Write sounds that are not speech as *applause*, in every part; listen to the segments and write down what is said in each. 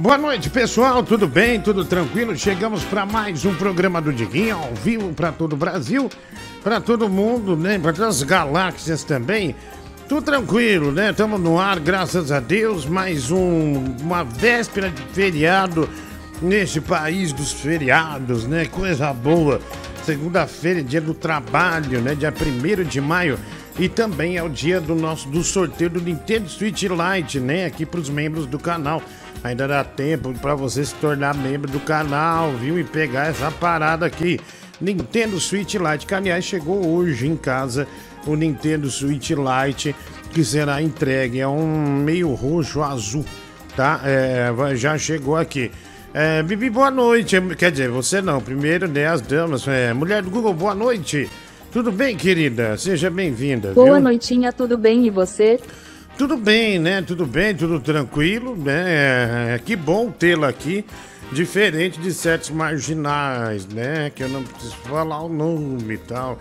Boa noite, pessoal. Tudo bem? Tudo tranquilo? Chegamos para mais um programa do Diguinho ao vivo para todo o Brasil, para todo mundo, né? Para todas as galáxias também. Tudo tranquilo, né? Estamos no ar, graças a Deus. Mais um, uma véspera de feriado neste país dos feriados, né? Coisa boa. Segunda-feira, dia do trabalho, né? Dia 1 de maio. E também é o dia do nosso do sorteio do Nintendo Switch Lite, né? Aqui para os membros do canal. Ainda dá tempo para você se tornar membro do canal, viu? E pegar essa parada aqui. Nintendo Switch Lite, que aliás chegou hoje em casa o Nintendo Switch Lite, que será entregue. É um meio roxo azul, tá? É, já chegou aqui. É, Bibi, boa noite. Quer dizer, você não. Primeiro, né, as damas. É, mulher do Google, boa noite. Tudo bem, querida? Seja bem-vinda. Boa viu? noitinha, tudo bem? E você? Tudo bem, né? Tudo bem, tudo tranquilo, né? É, é, que bom tê-la aqui, diferente de sets marginais, né? Que eu não preciso falar o nome e tal.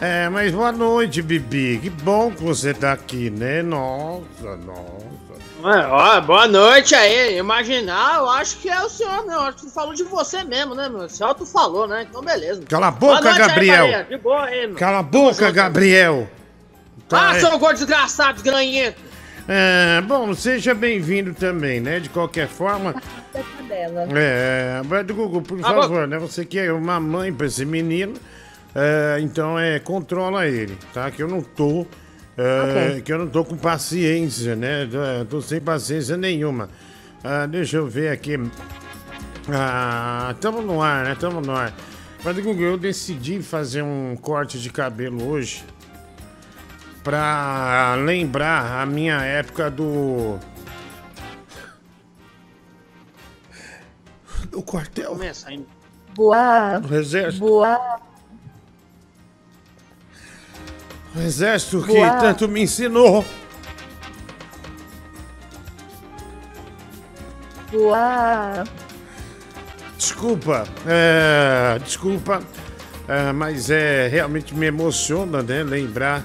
É, mas boa noite, Bibi. Que bom que você tá aqui, né? Nossa, nossa. ó, boa noite aí. Imaginar, eu acho que é o senhor, meu. Acho que tu falou de você mesmo, né, meu? O senhor tu falou, né? Então, beleza. Cala a boca, Gabriel. Aí, de boa aí, meu. Cala a boca, Gabriel. Tá, ah, seu gordo desgraçado, desgranhento. É, bom, seja bem-vindo também, né? De qualquer forma. É, mas Google, por ah, favor, né? Você que é uma mãe pra esse menino, é, então é, controla ele, tá? Que eu não tô. É, okay. Que eu não tô com paciência, né? Tô, tô sem paciência nenhuma. Ah, deixa eu ver aqui. Ah, tamo no ar, né? Tamo no ar. Mas Google, eu decidi fazer um corte de cabelo hoje pra lembrar a minha época do. Do quartel. Começa ainda. Boa. Do exército. Boa. O exército que tanto me ensinou. Boa. Desculpa, é, desculpa, é, mas é realmente me emociona, né? Lembrar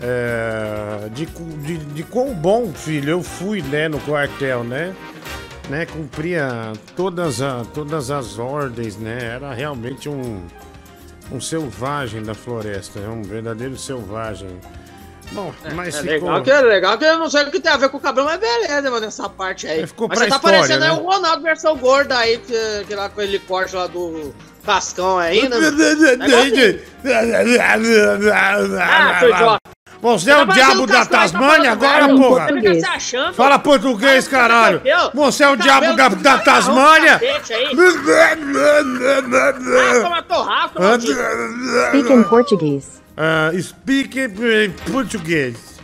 é, de, de, de quão bom, filho, eu fui, né, no quartel, né? né cumpria todas, a, todas as ordens, né? Era realmente um, um selvagem da floresta, né? um verdadeiro selvagem. Bom, é, mas é ficou... legal que é legal que eu não sei o que tem a ver com o cabelo, mas beleza, mano, essa parte aí. Ficou mas você tá história, parecendo né? aí o Ronaldo versão gorda aí, que, que lá com ele corte lá do Cascão aí, né? *laughs* ah, seu idiota. Você é o diabo da Tasmânia agora, porra? Fala português, caralho. Você é o diabo da, Tasmânia? Speak in Portuguese. Uh, speak in português.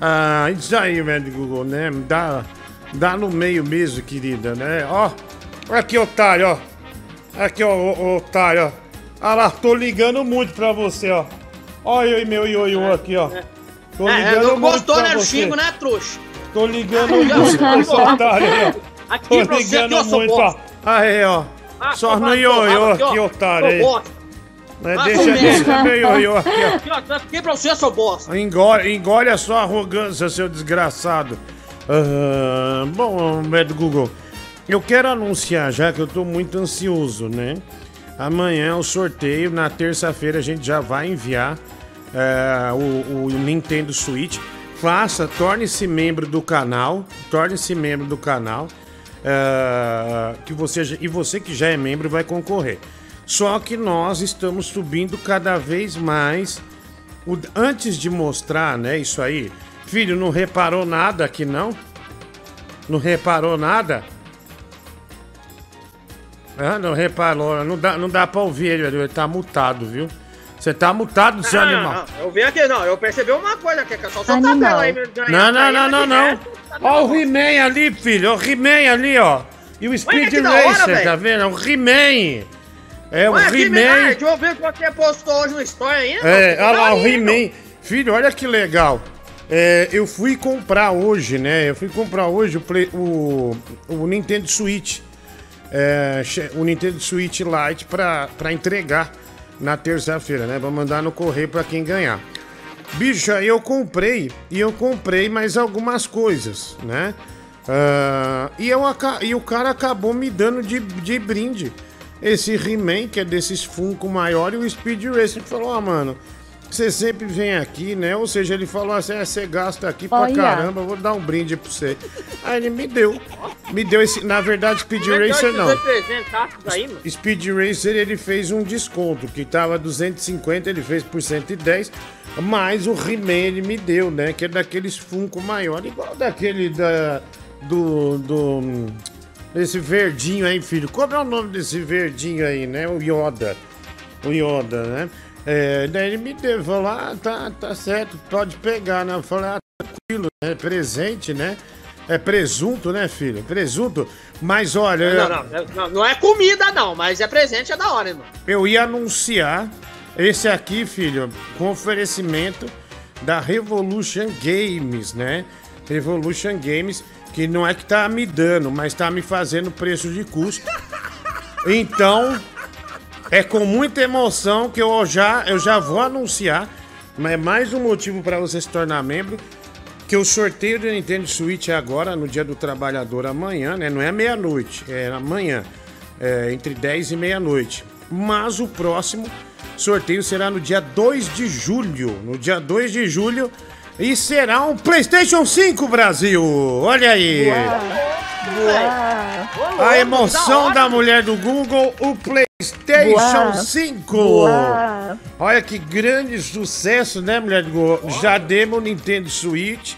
Uh, isso aí, velho, Google, né? Dá, dá no meio mesmo, querida, né? Ó, aqui, otário, ó. Aqui, ó, otário, ó. Ah lá, tô ligando muito pra você, ó. Olha aí meu ioiô é, aqui, ó. Tô é, ligando é, não gostou, né, xingo, né, trouxa? Tô ligando muito pra esse otário aí, ó. *laughs* Aqui Tô ligando você, muito pra... Aí, ó. Ah, Só no ioiô aqui, otário aí. Mas ah, deixa, deixa meu ioiô aqui, ó. Aqui pra você, seu bosta. Engole, engole a sua arrogância, seu desgraçado. Uh, bom, Médio Google, eu quero anunciar já que eu tô muito ansioso, né? Amanhã é o sorteio, na terça-feira a gente já vai enviar é, o, o, Nintendo Switch. Faça, torne-se membro do canal, torne-se membro do canal. É, que você e você que já é membro vai concorrer. Só que nós estamos subindo cada vez mais. O, antes de mostrar, né, isso aí, filho, não reparou nada aqui não? Não reparou nada? Ah, não reparou, não dá, não dá pra ouvir ele, ele tá mutado, viu? Você tá mutado, seu animal. Não, eu vi aqui, não, eu percebi uma coisa aqui, que é só seu cabelo aí. Não, não, não, não, *laughs* não. Ó o He-Man ali, filho, o He-Man ali, ó. E o Speed Racer, tá vendo? É o He-Man. É o He-Man. Deixa eu ver o que você postou hoje no Story ainda. É, olha lá, o He-Man. Filho, olha que legal. É, eu fui comprar hoje, né? Eu fui comprar hoje o, Play, o, o Nintendo Switch é, o Nintendo Switch Lite para entregar na terça-feira, né? Vou mandar no correio para quem ganhar. Bicho, aí eu comprei e eu comprei mais algumas coisas, né? Ah, e, eu, e o cara acabou me dando de, de brinde esse He-Man, que é desses Funko maior, e o Speed Racer falou, ah, mano, você sempre vem aqui, né? Ou seja, ele falou assim, "É, você gasta aqui pra Olha. caramba, vou dar um brinde pra você. Aí ele me deu. Me deu esse, na verdade, Speed Racer não. representantes aí, mano. Speed Racer ele fez um desconto, que tava 250, ele fez por 110, mas o He-Man ele me deu, né? Que é daqueles Funko maior, igual daquele da do do desse verdinho aí, filho. Qual é o nome desse verdinho aí, né? O Yoda. O Yoda, né? É, daí ele me deu, falou, ah, tá, tá certo, pode pegar, né? Eu falei, ah, tranquilo, é presente, né? É presunto, né, filho? Presunto. Mas olha, Não, não, não, não é comida, não, mas é presente, é da hora, irmão. eu ia anunciar esse aqui, filho, com oferecimento da Revolution Games, né? Revolution Games, que não é que tá me dando, mas tá me fazendo preço de custo. Então, é com muita emoção que eu já, eu já vou anunciar, mas é mais um motivo para você se tornar membro, que o sorteio do Nintendo Switch é agora, no dia do trabalhador amanhã, né? Não é meia-noite, é amanhã, é, entre 10 e meia-noite. Mas o próximo sorteio será no dia 2 de julho. No dia 2 de julho. E será um PlayStation 5 Brasil! Olha aí! Boa. A emoção da mulher do Google, o PlayStation Boa. 5! Boa. Olha que grande sucesso, né, mulher do Google? Já demos o Nintendo Switch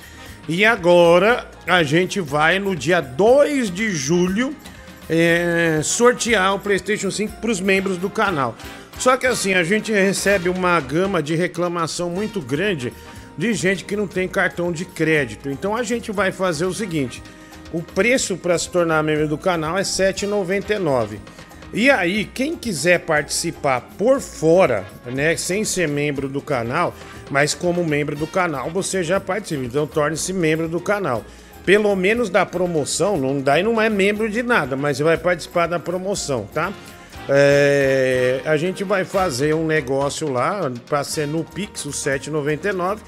e agora a gente vai no dia 2 de julho é, sortear o PlayStation 5 para os membros do canal. Só que assim, a gente recebe uma gama de reclamação muito grande de gente que não tem cartão de crédito. Então a gente vai fazer o seguinte: o preço para se tornar membro do canal é R$ 7,99. E aí, quem quiser participar por fora, né, sem ser membro do canal, mas como membro do canal, você já participa. Então torne-se membro do canal. Pelo menos da promoção, não daí não é membro de nada, mas vai participar da promoção, tá? É, a gente vai fazer um negócio lá para ser no Pix, o 7,99,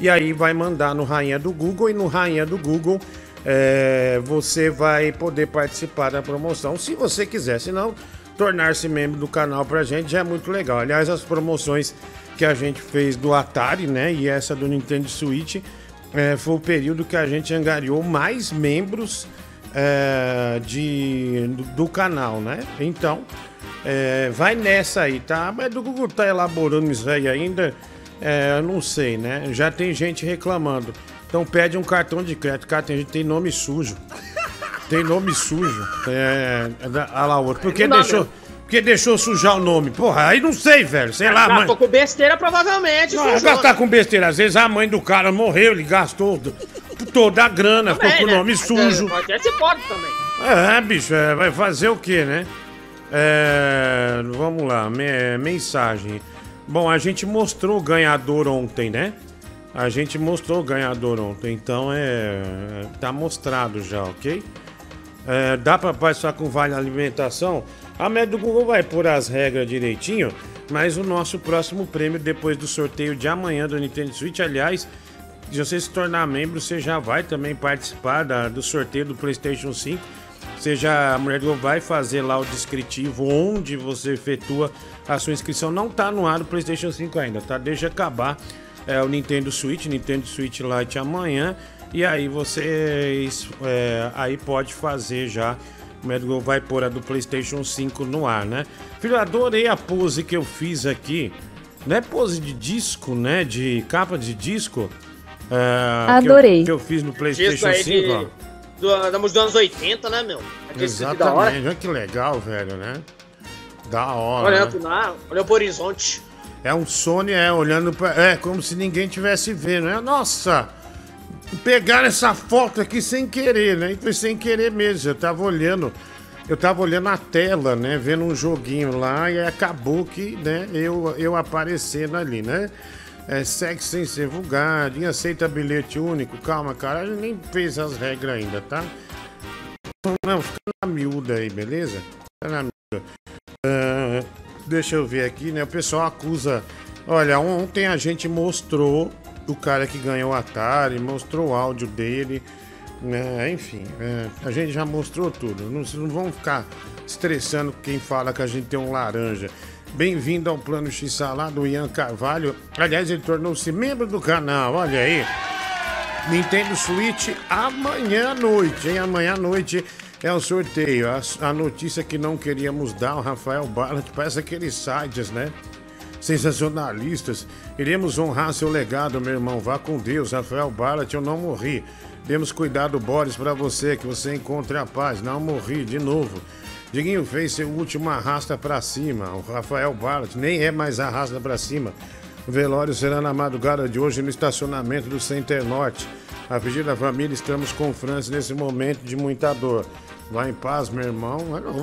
e aí vai mandar no Rainha do Google e no Rainha do Google é, você vai poder participar da promoção, se você quiser. Se não, tornar-se membro do canal pra gente já é muito legal. Aliás, as promoções que a gente fez do Atari, né, e essa do Nintendo Switch, é, foi o período que a gente angariou mais membros é, de, do, do canal, né? Então, é, vai nessa aí, tá? Mas do Google tá elaborando isso aí ainda, é, eu não sei, né? Já tem gente reclamando. Então pede um cartão de crédito. Cara, tem gente tem nome sujo. Tem nome sujo. É, é da, ah lá, outro. Porque Não dá deixou, mesmo. porque deixou sujar o nome. Porra, aí não sei, velho. Sei lá, mãe. Gastou com besteira, provavelmente. Não, gastar né? com besteira. Às vezes a mãe do cara morreu, ele gastou toda a grana, ficou Também, com o né? nome Mas, sujo. é, Pode ser, pode também. É, bicho, é, vai fazer o quê, né? É, vamos lá, me- mensagem. Bom, a gente mostrou o ganhador ontem, né? A gente mostrou o ganhador ontem, então é. Tá mostrado já, ok? É, dá pra passar com vale alimentação? A média do Google vai pôr as regras direitinho, mas o nosso próximo prêmio depois do sorteio de amanhã do Nintendo Switch, aliás, se você se tornar membro, você já vai também participar da- do sorteio do PlayStation 5. Você já, a mulher do Google vai fazer lá o descritivo onde você efetua a sua inscrição. Não tá no ar o PlayStation 5 ainda, tá? Deixa acabar é, o Nintendo Switch, Nintendo Switch Lite amanhã. E aí você é, aí pode fazer já. O médico vai pôr a do PlayStation 5 no ar, né? Filho, eu adorei a pose que eu fiz aqui. Não é pose de disco, né? De capa de disco. é, que eu- Adorei. Que eu, fiz no PlayStation aí 5, de, ó. do, dos anos 80, né, meu? Aquele. Exatamente, olha que legal, velho, né? Da hora. Olhando né? lá, olhando pro horizonte. É um Sony, é, olhando pra. É, como se ninguém tivesse vendo, né? Nossa! Pegaram essa foto aqui sem querer, né? E foi sem querer mesmo. Eu tava olhando. Eu tava olhando a tela, né? Vendo um joguinho lá e acabou que, né? Eu, eu aparecendo ali, né? É, sexo sem ser vulgar, aceita bilhete único. Calma, cara, a gente nem fez as regras ainda, tá? Não, fica na miúda aí, beleza? Fica na miúda. Ah, deixa eu ver aqui, né? O pessoal acusa. Olha, ontem a gente mostrou o cara que ganhou o Atari, mostrou o áudio dele, É, enfim, é, a gente já mostrou tudo. Não, não vão ficar estressando quem fala que a gente tem um laranja. Bem-vindo ao Plano X Salado, Ian Carvalho. Aliás, ele tornou-se membro do canal, olha aí. Nintendo Switch amanhã à noite, hein? Amanhã à noite é o sorteio. A, a notícia que não queríamos dar, o Rafael Ballant, parece aqueles sites, né? Sensacionalistas. Iremos honrar seu legado, meu irmão. Vá com Deus, Rafael Ballant, eu não morri. Demos cuidado, Boris, para você, que você encontre a paz. Não morri, de novo. Diguinho fez seu último arrasta para cima. O Rafael Ballant nem é mais arrasta para cima. O velório será na madrugada de hoje no estacionamento do Center Norte. A pedido da família, estamos com o Francis nesse momento de muita dor. Vai em paz, meu irmão.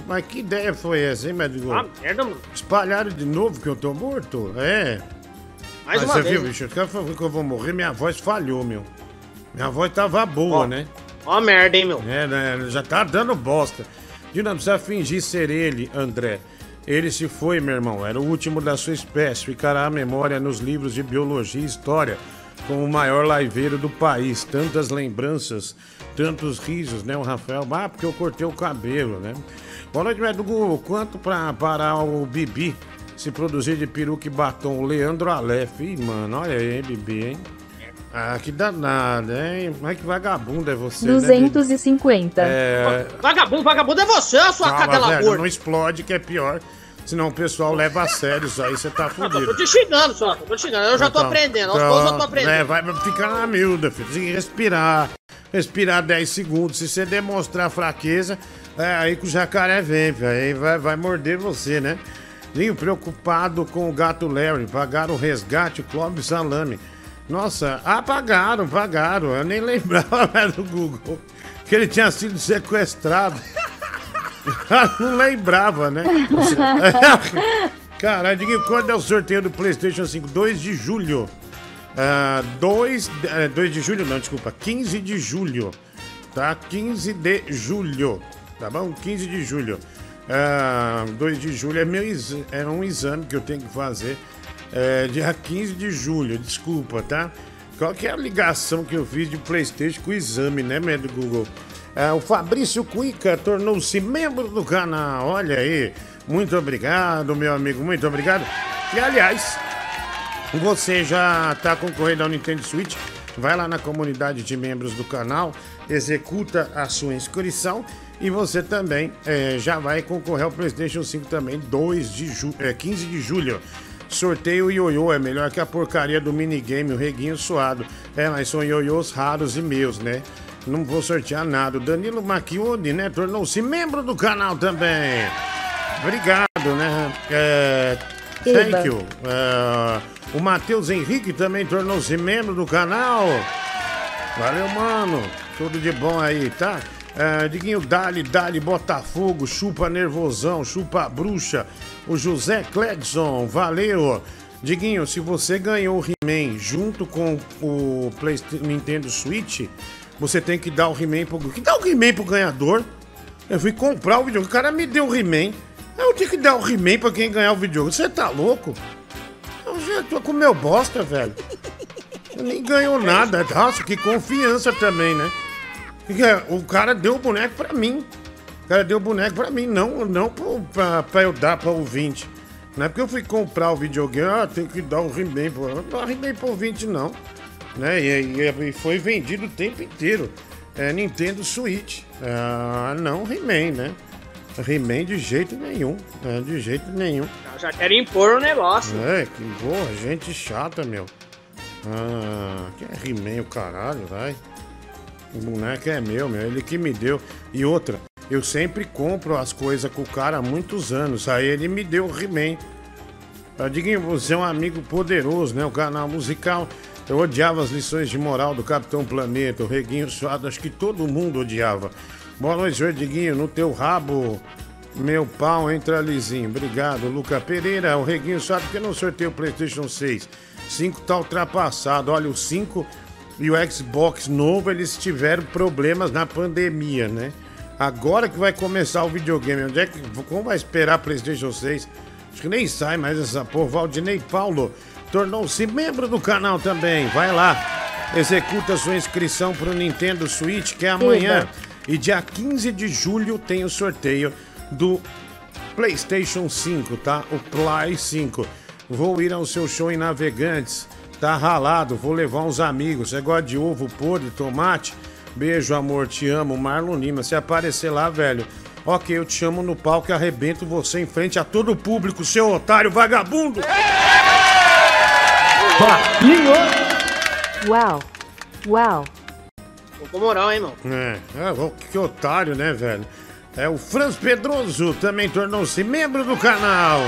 Mas que ideia foi essa, hein, médico? Ah, merda, mano. Espalharam de novo que eu tô morto? É. Mais Mas uma você vez. viu, bicho? Os caras falaram que eu vou morrer, minha voz falhou, meu. Minha voz tava boa, Ó. né? Ó, a merda, hein, meu. É, né? Já tá dando bosta. E não precisa fingir ser ele, André. Ele se foi, meu irmão. Era o último da sua espécie. Ficará a memória nos livros de biologia e história como o maior laiveiro do país. Tantas lembranças, tantos risos, né, o Rafael? Ah, porque eu cortei o cabelo, né? Boa noite, Medugo. Quanto pra parar o Bibi se produzir de peruca e batom? O Leandro Aleph. Ih, mano, olha aí, hein, Bibi, hein? Ah, que danada, hein? Mas que vagabundo é você, né, Bibi? 250. É, Vagabundo, vagabundo é você, a sua Calma, cadela velho, gorda. não explode que é pior. Senão o pessoal leva a sério isso aí, você tá tô, fudido. tô te xingando só, tô te xingando. Eu já tô Então, aprendendo, aos então, poucos eu tô aprendendo. É, vai ficar na miúda, filho. Tem que respirar. Respirar 10 segundos. Se você demonstrar fraqueza, é aí que o jacaré vem, filho. Aí vai, vai morder você, né? Linho preocupado com o gato Larry. Pagaram o resgate, o Clóvis Salame. Nossa, ah, pagaram, pagaram. Eu nem *laughs* lembrava do Google que ele tinha sido sequestrado. Não lembrava, né? *laughs* Caralho, Diguinho, quando é o sorteio do PlayStation 5? 2 de julho. Ah, 2, eh, 2 de julho, não, desculpa. 15 de julho. Tá? 15 de julho. Tá bom? 15 de julho. Ah, 2 de julho é, meu é um exame que eu tenho que fazer. É, dia 15 de julho, desculpa, tá? Qual que é a ligação que eu fiz de PlayStation com o exame, né, meu Google? É, o Fabrício Cuica tornou-se membro do canal. Olha aí. Muito obrigado, meu amigo. Muito obrigado. E aliás, você já está concorrendo ao Nintendo Switch? Vai lá na comunidade de membros do canal, executa a sua inscrição e você também eh, já vai concorrer ao PlayStation 5 também, 2 de ju eh, 15 de julho. Sorteio ioiô é melhor que a porcaria do minigame, o reguinho suado. É, mas são ioiôs raros e meus, né? Não vou sortear nada. O Danilo Macchione, né? Tornou-se membro do canal também. Obrigado, né? É, thank you. É, o Matheus Henrique também tornou-se membro do canal. Valeu, mano. Tudo de bom aí, tá? É, Diguinho, Dali, Dali, Botafogo, chupa nervosão, chupa bruxa. O José Cledson, valeu. Diguinho, se você ganhou o He-Man junto com o PlayStation Nintendo Switch, você tem que dar o He-Man pro. Que dá o He-Man pro ganhador? Eu fui comprar o videogame, o cara me deu o He-Man. Eu tenho que dar o He-Man pra quem ganhar o videogame. Você tá louco? Eu já tô com meu bosta, velho. Nem ganhou nada. Nossa, que confiança também, né? É, O cara deu o boneco pra mim. O cara deu o boneco pra mim, não, não pro, pra, pra eu dar pra ouvinte. Não é porque eu fui comprar o videogame, ah, tem que dar o He-Man. Não dá He-Man pro ouvinte, não. Né? E, e- e foi vendido o tempo inteiro. É Nintendo Switch. Ah, não He-Man, né? He-Man de jeito nenhum. né? de jeito nenhum. Já quero impor o negócio. É, que porra, gente chata, meu. Ah, que é He-Man o caralho, vai. O boneco é meu, meu, ele que me deu. E outra, eu sempre compro as coisas com o cara há muitos anos. Aí ele me deu o He-Man. Eu digo, você é um amigo poderoso, né? O canal musical. Eu odiava as lições de moral do Capitão Planeta, o Reguinho Suado, acho que todo mundo odiava. Boa noite, Diguinho, no teu rabo, meu pau entra lisinho. Obrigado, Luca Pereira, o Reguinho Suado, porque não sorteio o PlayStation 6. 5 tá ultrapassado. Olha, o 5 e o Xbox novo, eles tiveram problemas na pandemia, né? Agora que vai começar o videogame, onde é que. Como vai esperar PlayStation 6? Acho que nem sai mais essa porra. Valdinei Paulo tornou-se membro do canal também. Vai lá. Executa sua inscrição pro Nintendo Switch, que é amanhã. E dia 15 de julho tem o sorteio do PlayStation 5, tá? O Play 5. Vou ir ao seu show em Navegantes. Tá ralado, vou levar uns amigos. Você gosta de ovo podre, tomate? Beijo, amor, te amo. Marlon Lima, se aparecer lá, velho. Ok, eu te chamo no palco e arrebento você em frente a todo o público, seu otário vagabundo! Uau. Uau. Tô com moral, hein, irmão? É, é, que otário, né, velho? É, o Franz Pedroso também tornou-se membro do canal.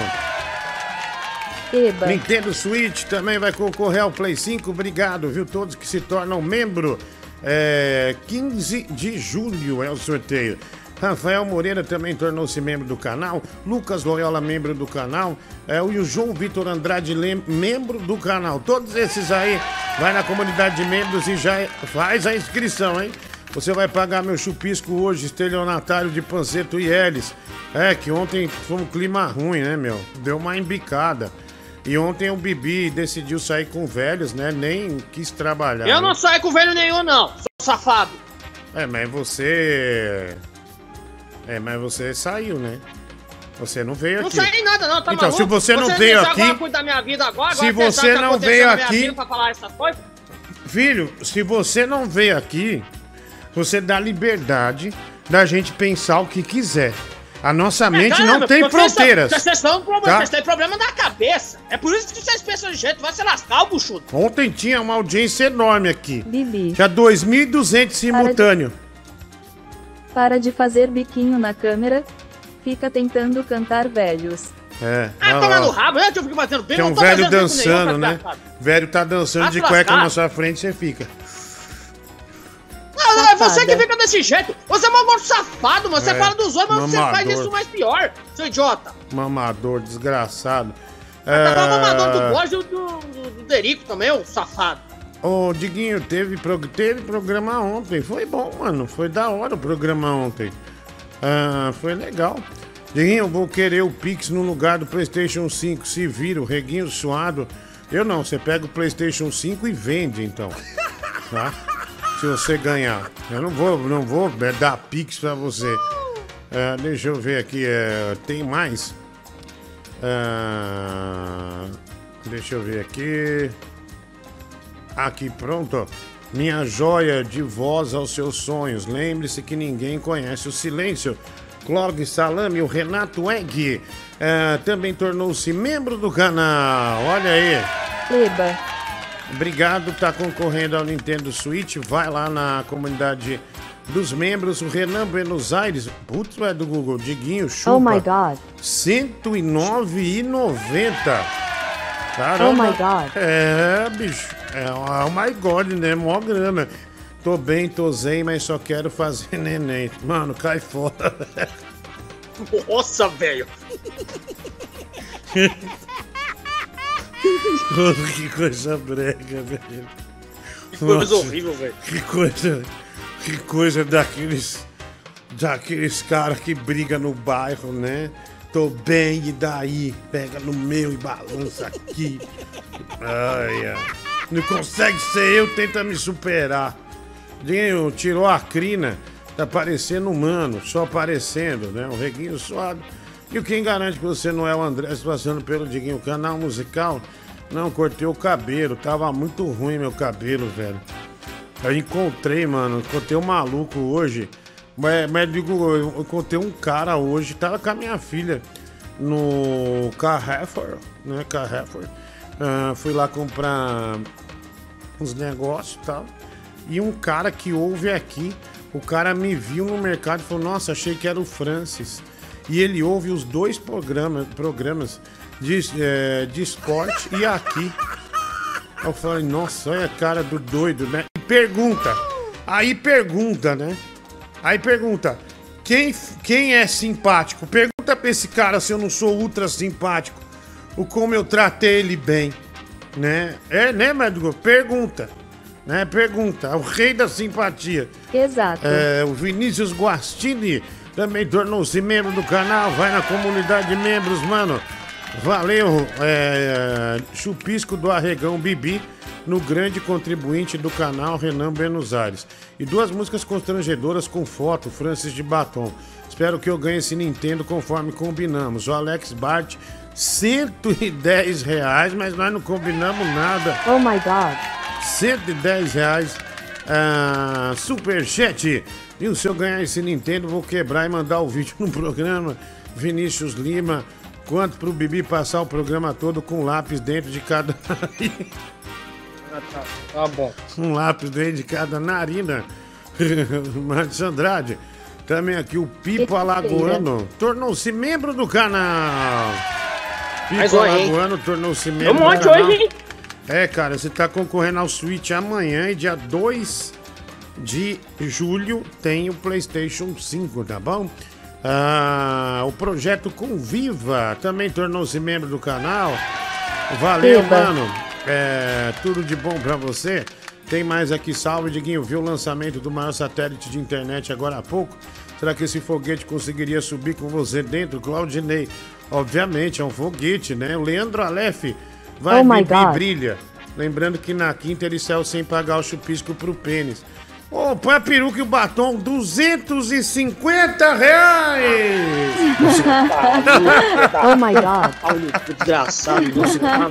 Eba. Nintendo Switch também vai concorrer ao Play 5. Obrigado, viu? Todos que se tornam membro. É, 15 de julho é o sorteio. Rafael Moreira também tornou-se membro do canal. Lucas Loyola, membro do canal. É, e o João Vitor Andrade, membro do canal. Todos esses aí, vai na comunidade de membros e já faz a inscrição, hein? Você vai pagar meu chupisco hoje, estelionatário de Panceto e Elis. É, que ontem foi um clima ruim, né, meu? Deu uma embicada. E ontem o Bibi decidiu sair com velhos, né? Nem quis trabalhar. Eu né? não saio com velho nenhum, não. Sou safado. É, mas você. É, mas você saiu, né? Você não veio Não aqui. saí nada, não, tá Então, maluco? se você não Você veio aqui- cuida da minha vida agora, Se você não veio aqui-? Filho, se você não veio aqui, você dá liberdade da gente pensar o que quiser. A nossa mente Caramba, não tem fronteiras. Vocês um problema, Tá? vocês têm problema na cabeça. É por isso que vocês pensam de jeito, vai se lascar o buchudo. Ontem tinha uma audiência enorme aqui. Bibi. Tinha 2.200 simultâneo. Para de fazer biquinho na câmera. Fica tentando cantar velhos. É. Ah, toma no rabo? Que eu fico batendo bem, Tem um velho jeito nenhum, dançando, né? Velho tá dançando Vai de cueca na sua frente, você fica. É você que fica desse jeito. Você é um gordo safado, mano. Você É, fala dos outros, mas você faz isso mais pior, seu idiota. Mamador, desgraçado. Tá falando mamador do É... Borges e do, do, do Derico também, ô safado. Ô, Diguinho, teve, prog- teve programa ontem. Foi bom, mano. Foi da hora o programa ontem. Ah, foi legal. Diguinho, vou querer o Pix no lugar do PlayStation 5. Se vira, o reguinho suado. Eu não, você pega o PlayStation 5 e vende, então. *laughs* Tá? Se você ganhar. Eu não vou, não vou dar Pix pra você. Ah, deixa eu ver aqui. é, tem mais? Ah, deixa eu ver aqui. Aqui, pronto. Minha joia de voz aos seus sonhos. Lembre-se que ninguém conhece o silêncio. Clog Salame, o Renato Egg, também tornou-se membro do canal. Olha aí. Eba. Obrigado, tá concorrendo ao Nintendo Switch. Vai lá na comunidade dos membros. O Renan Buenos Aires. Putz, é do Google. Diguinho, chupa. Oh my god. R$ 109,90. Caramba. Oh my God. É, bicho. É, oh my God, né? Mó grana. Tô bem, tô zen, mas só quero fazer *laughs* neném. Mano, cai fora. Nossa, velho. *laughs* *laughs* que coisa brega, velho. Que coisa Nossa. horrível, velho. Que coisa. Que coisa daqueles. Daqueles caras que brigam no bairro, né? Tô bem, e daí? Pega no meu e balança aqui. Ai, ai. Não consegue ser eu, tenta me superar. Dinho, tirou a crina, tá parecendo humano, só aparecendo, né? O reguinho suado. E quem garante que você não é o André se passando pelo Diguinho canal musical? Não, cortei o cabelo, tava muito ruim meu cabelo, velho. Eu encontrei, mano, encontrei um maluco hoje. Mas, mas digo, eu encontrei um cara hoje, tava com a minha filha no Carrefour, né? Carrefour. Ah, fui lá comprar uns negócios e tal. E um cara que ouve aqui, o cara me viu no mercado e falou: Nossa, achei que era o Francis. E ele ouve os dois programas, programas de, eh, de esporte e aqui. Eu falei, nossa, olha a cara do doido, né? E pergunta. Aí pergunta, né? Aí pergunta, quem, quem é simpático? Pergunta pra esse cara se eu não sou ultra simpático. O como eu tratei ele bem. Né? É, né, Madruga? Pergunta. Né? Pergunta. É o rei da simpatia. Exato. É, o Vinícius Guastini também tornou-se membro do canal. Vai na comunidade de membros, mano. Valeu, é, chupisco do Arregão Bibi. no grande contribuinte do canal Renan Buenos Aires. E duas músicas constrangedoras com foto, Francis de Batom. Espero que eu ganhe esse Nintendo conforme combinamos. O Alex Bart, 110 reais, mas nós não combinamos nada. Oh my god. 110 reais. Ah, superchat. E se eu ganhar esse Nintendo, vou quebrar e mandar o vídeo no programa. Vinícius Lima. Quanto pro Bibi passar o programa todo com lápis dentro de cada. Ah, *laughs* tá, tá bom. um lápis dentro de cada narina. *laughs* Marcos Andrade. Também aqui o Pipo Alagoano. Tornou-se membro do canal. Pipo hein? Alagoano tornou-se membro um do monte canal. hoje, hein? É, cara, você tá concorrendo ao Switch amanhã e dia 2 de julho tem o PlayStation 5, tá bom? Ah, o projeto Conviva também tornou-se membro do canal. Valeu, Eba. mano. É, tudo de bom pra você. Tem mais aqui, salve, Diguinho. Viu o lançamento do maior satélite de internet agora há pouco? Será que esse foguete conseguiria subir com você dentro, Claudinei? Obviamente, é um foguete, né? O Leandro Aleph vai Oh God. brilha. Lembrando que na quinta ele saiu sem pagar o chupisco pro pênis. Ô, põe a peruca e o batom, 250 reais! *laughs* Oh my god. Paulo, desgraçado, você tá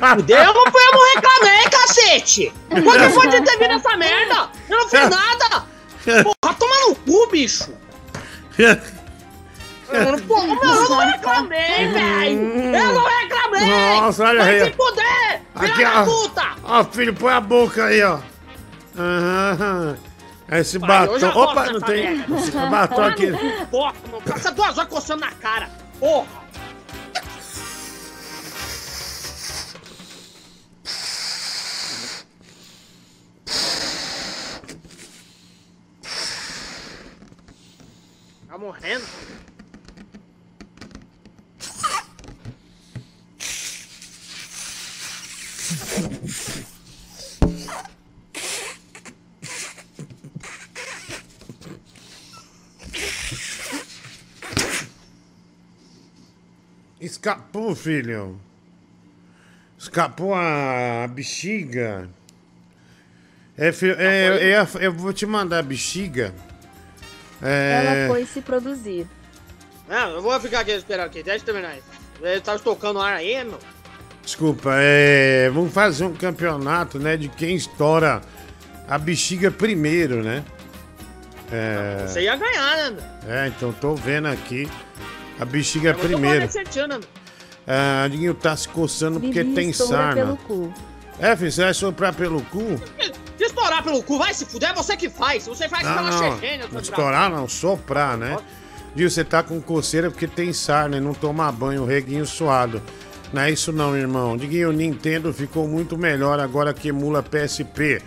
tá fudeu. Eu não fui, eu não reclamei, cacete! Quando foi de ter vindo essa merda? Eu não fiz nada! Porra, toma no cu, bicho! Eu não, pô, eu não reclamei, velho! Eu não reclamei! Nossa, olha Vai aí. se fuder! Aqui, Filha da ó. puta! Ó, filho, põe a boca aí, ó. Aham. Esse batom. Opa, não tem. Esse batom aqui. porra, meu. Passa duas horas coçando na cara! Porra! Tá morrendo? Escapou, filho. Escapou a bexiga. É, filho, é, é, eu vou te mandar a bexiga. É, Ela foi se produzir. Não, eu vou ficar aqui esperando aqui, deixa eu terminar isso. Ele tá estocando ar aí, meu. Desculpa, é, vamos fazer um campeonato, né, de quem estoura a bexiga primeiro, né? É, Você ia ganhar, né, meu? é, então tô vendo aqui a bexiga tô primeiro. falando certinho, né? Ah, Diguinho tá se coçando porque Bibi tem sarna. É, filho, você vai soprar pelo cu? Se estourar pelo cu, vai se fuder, é você que faz. Você faz Não, pela não, chechênia, não estourar não, soprar, né? Digo, você tá com coceira porque tem sarna e não toma banho, o reguinho suado. Não é isso não, irmão. Diguinho, o Nintendo ficou muito melhor agora que emula PSP.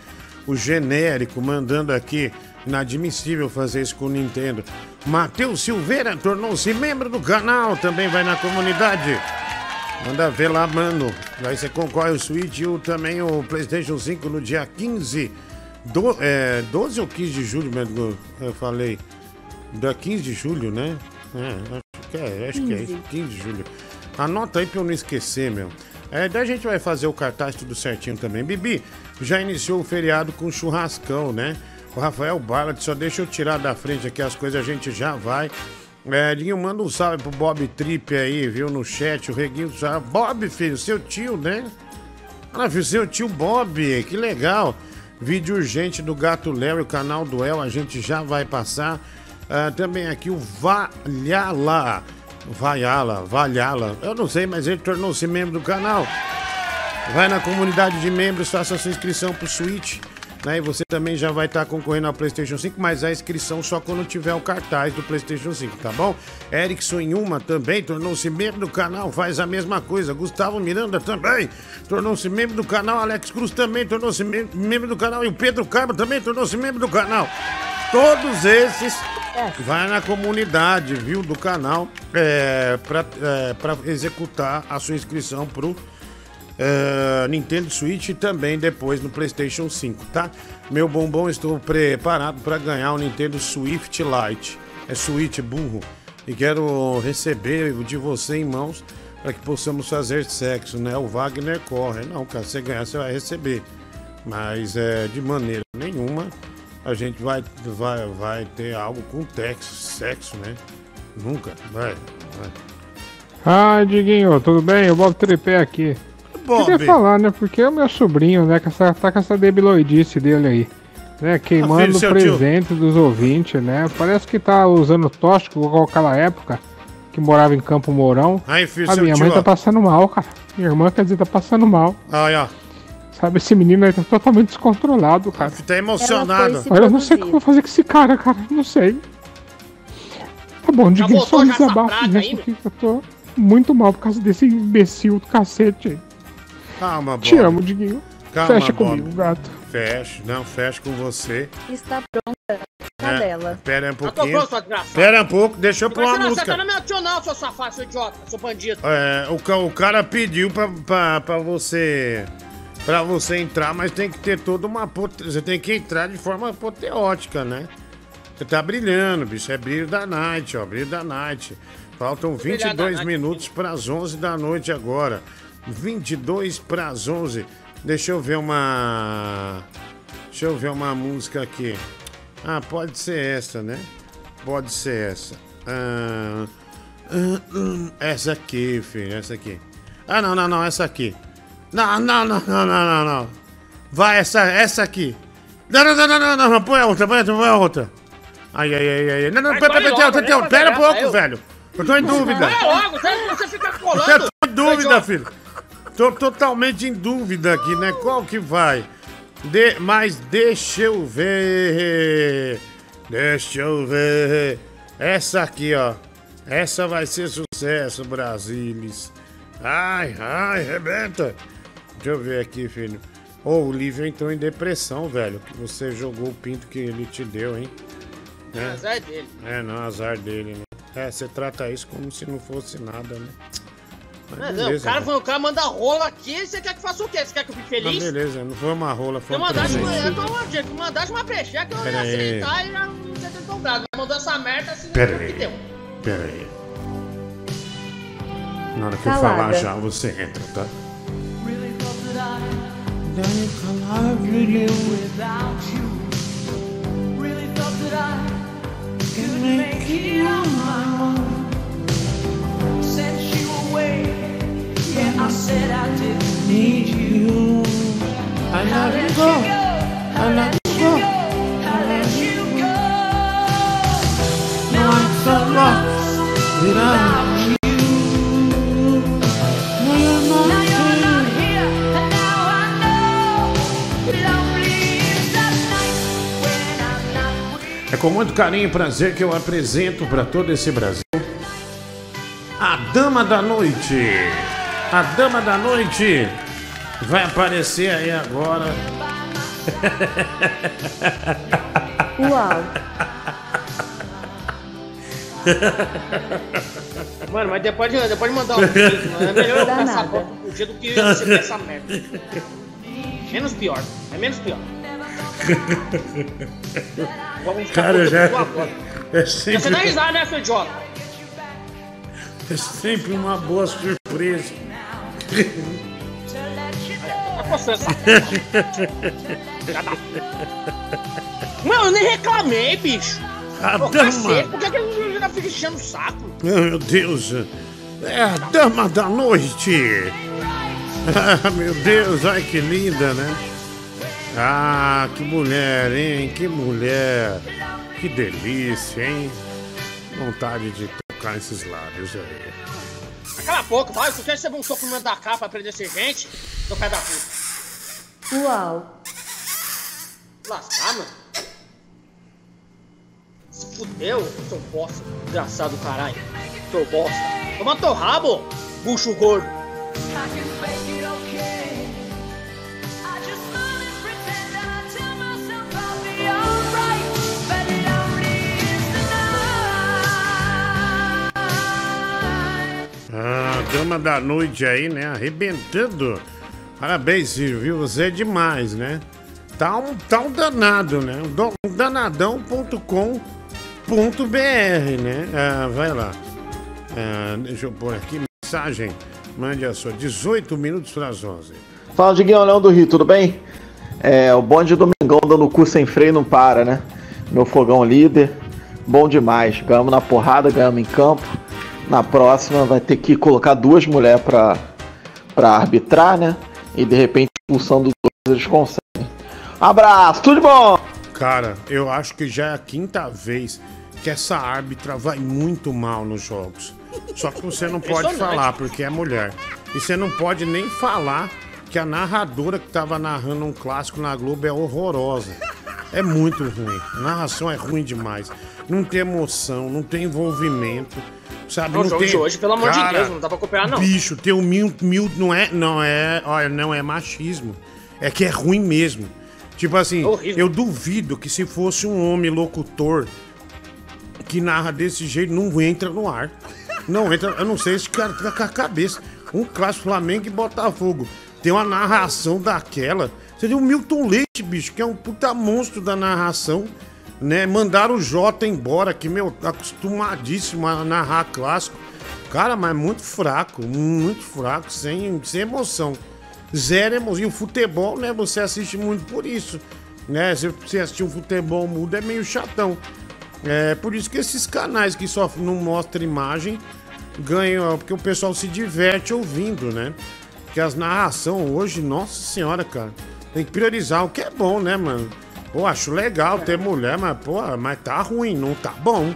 O genérico mandando aqui. Inadmissível fazer isso com o Nintendo. Matheus Silveira tornou-se membro do canal, também vai na comunidade. Manda ver lá, mano. Aí você concorre o Switch e o, também o PlayStation 5 no dia 15. Do, é, 12 ou 15 de julho, mesmo, eu falei. Da 15 de julho, né? É, acho que é, acho que é 15. isso. 15 de julho. Anota aí pra eu não esquecer, meu. É, daí a gente vai fazer o cartaz tudo certinho também. Bibi, já iniciou o feriado com churrascão, né? O Rafael Ballard, só deixa eu tirar da frente aqui as coisas, a gente já vai. É, Dinho, manda um salve pro Bob Trip aí, viu, no chat, o Reguinho. já- Bob, filho, seu tio, né? Ah, filho, seu tio Bob, que legal. Vídeo urgente do Gato Léo e o canal do El, a gente já vai passar. Ah, também aqui o Valhalla. Valhalla, Valhalla. Eu não sei, mas ele tornou-se membro do canal. Vai na comunidade de membros, faça sua inscrição pro Switch. Né? E você também já vai estar concorrendo ao PlayStation 5, mas a inscrição só quando tiver o cartaz do PlayStation 5, tá bom? Erickson Inhuma também tornou-se membro do canal, faz a mesma coisa. Gustavo Miranda também tornou-se membro do canal. Alex Cruz também tornou-se mem- membro do canal. E o Pedro Carmo também tornou-se membro do canal. Todos esses vai na comunidade, viu, do canal, é, para executar a sua inscrição pro é, Nintendo Switch e também depois no PlayStation 5, tá? Meu bombom, estou preparado para ganhar o Nintendo Swift Lite. É Switch burro. E quero receber de você em mãos para que possamos fazer sexo, né? O Wagner corre. Não, cara, você ganhar, você vai receber. Mas é, de maneira nenhuma a gente vai, vai, vai ter algo com texo, sexo, né? Nunca, vai. vai. Ah, Diguinho, tudo bem? Eu Bob Tripé aqui. Bob, Queria falar, né? Porque o meu sobrinho, né, que essa, tá com essa debiloidice dele aí. Né, queimando o presente dos ouvintes, né? Parece que tá usando tóxico igual aquela época que morava em Campo Mourão. aí, filho, A minha tio, mãe tá passando mal, cara. Minha irmã, quer dizer, tá passando mal. Aí, ó. Sabe, esse menino aí tá totalmente descontrolado, cara. Tá emocionado. Olha, eu não sei o que eu vou fazer com esse cara, cara. Não sei. Tá bom, Diguinho, só um desabafo aí, porque eu tô muito mal por causa desse imbecil do cacete aí. Calma, Bob. Te amo, Diguinho. Calma, Fecha Bob. comigo, gato. Fecha, não, fecha com você. Está pronta. Tá É, dela. Pera um Eu tô pouquinho. Pera um pouco, deixa eu pôr uma você não, você música. tá no meu tio não, seu safado, seu idiota, seu bandido. É, o, o cara pediu pra, pra, pra você. Pra você entrar, mas tem que ter toda uma. Você tem que entrar de forma apoteótica, né? Você tá brilhando, bicho. É brilho da night, ó. Brilho da night. Faltam Brilhar da 22 night, minutos pras 11 da noite agora. 22 pras 11. Deixa eu ver uma. Deixa eu ver uma música aqui. Ah, pode ser essa, né? Pode ser essa. Ah, ah, hum, essa aqui, filho, essa aqui. Ah, não, não, não, essa aqui. Não, não, não, não, não, não, não. Vai, essa, essa aqui. Não, não, não, não, não, não, não, põe a outra, põe a outra, põe a outra. Ai, ai, ai, ai. Não, não, pera, pera, pera, né, pera, pera um pouco, eu. velho. Eu tô em dúvida. Vai logo, você, fica Eu colando. tô em dúvida, filho. Tô totalmente em dúvida aqui, né? Qual que vai? De... Mas deixa eu ver. Deixa eu ver. Essa aqui, ó. Essa vai ser sucesso, Brasilis. Ai, ai, rebenta. Deixa eu ver aqui, filho. Ô, o Lívio entrou em depressão, velho. Que você jogou o pinto que ele te deu, hein? É, azar dele. É, não, azar dele, né? É, você trata isso como se não fosse nada, né? Mas Não, não, o cara, né? o cara manda rola aqui, você quer que faça o quê? Você quer que eu fique Mas feliz? beleza, não foi uma rola, foi Eu um mandasse, presente. eu tô uma mandasse uma brecheca, eu Pera ia aí. aceitar e já não bravo. Mas mandou essa merda assim, Pera não aí. que deu. Pera aí. Na hora que eu Calada. falar já, você entra, tá? É com muito carinho e prazer que eu apresento para todo esse Brasil a Dama da Noite. A Dama da Noite vai aparecer aí agora. Uau. Mano, mas depois de, depois de mandar um vídeo, mano, é melhor eu passar nada. bola pro dia do que receber essa merda. Menos pior, é menos pior. Vamos ficar Cara, já. É Você dá sempre, risada, né, seu idiota? é sempre uma boa surpresa. Mano, eu nem reclamei, bicho. A Ô, cacete, Dama. por que, que ele já fica enchendo o saco? Meu Deus. É a Dama da Noite. Ah, meu Deus, ai que linda, né? Ah, que mulher, hein? Que mulher. Que delícia, hein? Vontade de tocar esses lábios aí. Cala a boca, vai. Tu quer receber um soco no meio da cara pra aprender a ser gente? Seu pé da puta. Uau. Lascar, mano. Se fudeu, seu bosta. Desgraçado do caralho. Seu bosta. Toma teu rabo, bucho gordo. Ah, Dama da Noite aí, né? Arrebentando. Parabéns, viu? Você é demais, né? Tá um, tá um danado, né? Um do- danadão.com.br, né? Ah, vai lá. Ah, deixa eu pôr aqui mensagem. Mande a sua. 18 minutos para as 11. Fala, Diguinho Leão do Rio, tudo bem? É, o bonde Domingão dando cu sem freio não para, né? Meu fogão líder, bom demais. Ganhamos na porrada, ganhamos em campo. Na próxima vai ter que colocar duas mulheres pra, pra arbitrar, né? E de repente, expulsando dois, eles conseguem. Abraço, tudo de bom! Cara, eu acho que já é a quinta vez que essa árbitra vai muito mal nos jogos. Só que você não pode falar porque é mulher. E você não pode nem falar que a narradora que tava narrando um clássico na Globo é horrorosa. É muito ruim. A narração é ruim demais. Não tem emoção, não tem envolvimento. Sabe? Não, o jogo tem... de hoje, pelo amor de Cara, Deus, não dá pra acompanhar, não. Bicho, tem um mil, mil. Não é. Não é. Olha, não é machismo. É que é ruim mesmo. Tipo assim, Horrível. eu duvido que se fosse um homem locutor que narra desse jeito, não entra no ar. Não entra. Eu não sei se esse cara fica com a cabeça. Um clássico Flamengo e Botafogo. Tem uma narração daquela. Você tem o Milton Leite, bicho, que é um puta monstro da narração. Né? Mandaram o Jota embora, que, meu, tá acostumadíssimo a narrar clássico. Cara, mas muito fraco, muito fraco, sem, sem emoção. Zero emoção. E o futebol, né? Você assiste muito por isso. Né? Se você assistir um futebol mudo é meio chatão. É por isso que esses canais que só não mostram imagem ganham, porque o pessoal se diverte ouvindo, né? Porque as narrações hoje, nossa senhora, cara, tem que priorizar o que é bom, né, mano? Pô, acho legal ter mulher, mas, pô, mas tá ruim, não tá bom.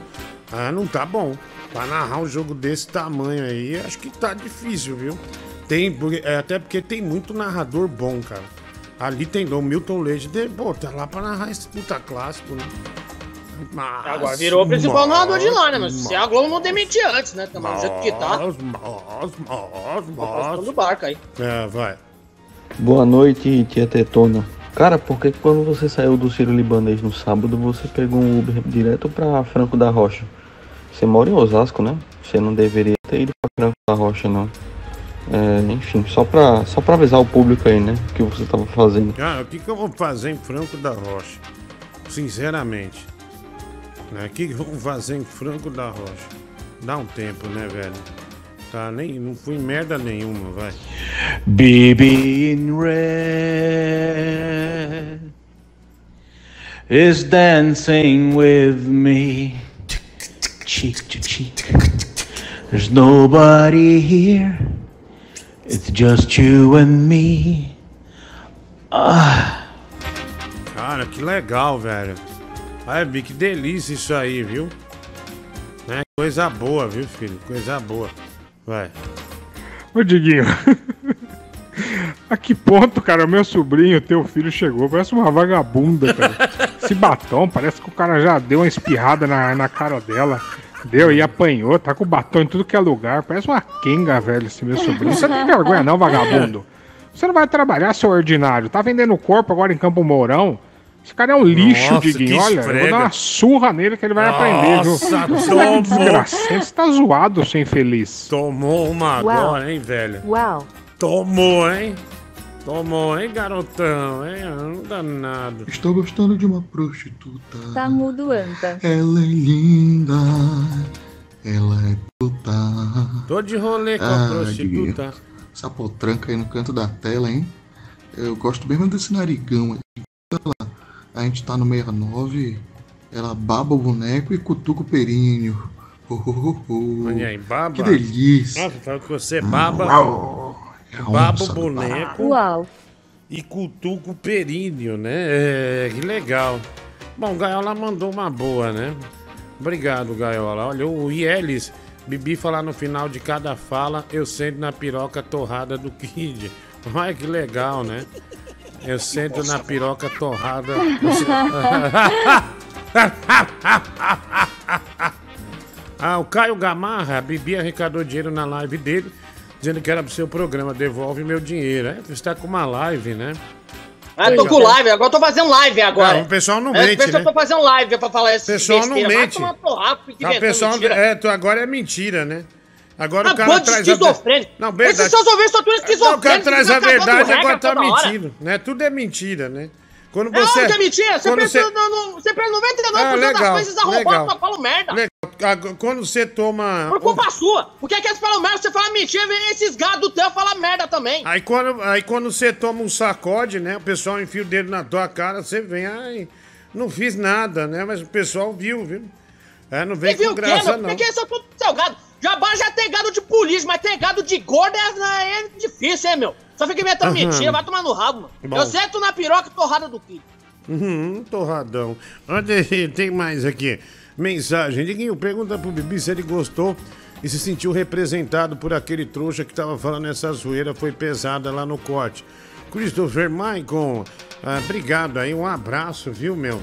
Ah, não tá bom. Pra narrar um jogo desse tamanho aí, acho que tá difícil, viu? Tem, é, até porque tem muito narrador bom, cara. Ali tem o Milton Leite, de- pô, tá lá pra narrar esse puta clássico, né? Mas, Agora virou o principal mas- narrador de lá, né? Mas se a Globo não demitir antes, né? Tá do jeito que tá. Mas, mas, mas, mas. do barco aí. É, vai. Boa noite, tia Tetona. Cara, por que quando você saiu do Ciro Libanês no sábado, você pegou um Uber direto pra Franco da Rocha? Você mora em Osasco, né? Você não deveria ter ido pra Franco da Rocha, não. É, enfim, só pra, só pra avisar o público aí, né? O que você tava fazendo. Cara, o que, que eu vou fazer em Franco da Rocha? Sinceramente. Né? O que, que eu vou fazer em Franco da Rocha? Dá um tempo, né, velho? Tá, nem, não fui merda nenhuma, vai. Baby in red is dancing with me, cheek to cheek. There's nobody here, it's just you and me. Ah. Cara, que legal, velho. Ai, Bi, que delícia isso aí, viu? Né? Coisa boa, viu, filho? Coisa boa. Vai. Ô, Diguinho. *laughs* A que ponto, cara, o meu sobrinho, teu filho chegou? Parece uma vagabunda, cara. *laughs* Esse batom, parece que o cara já deu uma espirrada na, na cara dela. Deu e apanhou, tá com batom em tudo que é lugar. Parece uma quenga, velho, esse meu sobrinho. Você não tem vergonha, não, vagabundo? *laughs* Você não vai trabalhar, seu ordinário. Tá vendendo corpo agora em Campo Mourão. Esse cara é um lixo, Nossa, Diguinho. Olha, eu vou dar uma surra nele que ele vai aprender, viu? Nossa, é tomou. desgracento, você tá zoado, seu infeliz. Tomou uma Uau. agora, hein, velho? Wow. Tomou, hein? Tomou, hein, garotão? Hein? Não dá nada. Estou gostando de uma prostituta. Tá mudo, Anta. Ela é linda. Ela é puta. Tô de rolê com a Ah, prostituta. Essa potranca aí no canto da tela, hein? Eu gosto mesmo desse narigão aí. A gente tá no 69. Ela baba o boneco e cutuca o períneo. Oh, oh, oh, oh. Olha aí, baba. Que delícia. Nossa, fala que você baba, Uau. É baba o boneco Uau. e cutuca o períneo, né? É, que legal. Bom, Gaiola mandou uma boa, né? Obrigado, Gaiola. Olha, o Ielis, Bibi falar no final de cada fala, eu sento na piroca torrada do Kid. *laughs* Olha que legal, né? Eu sento na piroca torrada. *laughs* Ah, o Caio Gamarra, a Bibi arrecadou dinheiro na live dele, dizendo que era pro seu programa, devolve meu dinheiro. É, você tá com uma live, né? Ah, tô com live, agora eu tô fazendo live agora. Ah, o pessoal não É, mente, que né? eu tô fazendo live pra falar esse O pessoal não Vai mente. tomar fica Ah, o inventando pessoal, é, tu- agora é mentira, né? Agora Ah, o cara traz a... Não, Esses verdade. seus ouvintes são tudo Não, o cara esquizofrênicos. traz a cagando verdade, agora tá mentindo, né? Tudo é mentira, né? Quando É você. óbvio que é mentira. Você pensa você- no, você pensa 99% Ah, legal, das coisas arrombadas pra falar merda. Legal. Quando você toma. Por culpa sua. Porque é que eles falam merda, você fala mentira, vem esses gados do teu falar merda também. Aí quando, aí quando você toma um sacode, né? O pessoal enfia o dedo na tua cara, você vem, ai, não fiz nada, né? Mas o pessoal viu, viu? É, não vem Você viu com o quê, graça, meu? não. Porque são tudo seu gado. Jabá já tem gado de polícia, mas ter gado de gordo é, é difícil, hein, meu? Só fica inventando Aham. mentira, vai tomar no rabo, mano. Bom. Eu sento na piroca torrada do filho. Uhum, torradão. Olha, *laughs* tem mais aqui. Mensagem. Diguinho, pergunta pro Bibi se ele gostou e se sentiu representado por aquele trouxa que tava falando essa zoeira foi pesada lá no corte. Christopher Maicon, ah, obrigado aí, um abraço, viu, meu?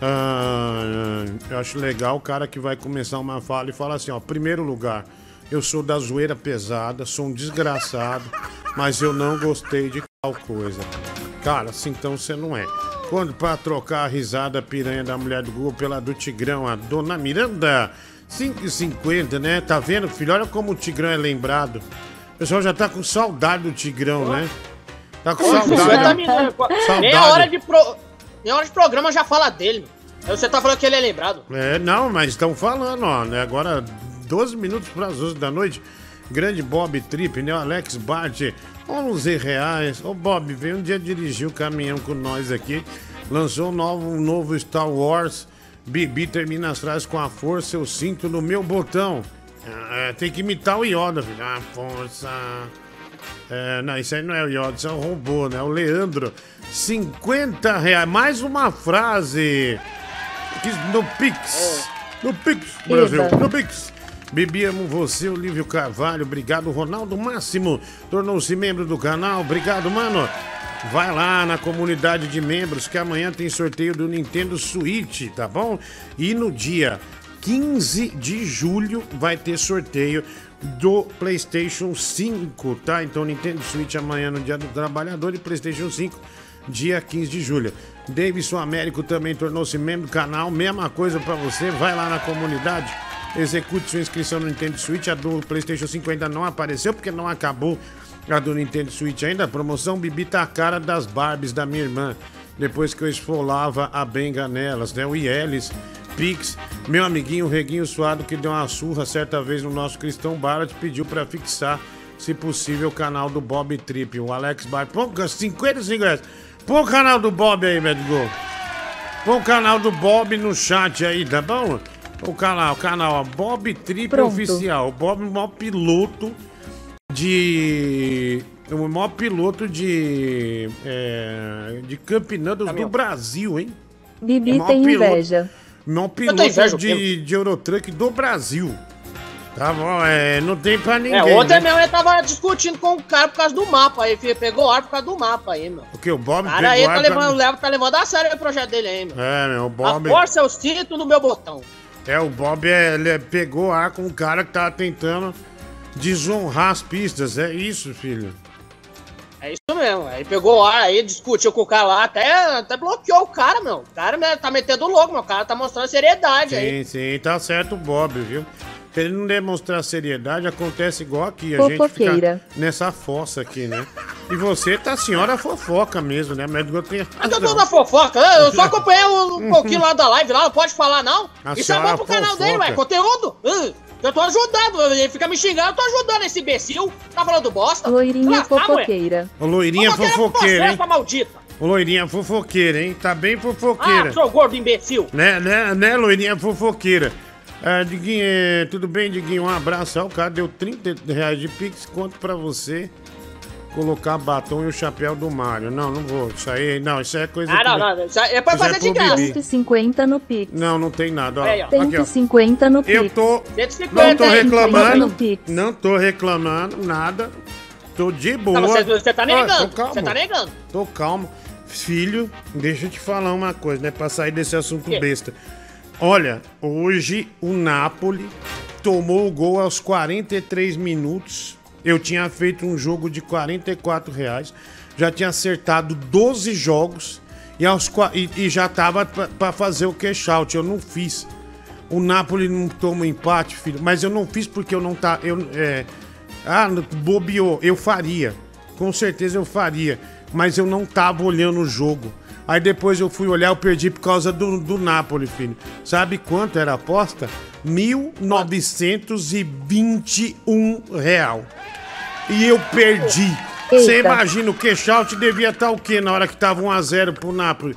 Ah, eu acho legal o cara que vai começar uma fala e fala assim, ó, primeiro lugar, eu sou da zoeira pesada, sou um desgraçado, mas eu não gostei de tal coisa. Cara, assim então você não é. Quando pra trocar a risada piranha da mulher do Google pela do Tigrão, a dona Miranda, 5,50, né? Tá vendo, filho? Olha como o Tigrão é lembrado. O pessoal já tá com saudade do Tigrão, né? Tá com saudade. Meia hora de pro... Meia hora de programa já fala dele, meu. Aí você tá falando que ele é lembrado. É, não, mas estão falando, ó, né? Agora, 12 minutos para as 11 da noite. Grande Bob Trip, né? Alex Bart, 11 reais. Ô, Bob, veio um dia dirigir o caminhão com nós aqui. Lançou um novo, um novo Star Wars. Bibi termina as frases com a força, eu sinto no meu botão. É, tem que imitar o Yoda, filho. A força. É, não, isso aí não é o Yoda, isso é um robô, né? O Leandro, 50 reais. Mais uma frase. No Pix. No Pix, Brasil. No Pix. Bibi, amo você, Olívio Carvalho. Obrigado, Ronaldo Máximo. Tornou-se membro do canal. Obrigado, mano. Vai lá na comunidade de membros que amanhã tem sorteio do Nintendo Switch, tá bom? E no dia 15 de julho vai ter sorteio do PlayStation 5, tá? Então Nintendo Switch amanhã no Dia do Trabalhador e PlayStation 5 dia 15 de julho. Davidson Américo também tornou-se membro do canal, mesma coisa pra você, vai lá na comunidade, execute sua inscrição no Nintendo Switch, a do PlayStation 5 ainda não apareceu porque não acabou a do Nintendo Switch ainda. A promoção Bibi tá a cara das Barbies da minha irmã, depois que eu esfolava a benga nelas, né? O IELES, Pix, meu amiguinho Reguinho Suado, que deu uma surra certa vez no nosso Cristão Barat, pediu pra fixar, se possível, o canal do Bob Trip, o Alex Bar. Pô, 55 reais. Põe o canal do Bob aí, Medgo. Põe o canal do Bob no chat aí, tá bom? O canal, o canal, ó, Bob Trip Pronto. Oficial. O Bob é o maior piloto de. O maior piloto de. É, de campeonatos do Brasil, hein? Bibi É tem piloto. inveja. O maior tenho piloto inveja, o de, de Eurotruck do Brasil. Tá bom? É, não tem pra ninguém. É, ontem né? mesmo ele tava discutindo com o cara por causa do mapa aí, filho. Pegou ar por causa do mapa aí, meu. O que? O Bob Cara aí tá levando, o Léo tá levando a sério o projeto dele aí, meu. É, meu, o A Bob. força eu sinto no meu botão. É, o Bob é, ele é- pegou ar com um cara que tava tentando desonrar as pistas. É isso, filho. É isso mesmo. Aí pegou ar aí, discutiu com o cara lá, até, até bloqueou o cara, meu. O cara né, tá metendo louco, meu. O cara tá mostrando seriedade aí. Sim, sim, tá certo o Bob, viu? Se ele não demonstrar seriedade, acontece igual aqui. A gente Fofoqueira. fica nessa fossa aqui, né? E você tá a senhora fofoca mesmo, né? Mas eu tenho Eu tô toda fofoca. Eu eu só acompanhei um, um pouquinho lá da live lá, não pode falar, não. A Isso é bom pro canal dele, ué. Conteúdo. Eu tô ajudando. Ele fica me xingando, eu tô ajudando esse imbecil. Tá falando bosta. Loirinha fofoqueira. Ô, loirinha fofoqueira, hein? Maldita. Ô, loirinha fofoqueira, hein? Tá bem fofoqueira. Ah, seu gordo imbecil. Né, né, né, loirinha fofoqueira. Ah, Diguinho, é, tudo bem, Diguinho? Um abraço. O cara deu 30 reais de Pix. Conto pra você colocar batom e o chapéu do Mário. Não, não vou. Isso aí, não, isso aí é coisa Ah, que- não, não. Isso aí é pra Isso é fazer de pro graça. Bibi. 150 no Pix. Não, não tem nada. Ó. Aí, ó. Aqui, ó. 150 no Pix. Eu tô. 150 Não tô reclamando. no Pix. Não tô reclamando, nada. Tô de boa. Não, você, você tá Ó, negando. tô calmo. Você tá negando. Tô calmo. Filho, deixa eu te falar uma coisa, né? Pra sair desse assunto Quê? besta. Olha, hoje o Napoli tomou o gol aos 43 minutos. Eu tinha feito um jogo de 44 reais. Já tinha acertado 12 jogos. E, aos, e, e já tava pra fazer o cash out. Eu não fiz. O Napoli não toma empate, filho. Mas eu não fiz porque eu não tá. Eu, é, ah, bobeou. Eu faria. Com certeza eu faria. Mas eu não tava olhando o jogo. Aí depois eu fui olhar, eu perdi por causa do, do Napoli, filho. Sabe quanto era a aposta? 1.921 real. E eu perdi. Você imagina, o cash out devia estar o quê na hora que tava 1x0 pro Napoli?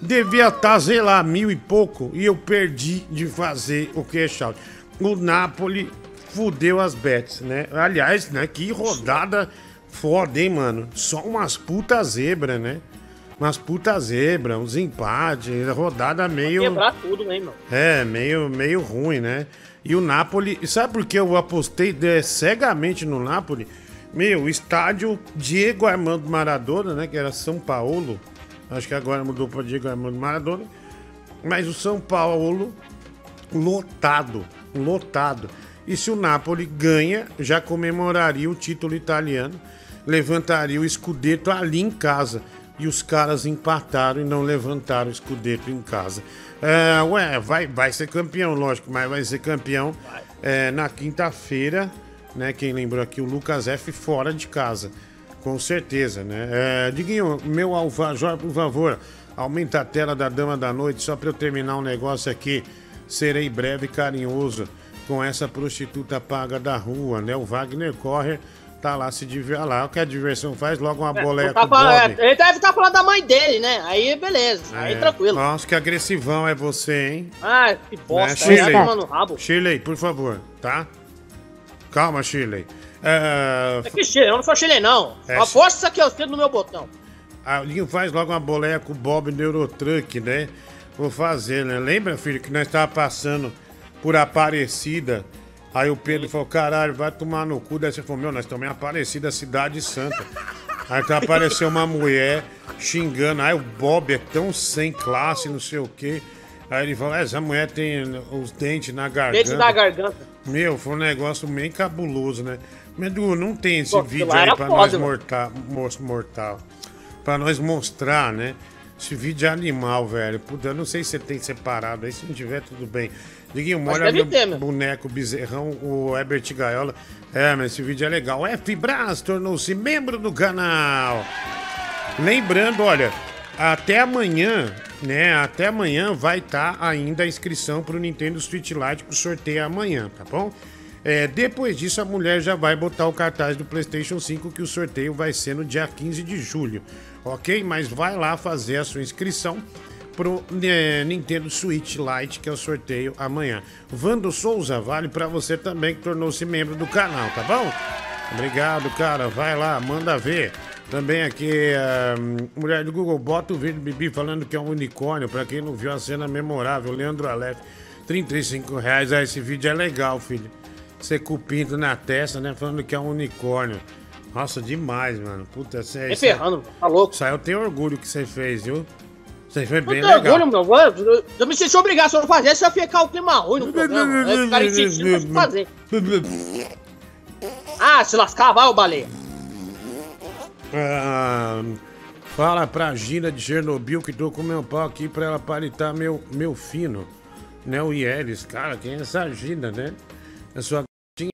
Devia estar, sei lá, mil e pouco. E eu perdi de fazer o cash out. O Napoli fudeu as bets, né? Aliás, né? Que rodada foda, hein, mano? Só umas puta zebra, né? Umas puta zebra, uns empates, rodada meio. Quebrar tudo, né, irmão? É, meio, meio ruim, né? E o Napoli. Sabe por que eu apostei é, cegamente no Napoli? Meu, o estádio Diego Armando Maradona, né? Que era São Paulo. Acho que agora mudou para Diego Armando Maradona. Mas o São Paulo lotado, lotado. E se o Napoli ganha, já comemoraria o título italiano, levantaria o Scudetto ali em casa. E os caras empataram e não levantaram o Scudetto em casa. É, ué, vai, vai ser campeão, lógico, mas vai ser campeão é, na quinta-feira, né? Quem lembrou aqui, o Lucas F fora de casa. Com certeza, né? É, Diguinho, meu alfajor, por favor, aumenta a tela da Dama da Noite só para eu terminar um negócio aqui. Serei breve e carinhoso com essa prostituta paga da rua, né? O Wagner Correr tá lá se divertir. lá, o que a diversão faz? Logo uma boleia Tá com o falando- Bob. ele deve estar falando da mãe dele, né? Aí beleza, aí É. tranquilo. Nossa, que agressivão é você, hein? Ah, que bosta, Né, aí Shirley? tá rabo. Shirley, por favor, tá? Calma, Shirley. É, É que Chile, eu não sou chileno, não. É, Aposta isso aqui, eu cedo no meu botão. A Linho faz logo uma boleia com o Bob no Eurotruck, né? Vou fazer, né? Lembra, filho, que nós tava passando por Aparecida. Aí o Pedro falou, caralho, vai tomar no cu. Daí você falou, meu, nós estamos em Aparecida, cidade santa. Aí então apareceu uma mulher xingando. Aí o Bob é tão sem classe, não sei o quê. Aí ele falou, essa mulher tem os dentes na garganta. Dentro da garganta. Meu, foi um negócio meio cabuloso, né? Mas, Edu, não tem esse Pô, vídeo aí pra foda, nós mortar, mortal. Pra nós mostrar, né? Esse vídeo é animal, velho. Puta, eu não sei se você tem separado aí. Se não tiver, tudo bem. Diguinho, olha meu ter, boneco bezerrão, o Herbert Gaiola. É, mas esse vídeo é legal. F Brás tornou-se membro do canal. Lembrando, olha, até amanhã, né? Até amanhã vai estar ainda a inscrição pro Nintendo Switch Lite pro sorteio amanhã, tá bom? É, depois disso, a mulher já vai botar o cartaz do PlayStation 5, que o sorteio vai ser no dia 15 de julho, ok? Mas vai lá fazer a sua inscrição pro é, Nintendo Switch Lite, que é o sorteio amanhã. Vando Souza, vale pra você também que tornou-se membro do canal, tá bom? Obrigado, cara. Vai lá, manda ver. Também aqui, a mulher do Google, bota o vídeo do Bibi falando que é um unicórnio. Pra quem não viu a cena memorável, Leandro Aleph, 35 reais. Ah, esse vídeo é legal, filho. Você com o pinto na testa, né? Falando que é um unicórnio. Nossa, demais, mano. Puta, você. Me ferrando, tá louco. Isso aí eu tenho orgulho que você fez, viu? Você fez Não bem legal. orgulho, meu. Eu, eu, eu me senti obrigado. Se eu não fazer, isso ia ficar o clima ruim no programa. Aí ficaram insistindo pra fazer. Ah, se lascar, vai, ô baleia. Ah, fala pra Gina de Chernobyl que tô com meu pau aqui pra ela palitar meu, meu fino. Né, o Ieres. Cara, quem é essa Gina, né? É sua gatinha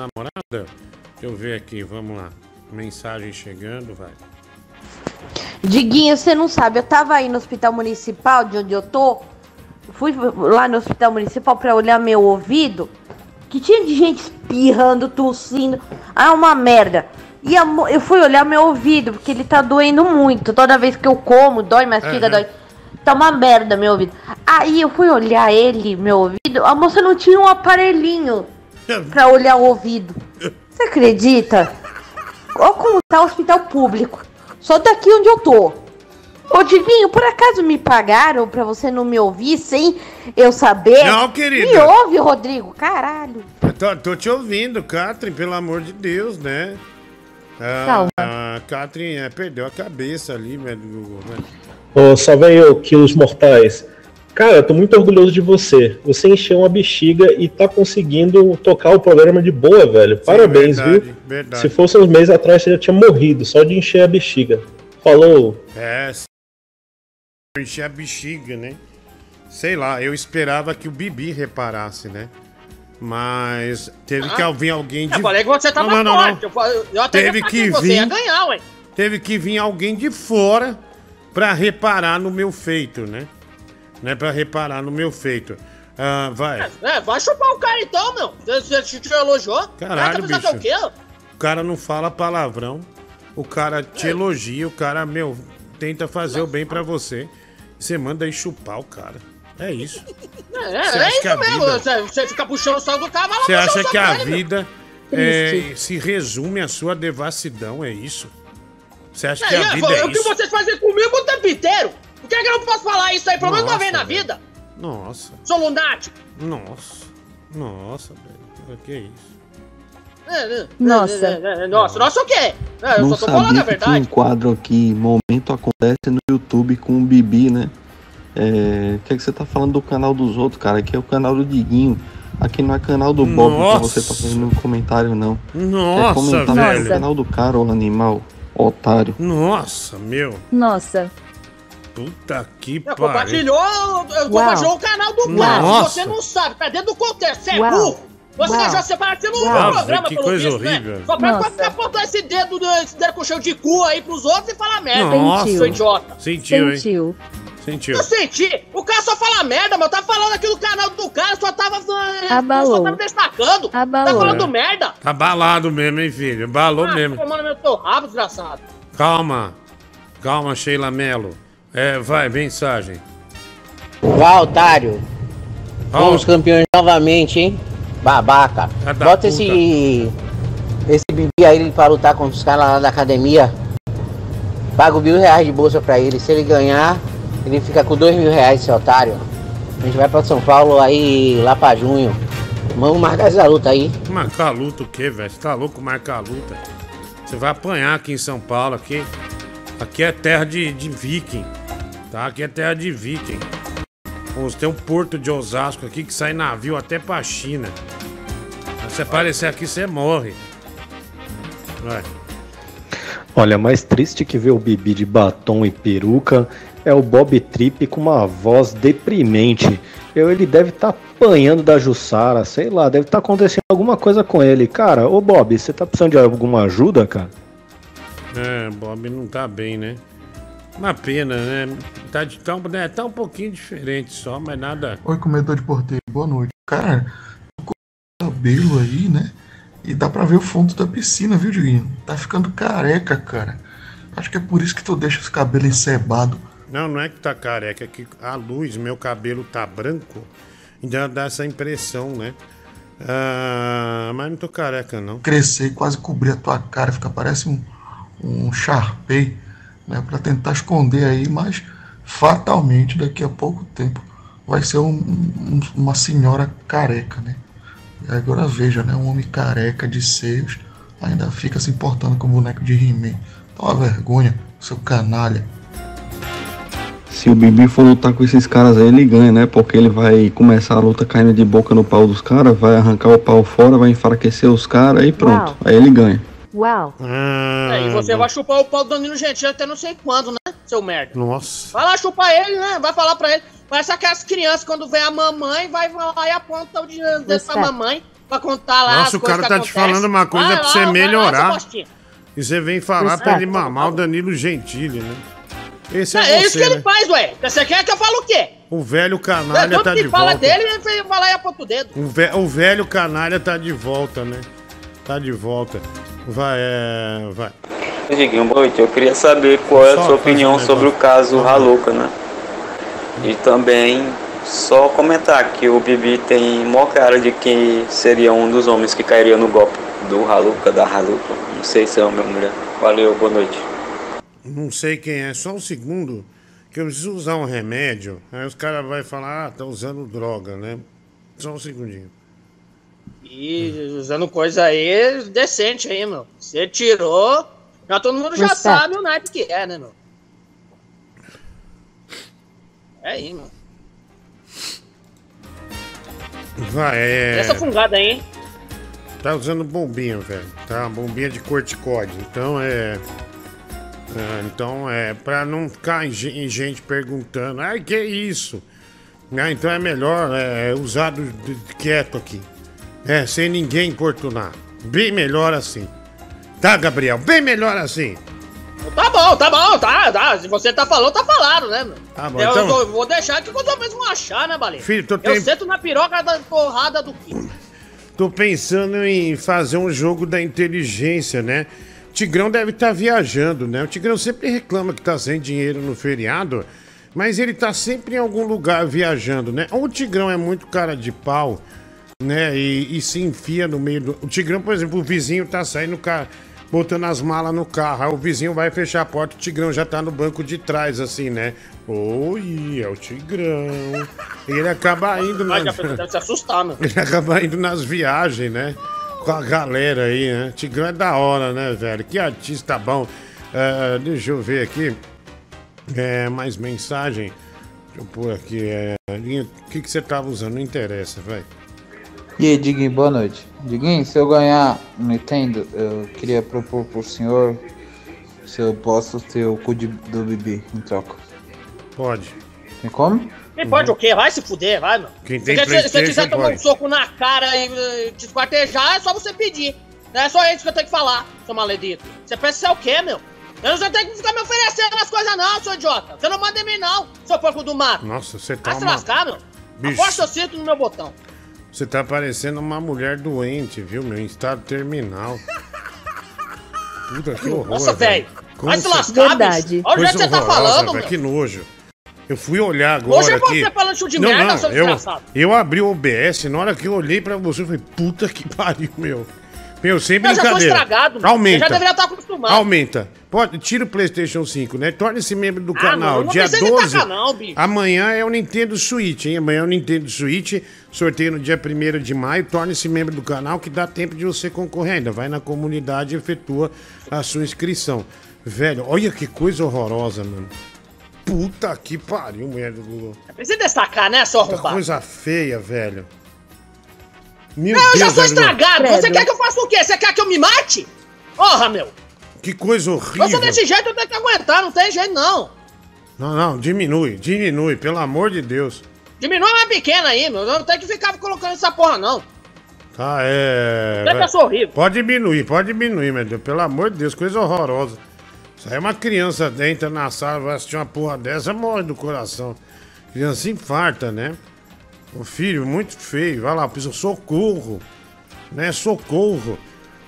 namorada? Deixa eu ver aqui, vamos lá. Mensagem chegando, vai. Diguinho, você não sabe, eu tava aí no hospital municipal de onde eu tô. Fui lá no hospital municipal pra olhar meu ouvido. Que tinha de gente espirrando, tossindo. Ah, uma merda. E a eu fui olhar meu ouvido, porque ele tá doendo muito. Toda vez que eu como, dói, mastiga, Aham. dói. Tá uma merda meu ouvido. Aí eu fui olhar ele, meu ouvido. A moça não tinha um aparelhinho *laughs* pra olhar o ouvido. Você acredita? Olha como tá o hospital público. Só daqui onde eu tô. Ô, Diguinho, por acaso me pagaram pra você não me ouvir sem eu saber? Não, querida. Me ouve, Rodrigo. Caralho. Eu tô, tô te ouvindo, Catherine, pelo amor de Deus, né? Ah, Calma. a Catherine é, perdeu a cabeça ali, né, do Google, né? Ô, salve aí, ô, quilos mortais. Cara, tô muito orgulhoso de você. Você encheu uma bexiga e tá conseguindo tocar o programa de boa, velho. Parabéns, verdade, viu? verdade. Se fosse uns meses atrás, você já tinha morrido só de encher a bexiga. Falou. É, se- encher a bexiga, né? Sei lá, eu esperava que o Bibi reparasse, né? Mas teve que Ah. vir alguém de. Eu falei que você tava Não, não, não, forte. Eu, eu até Teve que você vir. ia ganhar, ué. Teve que vir alguém de fora pra reparar no meu feito, né? Né, pra reparar no meu feito. Ah, vai. É, vai chupar o cara então, meu. Você te, te elogiou? Caralho, Vai pensar que é o quê? O cara não fala palavrão. O cara te elogia, o cara, meu, tenta fazer o bem pra você. Você manda aí chupar o cara. É isso. É, é, acha isso que a mesmo. vida- Você, você fica puxando o saco do cara, vai lá Você acha que a dele, vida é, se resume à sua devassidão, é isso? Você acha É, que a é, vida é é o que isso? vocês fazem comigo o tempo inteiro. Por que, que eu não posso falar isso aí pelo menos uma vez na velho. vida? Nossa, Sou lunático. nossa, nossa, velho. Que isso? É, é, Nossa. é, é, é, Nossa, nossa o quê? É, eu Não só tô falando a tinha um verdade. quadro aqui, momento acontece no YouTube com o Bibi, né? É, o que é que você tá falando do canal dos outros, cara? Aqui é o canal do Diguinho. Aqui não é canal do Bob que você tá fazendo um comentário, não. Nossa, é comentário velho. no canal do cara, o animal, otário. Nossa, meu. Nossa. Puta que É, pariu. compartilhou, eu compartilhou o canal do cara. Você não sabe, tá dentro do contexto, você é burro. Você Uau. já se participa no Uau, programa, que pelo coisa visto, horrível. né? Só pra pra apontar esse dedo, esse dedo com cheio de cu aí pros outros e falar merda. Nossa. Seu idiota. Sentiu, hein? Sentiu. Sentiu. Eu senti. O cara só fala merda, meu. Tá falando aqui do canal do cara, só tava. Abalou. Só tava destacando. Tá Abalou. falando merda. Tá balado mesmo, hein, filho? Balou Ah, mesmo. tomando meu teu rabo, desgraçado. Calma. Calma, Sheila Mello. É, vai, mensagem. Vá, otário. Ó, Fomos campeões novamente, hein? Babaca. Filha da Bota puta. esse. Esse bibi aí pra lutar contra os caras lá da academia. Paga mil reais de bolsa pra ele. Se ele ganhar, ele fica com dois mil reais, esse otário. A gente vai pra São Paulo aí lá pra junho. Vamos marcar essa luta aí. Marcar a luta o quê, velho? Você tá louco marcar a luta? Você vai apanhar aqui em São Paulo, aqui. Aqui é terra de, de viking. Tá? Aqui é terra de viking. Pô, Tem um porto de Osasco aqui que sai navio até pra China. Se você aparecer aqui, você morre. Vai. Olha, mais triste que ver o Bibi de batom e peruca é o Bob Trip com uma voz deprimente. Eu, ele deve estar apanhando da Jussara, sei lá, deve estar acontecendo alguma coisa com ele. Cara, ô Bob, você tá precisando de alguma ajuda, cara? É, Bob não tá bem, né? Uma pena, né? Tá, de, um- né, tá um pouquinho diferente só, mas nada. Oi, comedor de porteiro, boa noite. Cara, tô com o cabelo aí, né? E dá pra ver o fundo da piscina, viu, Diguinho? Tá ficando careca, cara. Acho que é por isso que tu deixa esse cabelo encebado. Não, não é que tá careca, é que a luz, meu cabelo tá branco, então dá essa impressão, né? Ah, mas não tô careca, não. Crescer quase cobrir a tua cara, fica parece um, um Sharpei, né? Pra tentar esconder aí, mas fatalmente daqui a pouco tempo vai ser um- um- uma senhora careca, né? E agora veja, né? Um homem careca de seios ainda fica se importando com o boneco de He-Man. Tá uma vergonha, seu canalha. Se o Bibi for lutar com esses caras aí, ele ganha, né? Porque ele vai começar a luta caindo de boca no pau dos caras, vai arrancar o pau fora, vai enfraquecer os caras e pronto. Uau. Aí ele ganha. Uau. Ah, É, e você vai chupar o pau do Danilo Gentili até não sei quando, né, seu merda? Nossa. Vai lá chupar ele, né? Vai falar pra ele. Parece aquelas crianças quando vem a mamãe, vai lá e aponta o dinheiro Respect. mamãe pra contar lá. Nossa, as o cara que tá te falando uma coisa Vai pra lá, você vai lá, melhorar. bostinha. E você vem falar pra ele mamar o Danilo Gentili, né? Esse é, É, isso você, que ele né? faz, ué. Você quer que eu fale o quê? O velho É, canalha tanto tá que de fala volta. dele, ele vai lá e aponta o dedo. O, ve- o velho canalha tá de volta, né? Tá de volta. Vai, é. Vai. Diguinho, boa noite. Eu queria saber qual é a Só sua opinião sobre o caso Raluca, né? E também só comentar que o Bibi tem maior cara de que seria um dos homens que cairia no golpe do Raluca, da Raluca. Não sei se é homem ou mulher. Valeu, boa noite. Não sei quem é, só um segundo. Que eu preciso usar um remédio. Aí os caras vão falar, ah, tá usando droga, né? Só um segundinho. E usando coisa aí decente aí, meu. Você tirou, já todo mundo já sabe o naipe que é, né, meu? É aí, meu. Vai, é. Essa fungada aí, hein? Tá usando bombinha, velho. Tá? Bombinha de corticóide. Então é. é, então é. Pra não ficar em gente perguntando, ai, que isso? Ah, então é melhor é, usar do- do- quieto aqui. É, sem ninguém importunar. Bem melhor assim. Tá, Gabriel? Bem melhor assim. Tá bom, tá bom, tá, tá. Se você tá falando, tá falado, né, meu? Tá bom, eu, então- vou- vou deixar que quando vocês vão achar, né, Baleia? Filho, tu Eu tem- sento na piroca da porrada do Kim. Tô pensando em fazer um jogo da inteligência, né? Tigrão deve estar viajando, né? O Tigrão sempre reclama que tá sem dinheiro no feriado, mas ele tá sempre em algum lugar viajando, né? Ou o Tigrão é muito cara de pau, né? E, e se enfia no meio do. O Tigrão, por exemplo, o vizinho tá saindo, ca- botando as malas no carro. Aí o vizinho vai fechar a porta, o Tigrão já tá no banco de trás, assim, né? Oi, é o Tigrão. Ele acaba indo na. Mas já deve se assustar, meu. Ele acaba indo nas viagens, né? Com a galera aí, né? Tigrão é da hora, né, velho? Que artista bom. É, deixa eu ver aqui. É, mais mensagem. Deixa eu pôr aqui. É, linha- o que, que você tava usando? Não interessa, vai. E aí, Diguinho, boa noite. Diguinho, se eu ganhar no Nintendo, eu queria propor pro senhor se eu posso ter o cu de- do Bibi em troca. Pode. Tem como? Me pode o quê? Vai se fuder, vai, meu. Quem Se tem você- se você quiser tomar pode. um soco na cara e eh, te esquartejar, é só você pedir. Não é só isso que eu tenho que falar, seu maledito. Você pensa ser o quê, meu? Eu não tenho que ficar me oferecendo as coisas, não, seu idiota. Você não manda em mim, não, seu porco do mato. Nossa, você tá Vai se lascar, meu. Bicho. Aposta eu sinto no meu botão. Você tá parecendo uma mulher doente, viu, meu? Em estado terminal. Puta, que horror. Nossa, velho. Vai se lascar, Verdade. Olha o jeito que você tá falando, meu. Que nojo. Eu fui olhar agora Hoje é aqui. você falando show de não, merda, não, seu eu, desgraçado. eu abri o OBS, na hora que eu olhei pra você, eu falei, puta que *laughs* pariu, meu. Meu, sem Eu já tô brincadeira. estragado, meu. Aumenta. Você já deveria estar acostumado. Aumenta. Pode, tira o PlayStation 5, né? Torne-se membro do Ah, canal. mano, não Dia precisa de 12. tacar não, bicho. Amanhã é o Nintendo Switch, hein? Amanhã é o Nintendo Switch. Sorteio no dia 1 de maio. Torne-se membro do canal que dá tempo de você concorrer ainda. Vai na comunidade e efetua a sua inscrição. Velho, olha que coisa horrorosa, mano. Puta que pariu, mulher do Google. Precisa destacar, né, seu Que arrombado? coisa feia, velho. Meu Não, eu já Deus, sou velho. estragado. Você quer que eu faça o quê? Você quer que eu me mate? Porra, meu. Que coisa horrível. Eu sou desse jeito, eu tenho que aguentar. Não tem jeito, não. Não, não, diminui, diminui, pelo amor de Deus. Diminui mais pequena aí, meu. Eu não tenho que ficar colocando essa porra, não. Tá, é. Você é vai- pessoa horrível. Pode diminuir, pode diminuir, meu Deus. Pelo amor de Deus, coisa horrorosa. Isso aí é uma criança entra na sala, vai assistir uma porra dessa, morre do coração. Criança infarta, né? Filho, muito feio. Vai lá, precisa socorro. Né? Socorro.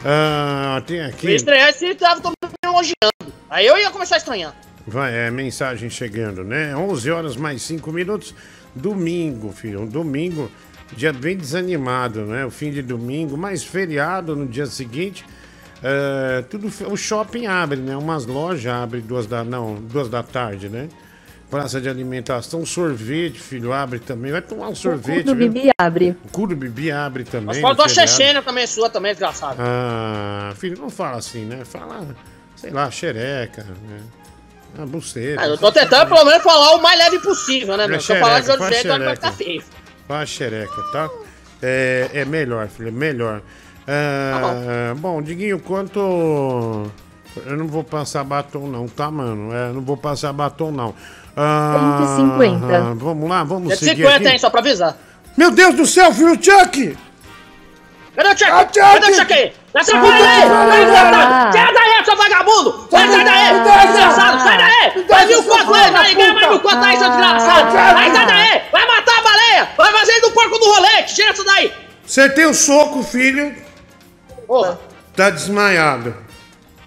Ah, tem Eu ia aqui. estranhar se tava todo mundo elogiando. Aí eu ia começar a estranhar. Vai, é mensagem chegando, né? 11 horas mais 5 minutos. Domingo, filho. Um domingo, dia bem desanimado, né? O fim de domingo, mais feriado no dia seguinte. É, tudo, o shopping abre, né? Umas lojas abrem duas da, não, duas da tarde, né? Praça de alimentação, sorvete, filho, abre também. Vai tomar um O sorvete, cu do viu? Bibi abre. O cu do Bibi abre também. Mas faltou a. Chechênia também, sua também, desgraçado. Ah, filho, não fala assim, né? Fala, sei lá, xereca, né? A buceta. Ah, eu tô tentando pelo menos falar o mais leve possível, né, meu? Se eu falar de outro jeito, vai ficar feio. Faz xereca, tá? É, é melhor, filho, é melhor. Ah, bom, Diguinho, quanto. Eu não vou passar batom, não, tá, mano? É, não vou passar batom, não. Ah, 150. Vamos lá, vamos seguir 150, aqui. hein, só pra avisar. Meu Deus do céu, filho, Chuck! Cadê o Chuck? Ah, Chuck! Cadê o Chuck aí? Desce a porra aí! Vai! Sai daí, seu vagabundo! Vai, sai daí! Vai, desgraçado! Sai daí! Vai mil conto aí! Vai ganhar mais mil conto aí, seu desgraçado! Vai, sai daí! Vai matar a baleia! Vai fazer do porco do rolete! Tira isso daí! Acertei o soco, filho. Porra! Tá desmaiado.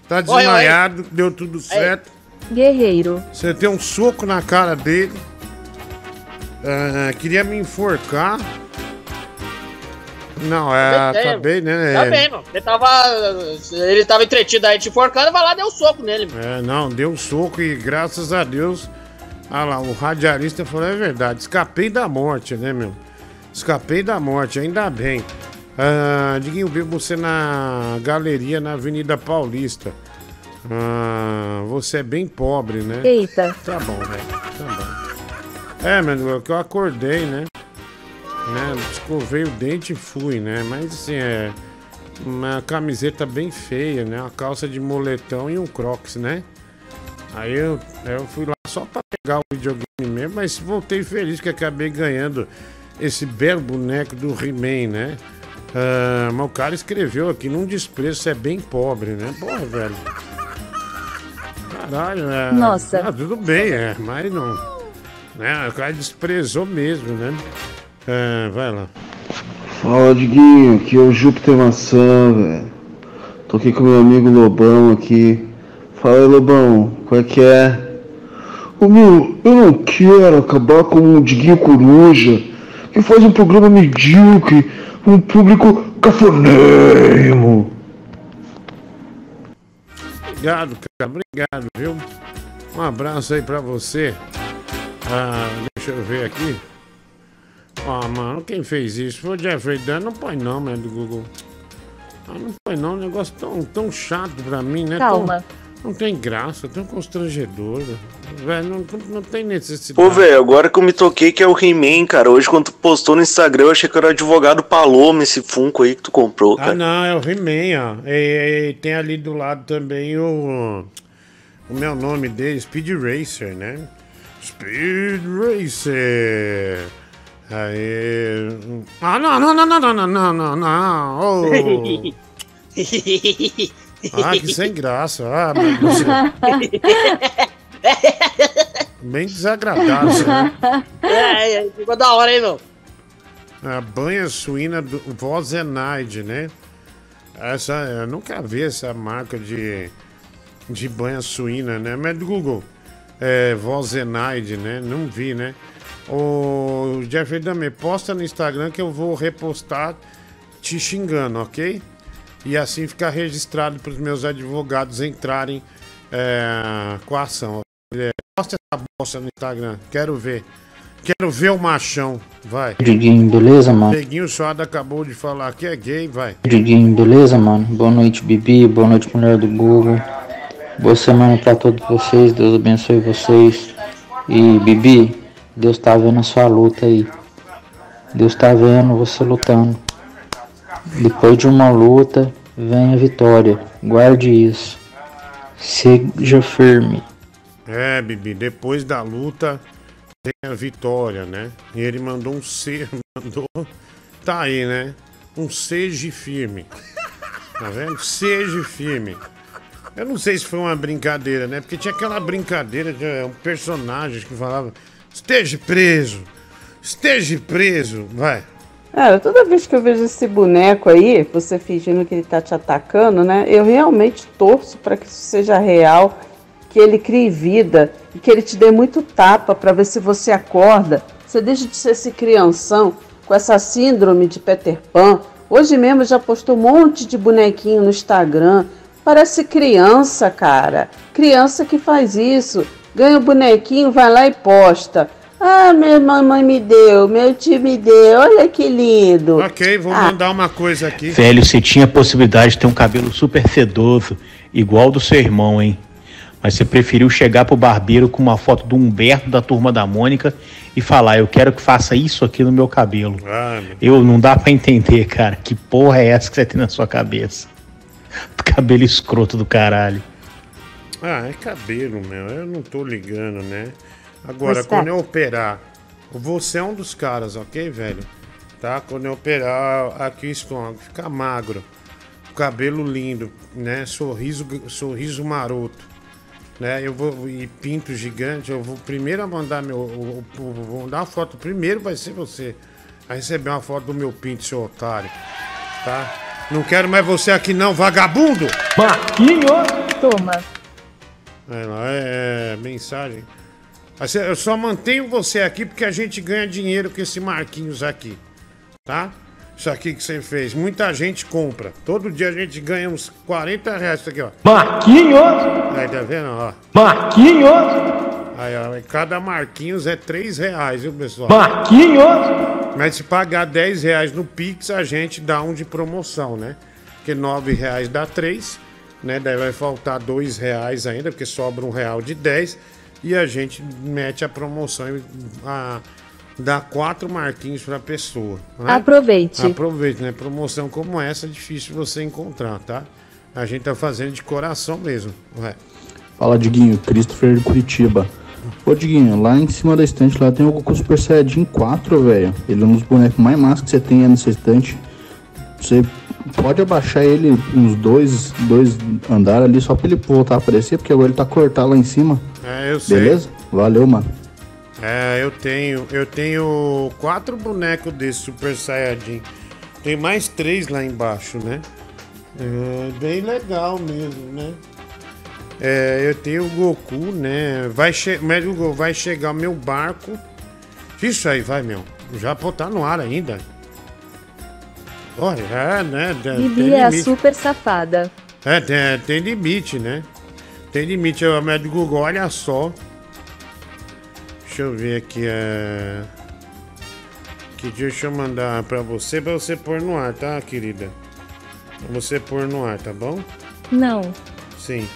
Tá desmaiado, deu tudo certo. Guerreiro. Você tem um soco na cara dele. Ah, queria me enforcar. Não, é, Acabei, acabei, né? Tá bem, mano. Ele tava. Ele tava entretido aí te enforcando, vai lá e deu um soco nele, mano. É, não, deu um soco e graças a Deus. Ah lá, o radialista falou: é verdade, escapei da morte, né, meu? Escapei da morte, ainda bem. Ah, Diguinho, vi você na galeria na Avenida Paulista. Ah, você é bem pobre, né? Eita. Tá bom, velho. Tá bom. É, mano, é que eu acordei, né? né? Escovei o dente e fui, né? Mas assim, é. Uma camiseta bem feia, né? Uma calça de moletão e um crocs, né? Aí eu, eu fui lá só pra pegar o videogame mesmo, mas voltei feliz que acabei ganhando esse belo boneco do He-Man, né? Ah, mas o cara escreveu aqui num desprezo, é bem pobre, né? Porra, velho. Caralho, é. Nossa. Ah, tudo bem, é, mas não. Né, o cara desprezou mesmo, né? É, vai lá. Fala, Diguinho, aqui é o Júpiter Maçã, velho. Tô aqui com meu amigo Lobão aqui. Fala aí, Lobão, qual é que é? Ô meu, eu não quero acabar com o Diguinho Coruja, que faz um programa medíocre, um público cafonérrimo. Obrigado, cara. Obrigado, viu? Um abraço aí pra você. Ah, deixa eu ver aqui. Ó, mano, quem fez isso? Foi o Jeffrey Dan, não põe não, né, do Google. Ah, não põe não, um negócio tão, tão chato pra mim, né? Calma. Tão- não tem graça, tão constrangedor. Velho, não, não, não tem necessidade. Pô, velho, agora que eu me toquei que é o He-Man, cara. Hoje, quando tu postou no Instagram, eu achei que era o advogado Paloma, esse Funko aí que tu comprou, Ah, cara. não, é o He-Man, ó. E, e tem ali do lado também o. O meu nome dele, Speed Racer, né? Speed Racer. Aí. Ah, não, não, não, não, não, não, não, não, não. *laughs* Oh. *laughs* Ah, que sem graça. Ah, meu Deus. Bem desagradável, né? É, é, ficou da hora, hein, meu? A banha suína do Vozenaide, né? Essa, eu nunca vi essa marca de, de banha suína, né? Mas do Google, é, Vozenaide, né? Não vi, né? O Jeffrey Dahmer, posta no Instagram que eu vou repostar te xingando, ok? E assim ficar registrado para os meus advogados entrarem é, com a ação. É, Posta essa bosta no Instagram, quero ver. Quero ver o machão, vai. Diguinho, beleza, mano? Peguinho Suado acabou de falar que é gay, vai. Diguinho, beleza, mano? Boa noite, Bibi. Boa noite, mulher do Google. Boa semana pra todos vocês. Deus abençoe vocês. E, Bibi, Deus tá vendo a sua luta aí. Deus tá vendo você lutando. Depois de uma luta, vem a vitória. Guarde isso. Seja firme. É, Bibi, depois da luta tem a vitória, né? E ele mandou um ser, *laughs* mandou. Tá aí, né? Um seja firme. Tá vendo? Seja firme. Eu não sei se foi uma brincadeira, né? Porque tinha aquela brincadeira de é, um personagem que falava: esteja preso, esteja preso, vai. Cara, toda vez que eu vejo esse boneco aí, você fingindo que ele tá te atacando, né? Eu realmente torço para que isso seja real, que ele crie vida e que ele te dê muito tapa para ver se você acorda. Você deixa de ser esse crianção com essa síndrome de Peter Pan. Hoje mesmo já postou um monte de bonequinho no Instagram. Parece criança, cara. Criança que faz isso. Ganha o bonequinho, vai lá e posta. Ah, minha mamãe me deu, meu tio me deu, olha que lindo. Ok, vou Ah. mandar uma coisa aqui. Velho, você tinha a possibilidade de ter um cabelo super sedoso, igual do seu irmão, hein? Mas você preferiu chegar pro barbeiro com uma foto do Humberto da turma da Mônica e falar: Eu quero que faça isso aqui no meu cabelo. Ah, meu. Eu não dá pra entender, cara. Que porra é essa que você tem na sua cabeça? *laughs* Cabelo escroto do caralho. Ah, é cabelo, meu. Eu não tô ligando, né? Agora, Mas tá. quando eu operar, você é um dos caras, ok, velho? Tá? Quando eu operar aqui o estômago, ficar magro, cabelo lindo, né? Sorriso, sorriso maroto, né? Eu vou e pinto gigante. Eu vou primeiro a mandar meu, o- o- vou mandar uma foto. Primeiro vai ser você a receber uma foto do meu pinto, seu otário, tá? Não quero mais você aqui não, vagabundo. Marquinho. Toma. É, lá, é, mensagem. Eu só mantenho você aqui porque a gente ganha dinheiro com esse Marquinhos aqui. Tá? Isso aqui que você fez. Muita gente compra. Todo dia a gente ganha uns 40 reais. Isso aqui, ó. Marquinhos! Aí, tá vendo? Ó. Marquinhos! Aí, ó. Cada Marquinhos é 3 reais, viu, pessoal? Marquinhos! Mas se pagar 10 reais no Pix, a gente dá um de promoção, né? Porque 9 reais dá 3, né? Daí vai faltar 2 reais ainda, porque sobra um real de 10. E a gente mete a promoção e a, dá 4 marquinhos pra pessoa. né? Aproveite. Aproveite, né? Promoção como essa é difícil você encontrar, tá? A gente tá fazendo de coração mesmo. Ué. Fala, Diguinho. Christopher de Curitiba. Ô, Diguinho, lá em cima da estante lá tem o Goku Super Saiyajin 4, velho. Ele é um dos bonecos mais massa que você tem aí nessa estante. Você pode abaixar ele uns dois, dois andares ali só pra ele voltar a aparecer, porque agora ele tá cortado lá em cima. É, eu sei. Beleza? Valeu, mano. É, eu tenho. Eu tenho quatro bonecos desse Super Saiyajin. Tem mais três lá embaixo, né? É bem legal mesmo, né? É, eu tenho o Goku, né? Vai, che mas vai chegar o meu barco. Isso aí, vai, meu. Já pô, tá no ar ainda. Olha, é, né? Bibi é a super safada. É, tem, tem limite, né? Tem limite. O médico Google, olha só. Deixa eu ver aqui. É... Que deixa eu mandar pra você, pra você pôr no ar, tá, querida? Pra você pôr no ar, tá bom? Não. Sim.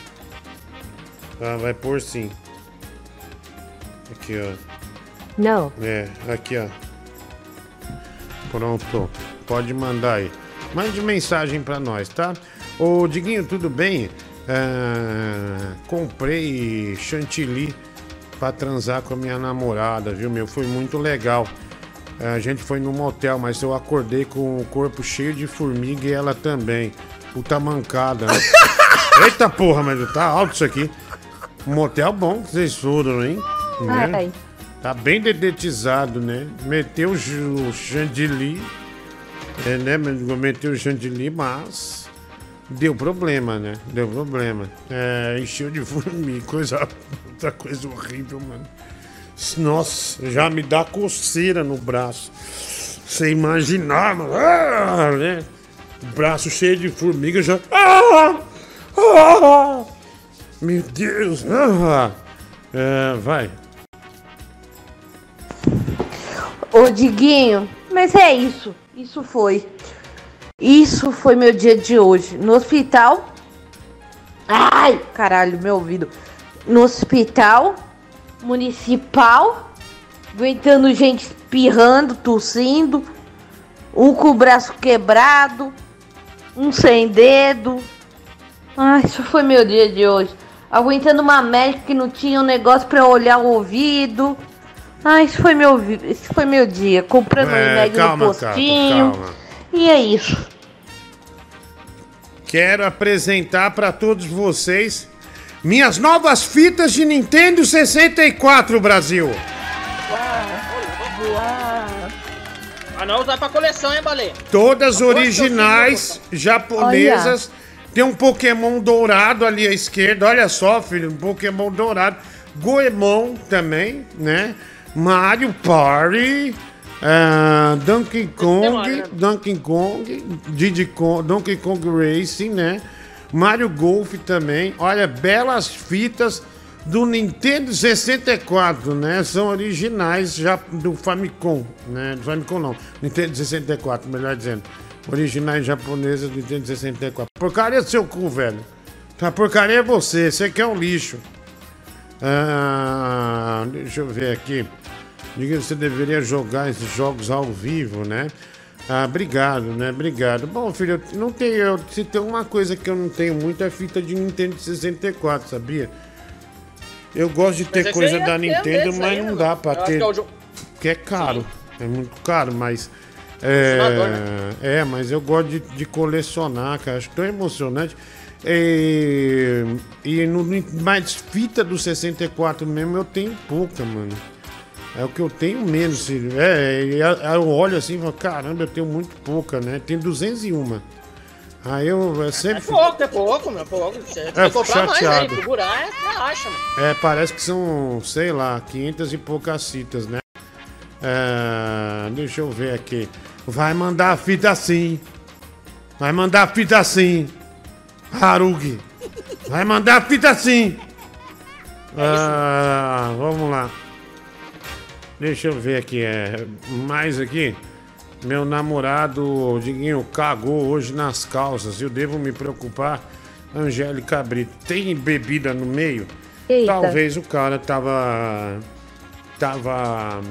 Tá, vai pôr sim. Aqui, ó. No. É, aqui, ó. Pronto. Pode mandar aí. Mande mensagem pra nós, tá? Ô, Diguinho, tudo bem? Ah, comprei chantilly pra transar com a minha namorada, viu, meu? Foi muito legal. A gente foi num motel, mas eu acordei com o corpo cheio de formiga e ela também. Puta mancada, né? *laughs* Eita porra, mas tá alto isso aqui. Motel bom que vocês foram, hein? Né? Ai. Tá bem dedetizado, né? Meteu o chantilly, é, né? Meteu o chantilly, mas deu problema, né? Deu problema. É, encheu de formiga, *laughs* coisa, outra coisa horrível, mano. Nossa, já me dá coceira no braço. Você imaginar, mano. Ah, né? Braço cheio de formiga já. Ah! Ah! Meu Deus! Ah! É, vai. Ô Diguinho, mas é isso. Isso foi. Isso foi meu dia de hoje. No hospital. Ai, caralho, meu ouvido. No hospital municipal, aguentando gente espirrando, tossindo, um com o braço quebrado, um sem dedo. Ai, isso foi meu dia de hoje. Aguentando uma médica que não tinha um negócio pra olhar o ouvido. Ah, isso foi meu, isso foi meu dia. Comprando É, remédio calma, no postinho. calma. E é isso. Quero apresentar para todos vocês minhas novas fitas de Nintendo 64 Brasil. Ah, não usar pra coleção, hein, baleia? Todas Aposto originais japonesas. Tem um Pokémon dourado ali à esquerda. Olha só, filho, um Pokémon dourado. Goemon também, né? Mario Party. ah, Donkey Kong, Donkey Kong, Diddy Kong, Donkey Kong Racing, né? Mario Golf também. Olha, belas fitas do Nintendo 64, né? São originais já do Famicom, né? Do Famicom não, Nintendo 64, melhor dizendo. Originais japonesas do Nintendo 64. Porcaria do seu cu, velho. A porcaria é você, você que é um lixo. Ah, deixa eu ver aqui. Diga você deveria jogar esses jogos ao vivo, né? Ah, obrigado, né? Obrigado. Bom, filho, eu não tenho. Eu, se tem uma coisa que eu não tenho muito é fita de Nintendo 64, sabia? Eu gosto de ter coisa é da teu Nintendo, mas aí, não né, dá pra ter. que é jo- Que é caro. É muito caro, mas. É, Colecionador, né? é, mas eu gosto de, de colecionar, cara. Acho tão emocionante. E, e no, mas fita do 64 mesmo eu tenho pouca, mano. É o que eu tenho menos, filho. É, eu olho assim e falo, caramba, eu tenho muito pouca, né? Tenho 201. Aí eu, eu É sempre. pouco, é pouco, meu, é pouco. Você É, vai comprar mais aí, chateado. procurar, é, acha, mano. É, parece que são, sei lá, 500 e poucas fitas, né? É, deixa eu ver aqui. Vai mandar a fita assim. Vai mandar a fita assim. Harugi. Vai mandar a fita assim. Ah, vamos lá. Deixa eu ver aqui. É, mais aqui. Meu namorado, Diguinho, cagou hoje nas calças. Eu devo me preocupar. Angélica Brito. Tem bebida no meio? Eita. Talvez o cara tava. Tava.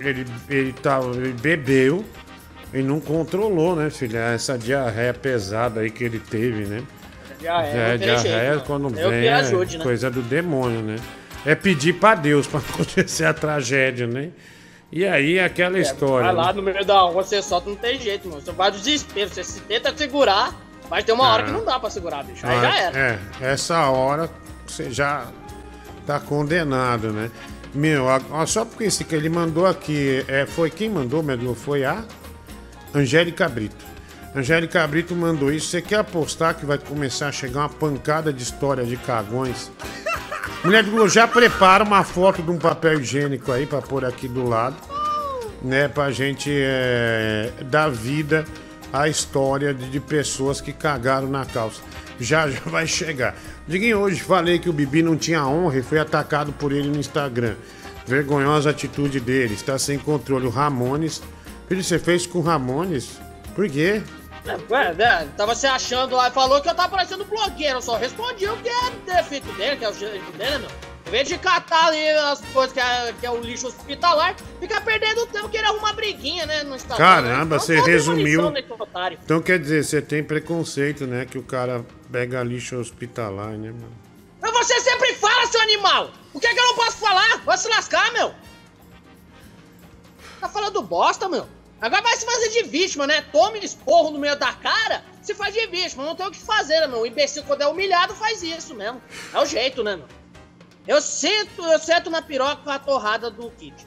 Ele, ele, tava, ele bebeu e não controlou, né, filha? Essa diarreia pesada aí que ele teve, né? Diarreia, É, não tem jeito, diarreia mano. quando Eu vem é ajude, né? coisa do demônio, né? É pedir pra Deus pra *laughs* acontecer a tragédia, né? E aí aquela história. Vai lá né? no meio da rua, você solta, não tem jeito, mano. Você vai do desespero, você se tenta segurar, mas tem uma hora Ah. que não dá pra segurar, bicho. Aí Ah, já era. É, essa hora você já tá condenado, né? Meu, a- ó, só porque esse que ele mandou aqui, é, foi quem mandou, Medu? Foi a Angélica Brito. Angélica Brito mandou isso. Você quer apostar que vai começar a chegar uma pancada de história de cagões? *laughs* Mulher do Globo, já prepara uma foto de um papel higiênico aí pra pôr aqui do lado, né? Pra gente é, dar vida à história de, de pessoas que cagaram na calça. Já já vai chegar. Diguinho, hoje falei que o Bibi não tinha honra e foi atacado por ele no Instagram. Vergonhosa atitude dele, está sem controle. O Ramones. Filho, você fez com o Ramones? Por quê? Ué, né, tava se achando lá falou que eu tava parecendo blogueiro. Eu só respondi o que é defeito dele, que é o jeito dele, meu. Em vez de catar ali as coisas que é, que é o lixo hospitalar, fica perdendo tempo querendo arrumar briguinha, né? No Instagram. Caramba, Então, você resumiu. Então quer dizer, você tem preconceito, né? Que o cara pega lixo hospitalar, né, mano? Mas você sempre fala, seu animal! O que é que eu não posso falar? Vai se lascar, meu! Tá falando bosta, meu? Agora vai se fazer de vítima, né? Tome esporro no meio da cara, se faz de vítima. Não tem o que fazer, né, meu? O imbecil, quando é humilhado, faz isso mesmo. É o jeito, né, meu? Eu sinto, eu sento na piroca com a torrada do Kid.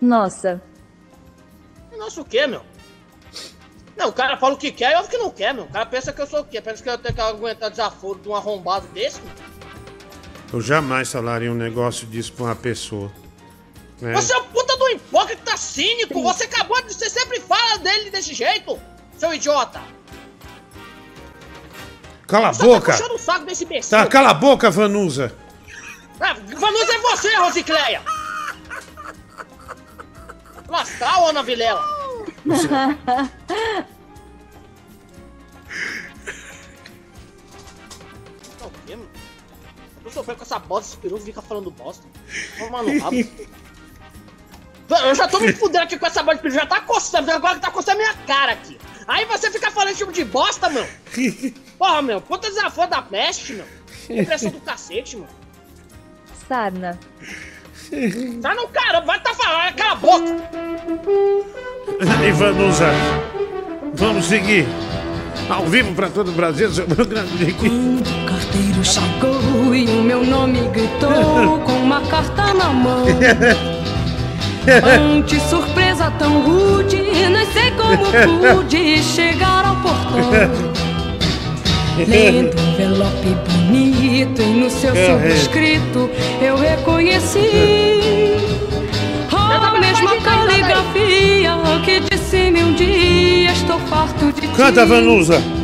Nossa, Nossa, o quê, meu? Não, o cara fala o que quer e eu o que não quer, meu. O cara pensa que eu sou o quê? Pensa que eu tenho que aguentar desaforo de um arrombado desse, meu? Eu jamais falaria um negócio disso pra uma pessoa. Né? Você é um puta do hipócrita cínico! Você acabou de. Você sempre fala dele desse jeito, seu idiota! Cala a Você boca! tá puxando o saco desse imbecil! Tá, cala a boca, Vanusa! Ah, Vanusa é você, Rosicleia! Lascar, ô Ana Vilela! Tá o quê, mano? Eu tô sofrendo com essa bosta, esse peru fica falando bosta. Toma no rabo. Eu já tô me fudendo aqui com essa bosta de peru, já tá coçando, agora que tá coçando minha cara aqui. Aí você fica falando tipo de bosta, meu. *laughs* Porra, meu, puta desaforo da peste, meu. Impressão do cacete, mano. sarna. Tá no caramba, vai tá falando, cala a boca. E Vanusa, vamos seguir. Ao vivo pra todo o Brasil, seu programa de O carteiro chegou e o meu nome gritou *laughs* com uma carta na mão. Ante surpresa tão rude, não sei como pude chegar ao portão. Lendo um envelope bonito e no seu subscrito eu reconheci a mesma caligrafia que disse-me um dia estou farto de ti. Canta, Vanusa!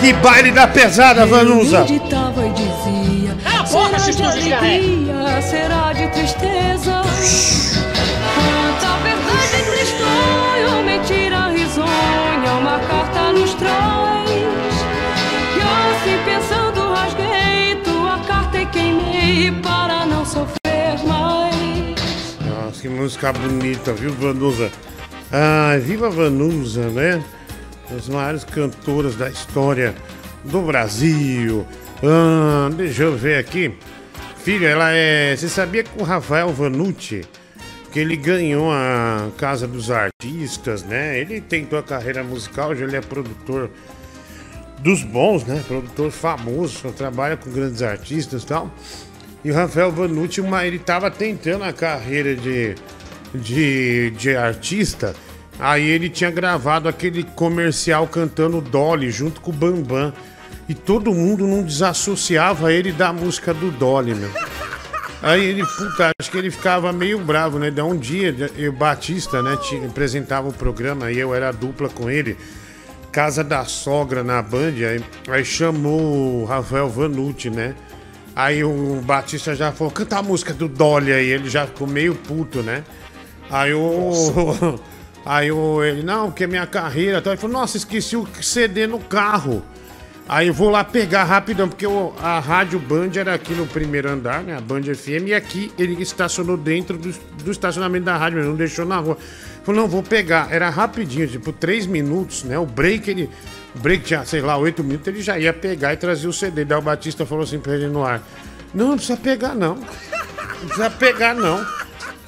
Que baile da pesada, Vanusa! Cala a boca, será de alegria, será de tristeza Quanta verdade entre estranho ou mentira risonha Uma carta nos traz E assim pensando rasguei tua carta e queimei Para não sofrer mais Nossa, que música bonita, viu, Vanusa? Ai, viva Vanusa, né? As maiores cantoras da história do Brasil. Ah, deixa eu ver aqui. Filho, ela é. Você sabia que o Rafael Vanucci, que ele ganhou a Casa dos Artistas, né? Ele tentou a carreira musical, hoje ele é produtor dos bons, né? Produtor famoso, trabalha com grandes artistas e tal. E o Rafael Vanucci, ele tava tentando a carreira de, de, de artista. Aí ele tinha gravado aquele comercial cantando Dolly junto com o Bambam. E todo mundo não desassociava ele da música do Dolly, meu. Aí ele, puta, acho que ele ficava meio bravo, né? Da um dia, eu, Batista, né, tinha, apresentava o programa e eu era dupla com ele. Casa da Sogra na Band, aí, aí chamou o Rafael Vanucci, né? Aí o Batista já falou, canta a música do Dolly aí, ele já ficou meio puto, né? Aí o. *laughs* Aí o, ele, não, que é minha carreira. Então ele falou, nossa, esqueci o CD no carro. Aí eu vou lá pegar rapidão, porque o- a rádio Band era aqui no primeiro andar, né? A Band FM, e aqui ele estacionou dentro do, do estacionamento da rádio, não deixou na rua. Falou, não, vou pegar. Era rapidinho, tipo, três minutos, né? O break ele O break tinha, sei lá, 8 minutos, ele já ia pegar e trazer o CD. Daí o Batista falou assim pra ele no ar: Não, não precisa pegar, não. Não precisa pegar, não.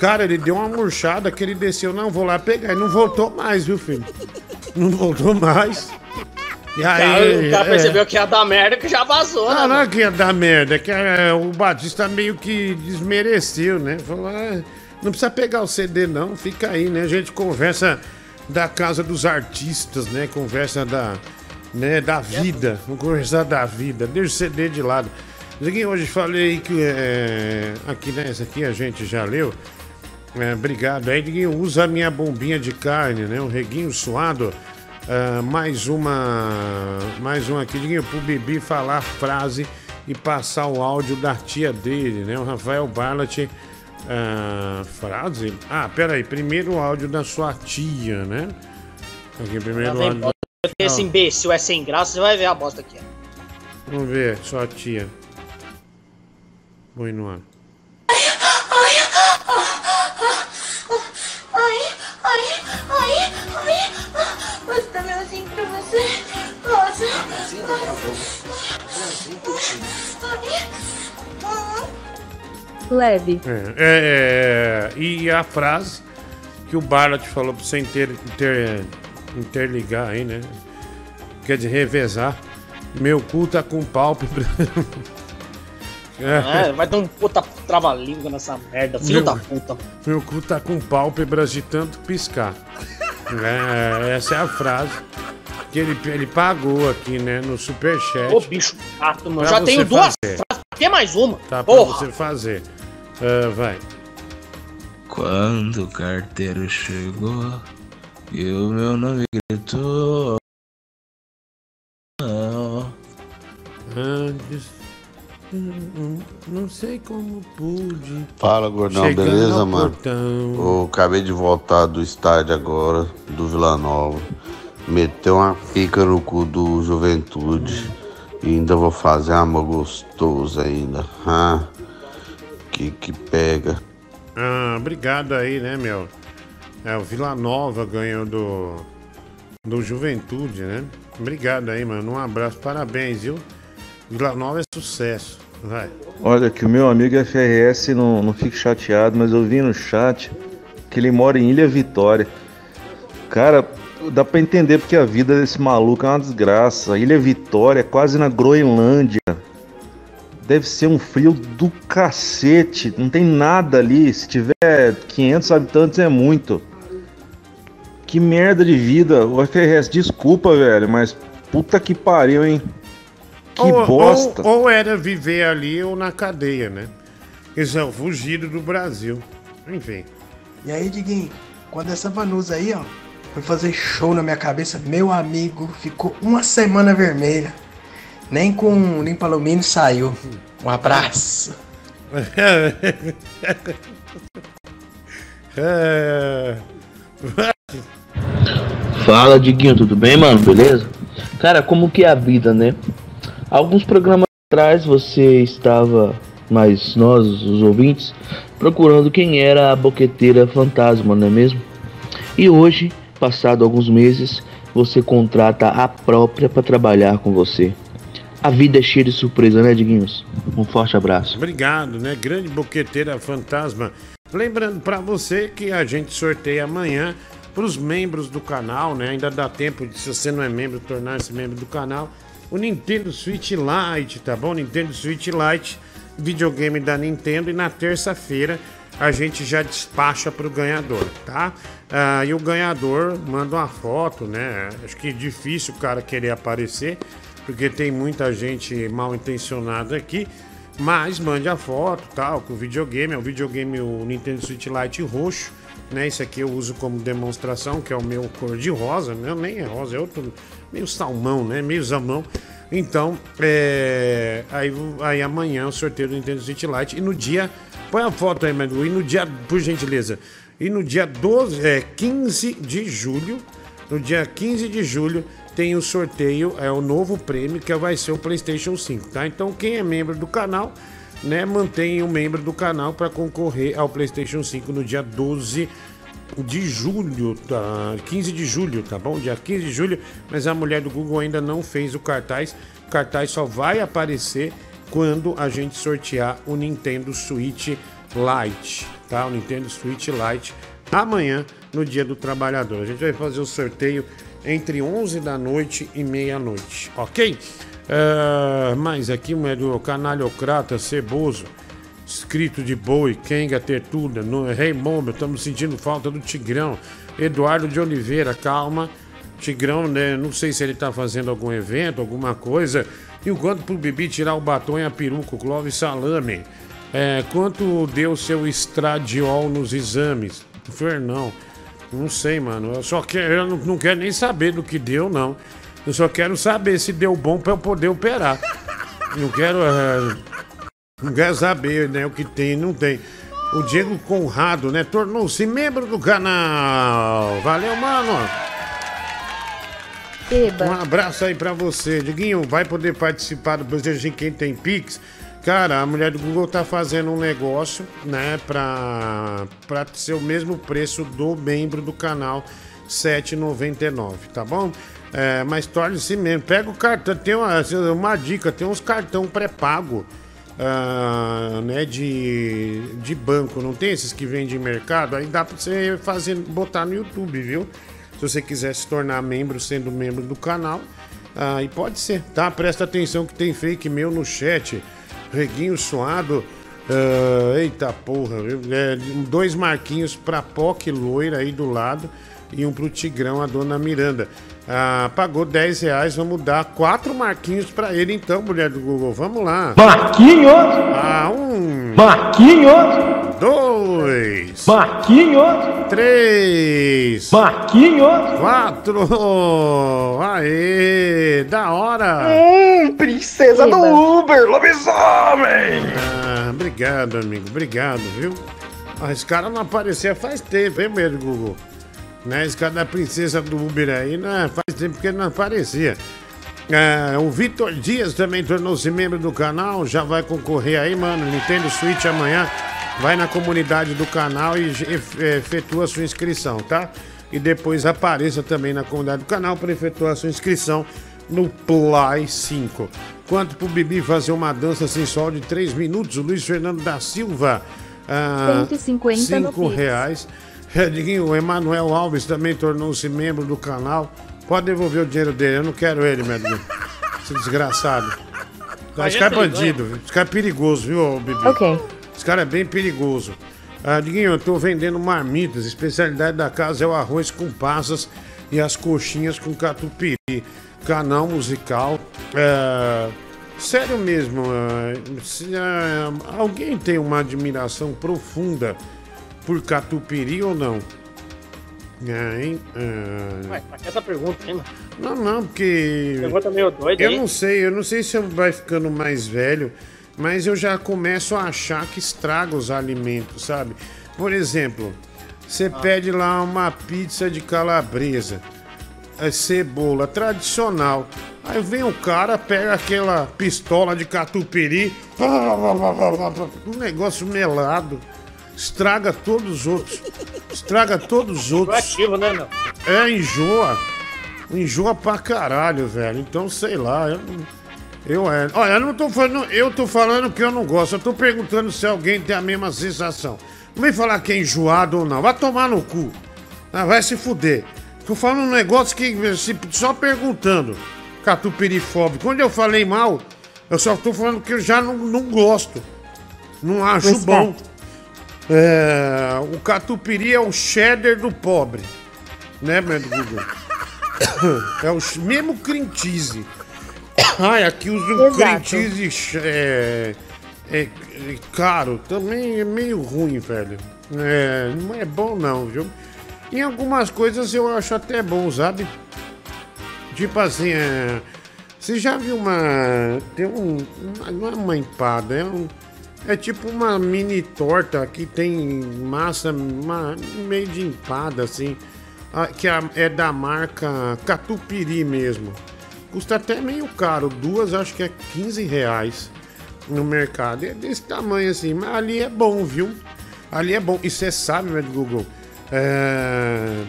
Cara, ele deu uma murchada que ele desceu, não, vou lá pegar. E não voltou mais, viu, filho? Não voltou mais. E aí. O cara é. percebeu que ia dar merda que já vazou, né? Não, não é que ia dar merda, é que é, o Batista meio que desmereceu, né? Falou, "Ah, não precisa pegar o CD, não, fica aí, né? A gente conversa da casa dos artistas, né? Conversa da, né, da vida. Vamos conversar da vida. Deixa o CD de lado. Hoje falei que é, aqui nessa aqui a gente já leu. É, obrigado. Aí, Diguinho, usa a minha bombinha de carne, né? Um reguinho suado. Ah, mais uma. Mais uma aqui, Diguinho, pro Bibi falar a frase e passar o áudio da tia dele, né? O Rafael Barlat. ah, frase? Ah, peraí. Primeiro o áudio da sua tia, né? Aqui, primeiro o áudio. Esse Não, imbecil é sem graça, você vai ver a bosta aqui. ó. Vamos ver, sua tia. Põe no ar. Ai, ai, ai, ai. Posso dar melzinho pra você? Posso? Leve. É, é, é, e a frase que o Barlat falou pra você inter, inter- interligar aí, né? Quer dizer, revezar. Meu cu tá com pálpebra. *laughs* É, vai ter um puta trava-língua nessa merda, filho Meu- da puta. Meu cu tá com pálpebras de tanto piscar. *laughs* É, essa é a frase que ele, ele pagou aqui, né? No superchat. Ô bicho chato, mano. Pra Já tenho duas fazer. frases, pra que mais uma? Tá pra Porra! você fazer. Ah, vai. Quando o carteiro chegou e o meu nome gritou. Não. Antes. Não sei como pude. Fala, gordão, Chegando beleza, mano? portão. Eu acabei de voltar do estádio agora, do Vila Nova. Meteu uma pica no cu do Juventude. E ainda vou fazer amor gostoso ainda. Ah, que que pega. Ah, obrigado aí, né, meu? É, o Vila Nova ganhou do. Do Juventude, né? Obrigado aí, mano. Um abraço, parabéns, viu? Vila Nova é sucesso. Vai. Olha, que o meu amigo FRS não, não fique chateado, mas eu vi no chat que ele mora em Ilha Vitória. Cara, dá pra entender porque a vida desse maluco é uma desgraça. Ilha Vitória é quase na Groenlândia. Deve ser um frio do cacete. Não tem nada ali. Se tiver 500 habitantes é muito. Que merda de vida. O FRS, desculpa, velho, mas puta que pariu, hein? Que ou, bosta. Ou, ou era viver ali ou na cadeia, né? Eles são fugidos do Brasil. Enfim. E aí, Diguinho, quando essa Vanusa aí, ó, foi fazer show na minha cabeça, meu amigo, ficou uma semana vermelha. Nem com limpa alumínio saiu. Um abraço. É... *laughs* Fala, Diguinho, tudo bem, mano? Beleza? Cara, como que é a vida, né? Alguns programas atrás você estava, mas nós, os ouvintes, procurando quem era a boqueteira fantasma, não é mesmo? E hoje, passado alguns meses, você contrata a própria para trabalhar com você. A vida é cheia de surpresa, né, Diguinhos? Um forte abraço. Obrigado, né? Grande boqueteira fantasma. Lembrando pra você que a gente sorteia amanhã pros membros do canal, né? Ainda dá tempo de, se você não é membro, tornar-se membro do canal. O Nintendo Switch Lite, tá bom? Nintendo Switch Lite, videogame da Nintendo. E na terça-feira a gente já despacha pro ganhador, tá? Ah, e o ganhador manda uma foto, né? Acho que é difícil o cara querer aparecer, porque tem muita gente mal intencionada aqui. Mas mande a foto, tal, com o videogame. É o videogame, o Nintendo Switch Lite roxo, né? Esse aqui eu uso como demonstração, que é o meu cor de rosa, né? Nem é rosa, é outro meio salmão, né? Meio zamão. Então, é... aí, aí amanhã o sorteio do Nintendo Switch Lite. E no dia. Põe a foto aí, Manu. E no dia, por gentileza. E no dia 12, é, 15 de julho. No dia 15 de julho tem o sorteio, é o novo prêmio, que vai ser o PlayStation 5, tá? Então quem é membro do canal, né, mantém o membro do canal para concorrer ao PlayStation 5 no dia 12 de julho, tá? 15 de julho, tá bom? Dia 15 de julho, mas a mulher do Google ainda não fez o cartaz. O cartaz só vai aparecer quando a gente sortear o Nintendo Switch Lite, tá? O Nintendo Switch Lite amanhã, no Dia do Trabalhador. A gente vai fazer o sorteio entre 11 da noite e meia-noite, ok? Ah, mas aqui, o canalhocrata ceboso, escrito de boi, Kenga Tertuda, Rei Momba, estamos sentindo falta do Tigrão. Eduardo de Oliveira, calma. Tigrão, né? Não sei se ele tá fazendo algum evento, alguma coisa. E o quanto pro Bibi tirar o batom e a peruca, o Clóvis Salame. É, quanto deu seu estradiol nos exames? Fernão, não sei, mano. Eu só quero, eu não, não quero nem saber do que deu, não. Eu só quero saber se deu bom pra eu poder operar. Não quero. é, não quero saber, né, o que tem e não tem. O Diego Conrado, né, tornou-se membro do canal. Valeu, mano. Eba. Um abraço aí pra você. Diguinho, vai poder participar do Desejo de Quem Tem Pix. Cara, a mulher do Google tá fazendo um negócio, né, pra, pra ser o mesmo preço do membro do canal 7,99, tá bom? É, mas torne-se membro. Pega o cartão, tem uma, uma dica, tem uns cartão pré-pago, ah, né, de, de banco. Não tem esses que vendem em mercado? Aí dá pra você fazer, botar no YouTube, viu? Se você quiser se tornar membro, sendo membro do canal, aí pode ser, tá? Presta atenção que tem fake meu no chat. Reguinho suado. ah, eita porra? É, dois marquinhos pra POC loira aí do lado e um pro Tigrão, a dona Miranda. Ah, pagou 10 reais, vamos dar quatro marquinhos pra ele então, mulher do Google. Vamos lá. Marquinhos! Ah, um. Marquinhos! Dois. Marquinhos! Três. Marquinhos! Quatro. *laughs* Aê, da hora. Hum, princesa do Uber, lobisomem! Ah, obrigado, amigo. Obrigado, viu? Ah, esse cara não aparecia faz tempo, hein, meu Google? Né? Esse cara da princesa do Uber aí, né? Faz tempo que ele não aparecia. Ah, o Vitor Dias também tornou-se membro do canal, já vai concorrer aí, mano. Nintendo Switch amanhã. Vai na comunidade do canal e ef- efetua sua inscrição, tá? E depois apareça também na comunidade do canal para efetuar sua inscrição no Play 5. Quanto pro Bibi fazer uma dança sensual de 3 minutos, o Luiz Fernando da Silva. ah, 150 no cinco Pix. Reais. É, o Emanuel Alves também tornou-se membro do canal. Pode devolver o dinheiro dele, eu não quero ele, meu Deus. Esse desgraçado. Não, esse cara é bandido, viu? esse cara é perigoso, viu, Bibi? Ok. Esse cara é bem perigoso. Ah, Diguinho, eu tô vendendo marmitas. A especialidade da casa é o arroz com passas e as coxinhas com catupiry. Canal musical. É, Sério mesmo, se, ah, alguém tem uma admiração profunda por catupiry ou não? É, hein? Ah, Ué, pra que essa pergunta, hein, mano? não, não, porque. Pergunta meio doida Eu aí. não sei, eu não sei se vai ficando mais velho, mas eu já começo a achar que estraga os alimentos, sabe? Por exemplo, você Ah. pede lá uma pizza de calabresa, é cebola tradicional. Aí vem o cara, pega aquela pistola de catupiry, *laughs* um negócio melado, estraga todos os outros. Estraga todos os outros. Ativo, né, meu? É, enjoa. Enjoa pra caralho, velho. Então, sei lá, eu não. Eu é. Olha, eu não tô falando. Eu tô falando que eu não gosto. Eu tô perguntando se alguém tem a mesma sensação. Não vem falar que é enjoado ou não. Vai tomar no cu. Ah, vai se fuder. Tô falando um negócio que. se- Só perguntando. Catupirifóbico. Quando eu falei mal, eu só tô falando que eu já não, não gosto. Não acho Respect. bom. É, o catupiry é o cheddar do pobre. Né, meu Google? É o mesmo cream cheese. Ai, aqui usa um cream cheese ch- é, é, é caro. Também é meio ruim, velho. É, não é bom não, viu? Em algumas coisas eu acho até bom, sabe? Tipo assim, é, você já viu uma. Tem um. Não é uma empada, é um. É tipo uma mini torta que tem massa uma, meio de empada, assim. Que é, é da marca Catupiry mesmo. Custa até meio caro. Duas acho que é 15 reais no mercado. É desse tamanho assim. Mas ali é bom, viu? Ali é bom. E você sabe, meu Google, É,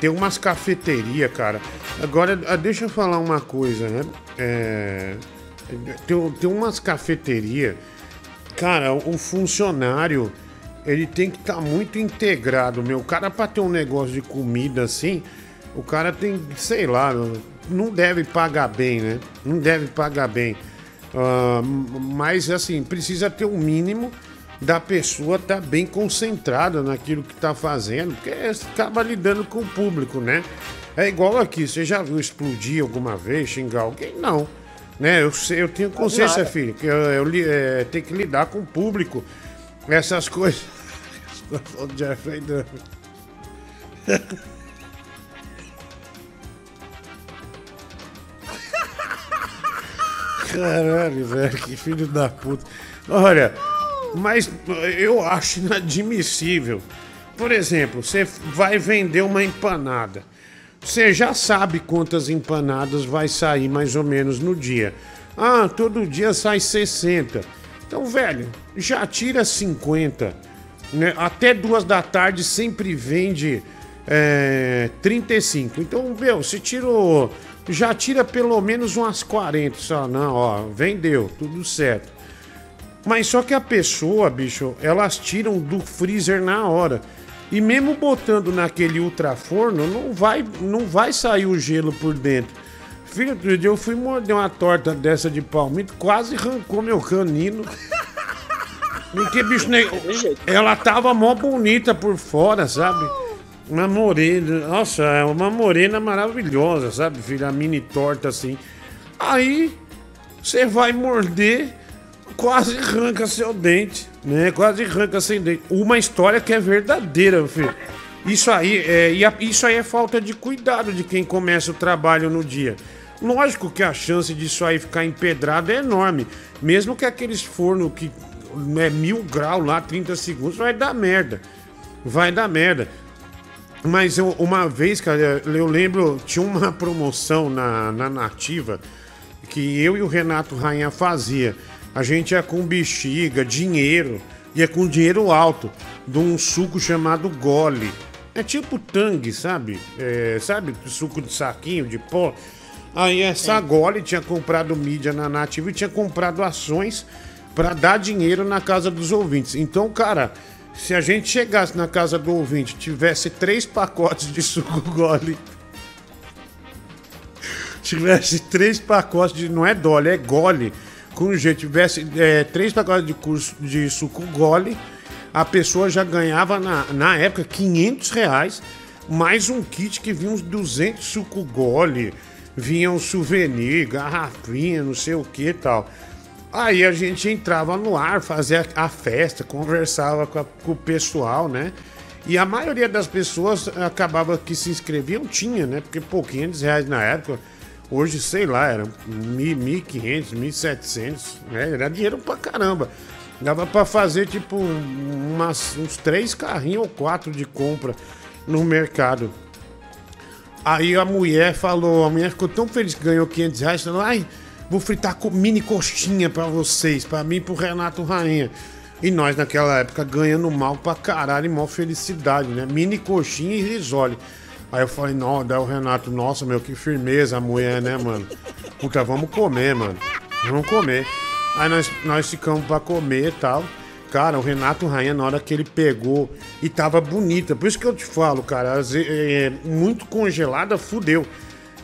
tem umas cafeterias, cara. Agora, ah, deixa eu falar uma coisa, né? É, tem, tem umas cafeterias. Cara, o funcionário ele tem que estar muito integrado, meu. O cara, pra ter um negócio de comida assim, o cara tem, sei lá, não deve pagar bem, né? Não deve pagar bem. Ah, mas, assim, precisa ter um mínimo da pessoa estar bem concentrada naquilo que está fazendo, porque acaba lidando com o público, né? É igual aqui, você já viu explodir alguma vez, xingar alguém? Não. Né? Eu, eu tenho consciência, filho, que eu, eu é, tenho que lidar com o público. Essas coisas. *laughs* o Jeffrey. *laughs* Caralho, velho, que filho da puta. Olha, mas eu acho inadmissível. Por exemplo, você vai vender uma empanada. Você já sabe quantas empanadas vai sair mais ou menos no dia. Ah, todo dia sai 60. Então, velho, já tira 50. Né? Até duas da tarde sempre vende é, 35. Então, meu, você tirou. Já tira pelo menos umas 40. Só, não, ó, vendeu, tudo certo. Mas só que a pessoa, bicho, elas tiram do freezer na hora. E mesmo botando naquele ultraforno, não vai, não vai sair o gelo por dentro. Filho, outro dia eu fui morder uma torta dessa de palmito, quase arrancou meu canino. Porque, bicho, né, ela tava mó bonita por fora, sabe? Uma morena, nossa, é uma morena maravilhosa, sabe, filho? A mini torta assim. Aí, você vai morder, quase arranca seu dente, né? Quase arranca sem dente. Uma história que é verdadeira, filho. Isso aí, é, isso aí é falta de cuidado de quem começa o trabalho no dia. Lógico que a chance disso aí ficar empedrado é enorme. Mesmo que aqueles fornos que é mil graus lá, 30 segundos, vai dar merda. Vai dar merda. Mas eu- uma vez, cara, eu lembro, tinha uma promoção na, na Nativa que eu e o Renato Rainha fazia. A gente ia com bexiga, dinheiro, ia com dinheiro alto, de um suco chamado Gole. É tipo tangue, sabe? É, sabe? Suco de saquinho, de pó. Aí essa Gole tinha comprado mídia na Nativa e tinha comprado ações para dar dinheiro na casa dos ouvintes. Então, cara, se a gente chegasse na casa do ouvinte, tivesse três pacotes de suco *laughs* Gole tivesse três pacotes de. Não é Dolly, é Gole. Jeito, tivesse é, três pacotes de, curso, de suco Gole, a pessoa já ganhava na, na época 500 reais, mais um kit que vinha uns 200 suco Gole, vinha um souvenir, garrafinha, não sei o que e tal. Aí a gente entrava no ar, fazia a festa, conversava com, a- com o pessoal, né? E a maioria das pessoas acabava que se inscreviam, tinha, né? Porque, pô, 500 reais na época, hoje, sei lá, era 1.500, 1.700, né? Era dinheiro pra caramba. Dava pra fazer, tipo, umas, uns três carrinhos ou quatro de compra no mercado. Aí a mulher falou, a mulher ficou tão feliz que ganhou 500 reais, falou, ai, vou fritar com mini coxinha pra vocês, pra mim e pro Renato Rainha. E nós naquela época ganhando mal pra caralho e mal felicidade, né? Mini coxinha e risole. Aí eu falei, não, daí o Renato, nossa, meu, que firmeza a mulher, né, mano? Puta, vamos comer, mano. Vamos comer. Aí nós, nós ficamos pra comer e tal. Cara, o Renato Rainha, na hora que ele pegou e tava bonita. Por isso que eu te falo, cara, ve- é, muito congelada, fudeu.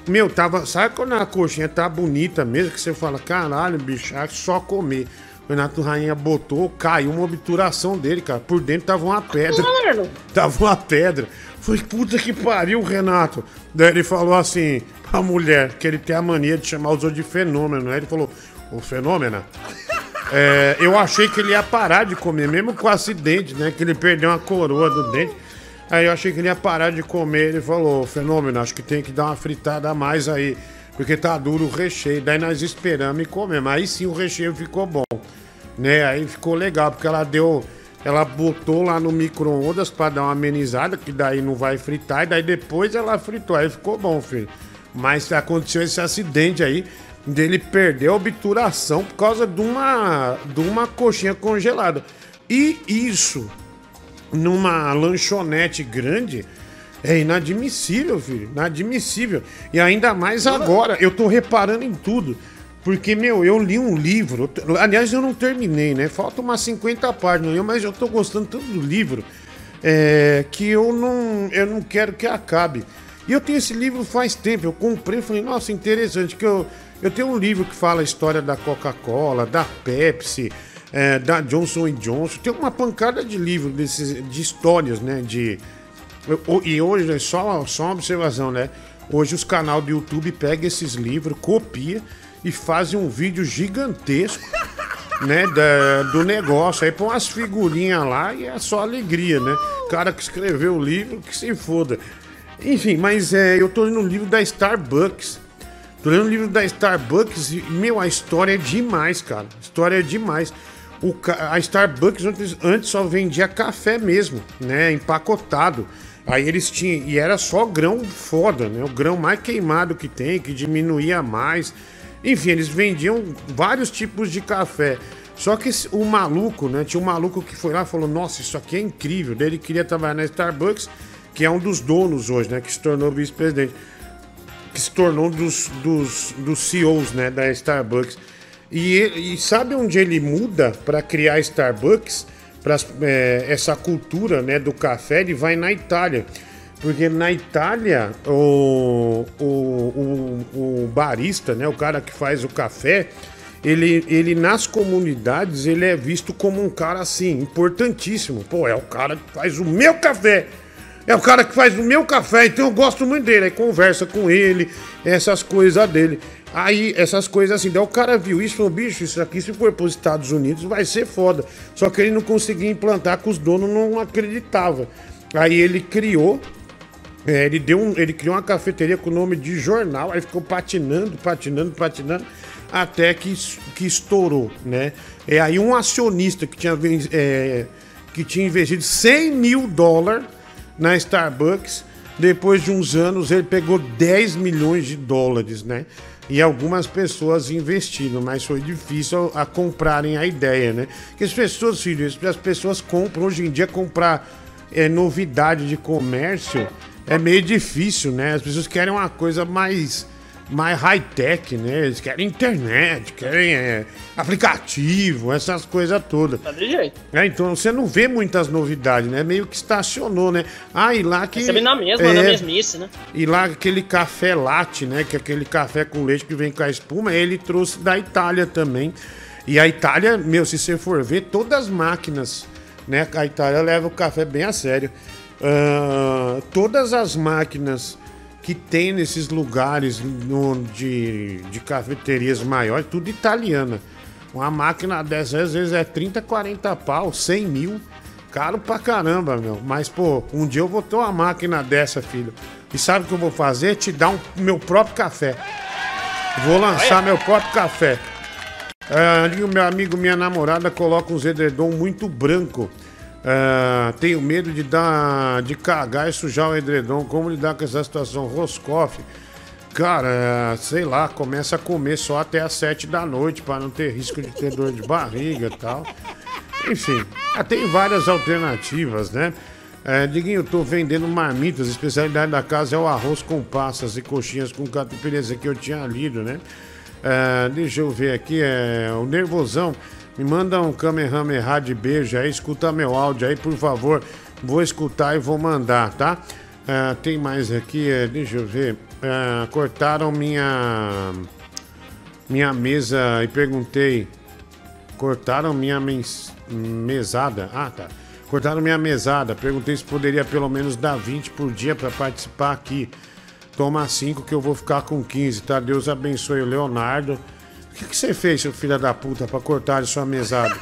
Meu, tava. Sabe quando a coxinha tá bonita mesmo? Que você fala, caralho, bicho, é só comer. O Renato Rainha botou, caiu uma obturação dele, cara. Por dentro tava uma pedra. Mano. *laughs* Tava uma pedra. Foi puta que pariu, Renato. Daí ele falou assim pra mulher, que ele tem a mania de chamar os outros de fenômeno. Aí ele falou, ô fenômena. *laughs* é, eu achei que ele ia parar de comer, mesmo com o acidente, né? Que ele perdeu uma coroa do dente. Aí eu achei que ele ia parar de comer. Ele falou, "Ô, fenômeno, acho que tem que dar uma fritada a mais aí. Porque tá duro o recheio. Daí nós esperamos e comemos. Aí sim o recheio ficou bom. Né? Aí ficou legal, porque ela deu. Ela botou lá no micro-ondas pra dar uma amenizada, que daí não vai fritar, e daí depois ela fritou. Aí ficou bom, filho. Mas aconteceu esse acidente aí, dele perder a obturação por causa de uma, de uma coxinha congelada. E isso numa lanchonete grande é inadmissível, filho. Inadmissível. E ainda mais agora, eu tô reparando em tudo. Porque, meu, eu li um livro. Aliás, eu não terminei, né? Falta umas 50 páginas, mas eu tô gostando tanto do livro é, que eu não, eu não quero que acabe. E eu tenho esse livro faz tempo. Eu comprei falei, nossa, interessante. Que eu, eu tenho um livro que fala a história da Coca-Cola, da Pepsi, é, da Johnson Johnson. Tem uma pancada de livros desses, de histórias, né? De, e hoje, é só, só uma observação, né? Hoje os canais do YouTube pegam esses livros, copia e fazem um vídeo gigantesco, né? Da, do negócio. Aí põe umas figurinhas lá e é só alegria, né? O cara que escreveu o livro, que se foda. Enfim, mas é, eu tô lendo um livro da Starbucks. Tô lendo um livro da Starbucks e, meu, a história é demais, cara. História é demais. O, a Starbucks antes, antes só vendia café mesmo, né? Empacotado. Aí eles tinham. E era só grão foda, né? O grão mais queimado que tem, que diminuía mais. Enfim, eles vendiam vários tipos de café. Só que esse- o maluco, né? Tinha um maluco que foi lá e falou: Nossa, isso aqui é incrível. Ele queria trabalhar na Starbucks, que é um dos donos hoje, né? Que se tornou vice-presidente que se tornou um dos, dos, dos CEOs né, da Starbucks. E, e sabe onde ele muda para criar Starbucks? Para essa cultura né, do café, ele vai na Itália. Porque na Itália, o, o, o, o barista, né, o cara que faz o café, ele, ele nas comunidades ele é visto como um cara assim, importantíssimo. Pô, é o cara que faz o meu café. É o cara que faz o meu café, então eu gosto muito dele. Aí conversa com ele, essas coisas dele. Aí, essas coisas assim. Daí o cara viu isso e falou: bicho, isso aqui, se for para os Estados Unidos, vai ser foda. Só que ele não conseguia implantar, que os donos não acreditavam. Aí ele criou. É, ele, deu um, ele criou uma cafeteria com o nome de jornal, aí ficou patinando, patinando, patinando, até que, que estourou, né? É aí um acionista que tinha, é, que tinha investido 100 mil dólares na Starbucks. Depois de uns anos, ele pegou 10 milhões de dólares, né? E algumas pessoas investiram, mas foi difícil a comprarem a ideia, né? Porque as pessoas, filho, as pessoas compram, hoje em dia, comprar é, novidade de comércio é meio difícil, né? As pessoas querem uma coisa mais, mais high-tech, né? Eles querem internet, querem é, aplicativo, essas coisas todas. Tá de jeito. É, então você não vê muitas novidades, né? Meio que estacionou, né? Ah, e lá que. Recebe na mesma, é, na mesmice, né? E lá aquele café latte, né? Que é aquele café com leite que vem com a espuma, ele trouxe da Itália também. E a Itália, meu, se você for ver, todas as máquinas, né? A Itália leva o café bem a sério. Ah, todas as máquinas que tem nesses lugares no- de, de cafeterias maiores, tudo italiana. Uma máquina dessas às vezes é 30, 40 pau, 100 mil. Caro pra caramba, meu. Mas, pô, um dia eu vou ter uma máquina dessa, filho. E sabe o que eu vou fazer? Te dar um meu próprio café. Vou lançar meu próprio café. É, ali o meu amigo, minha namorada, coloca uns edredom muito branco. É, tenho medo de dar, de cagar e sujar o edredom. Como lidar com essa situação? Roscoff. Cara, sei lá, começa a comer só até as sete da noite para não ter risco de ter dor de barriga e tal. Enfim, ah, tem várias alternativas, né? É, Diguinho, eu tô vendendo marmitas. A especialidade da casa é o arroz com passas e coxinhas com catupiry. Aqui eu tinha lido, né? É, deixa eu ver aqui. É, o Nervosão me manda um Kamehameha de beijo aí. Escuta meu áudio aí, por favor. Vou escutar e vou mandar, tá? É, tem mais aqui. é, deixa eu ver. É, cortaram minha minha mesa e perguntei. Cortaram minha mens- mesada. Ah, tá. Cortaram minha mesada. Perguntei se poderia pelo menos dar 20 por dia para participar aqui. Toma 5 que eu vou ficar com 15, tá? Deus abençoe o Leonardo. O que, que você fez, seu filho da puta, pra cortar a sua mesada?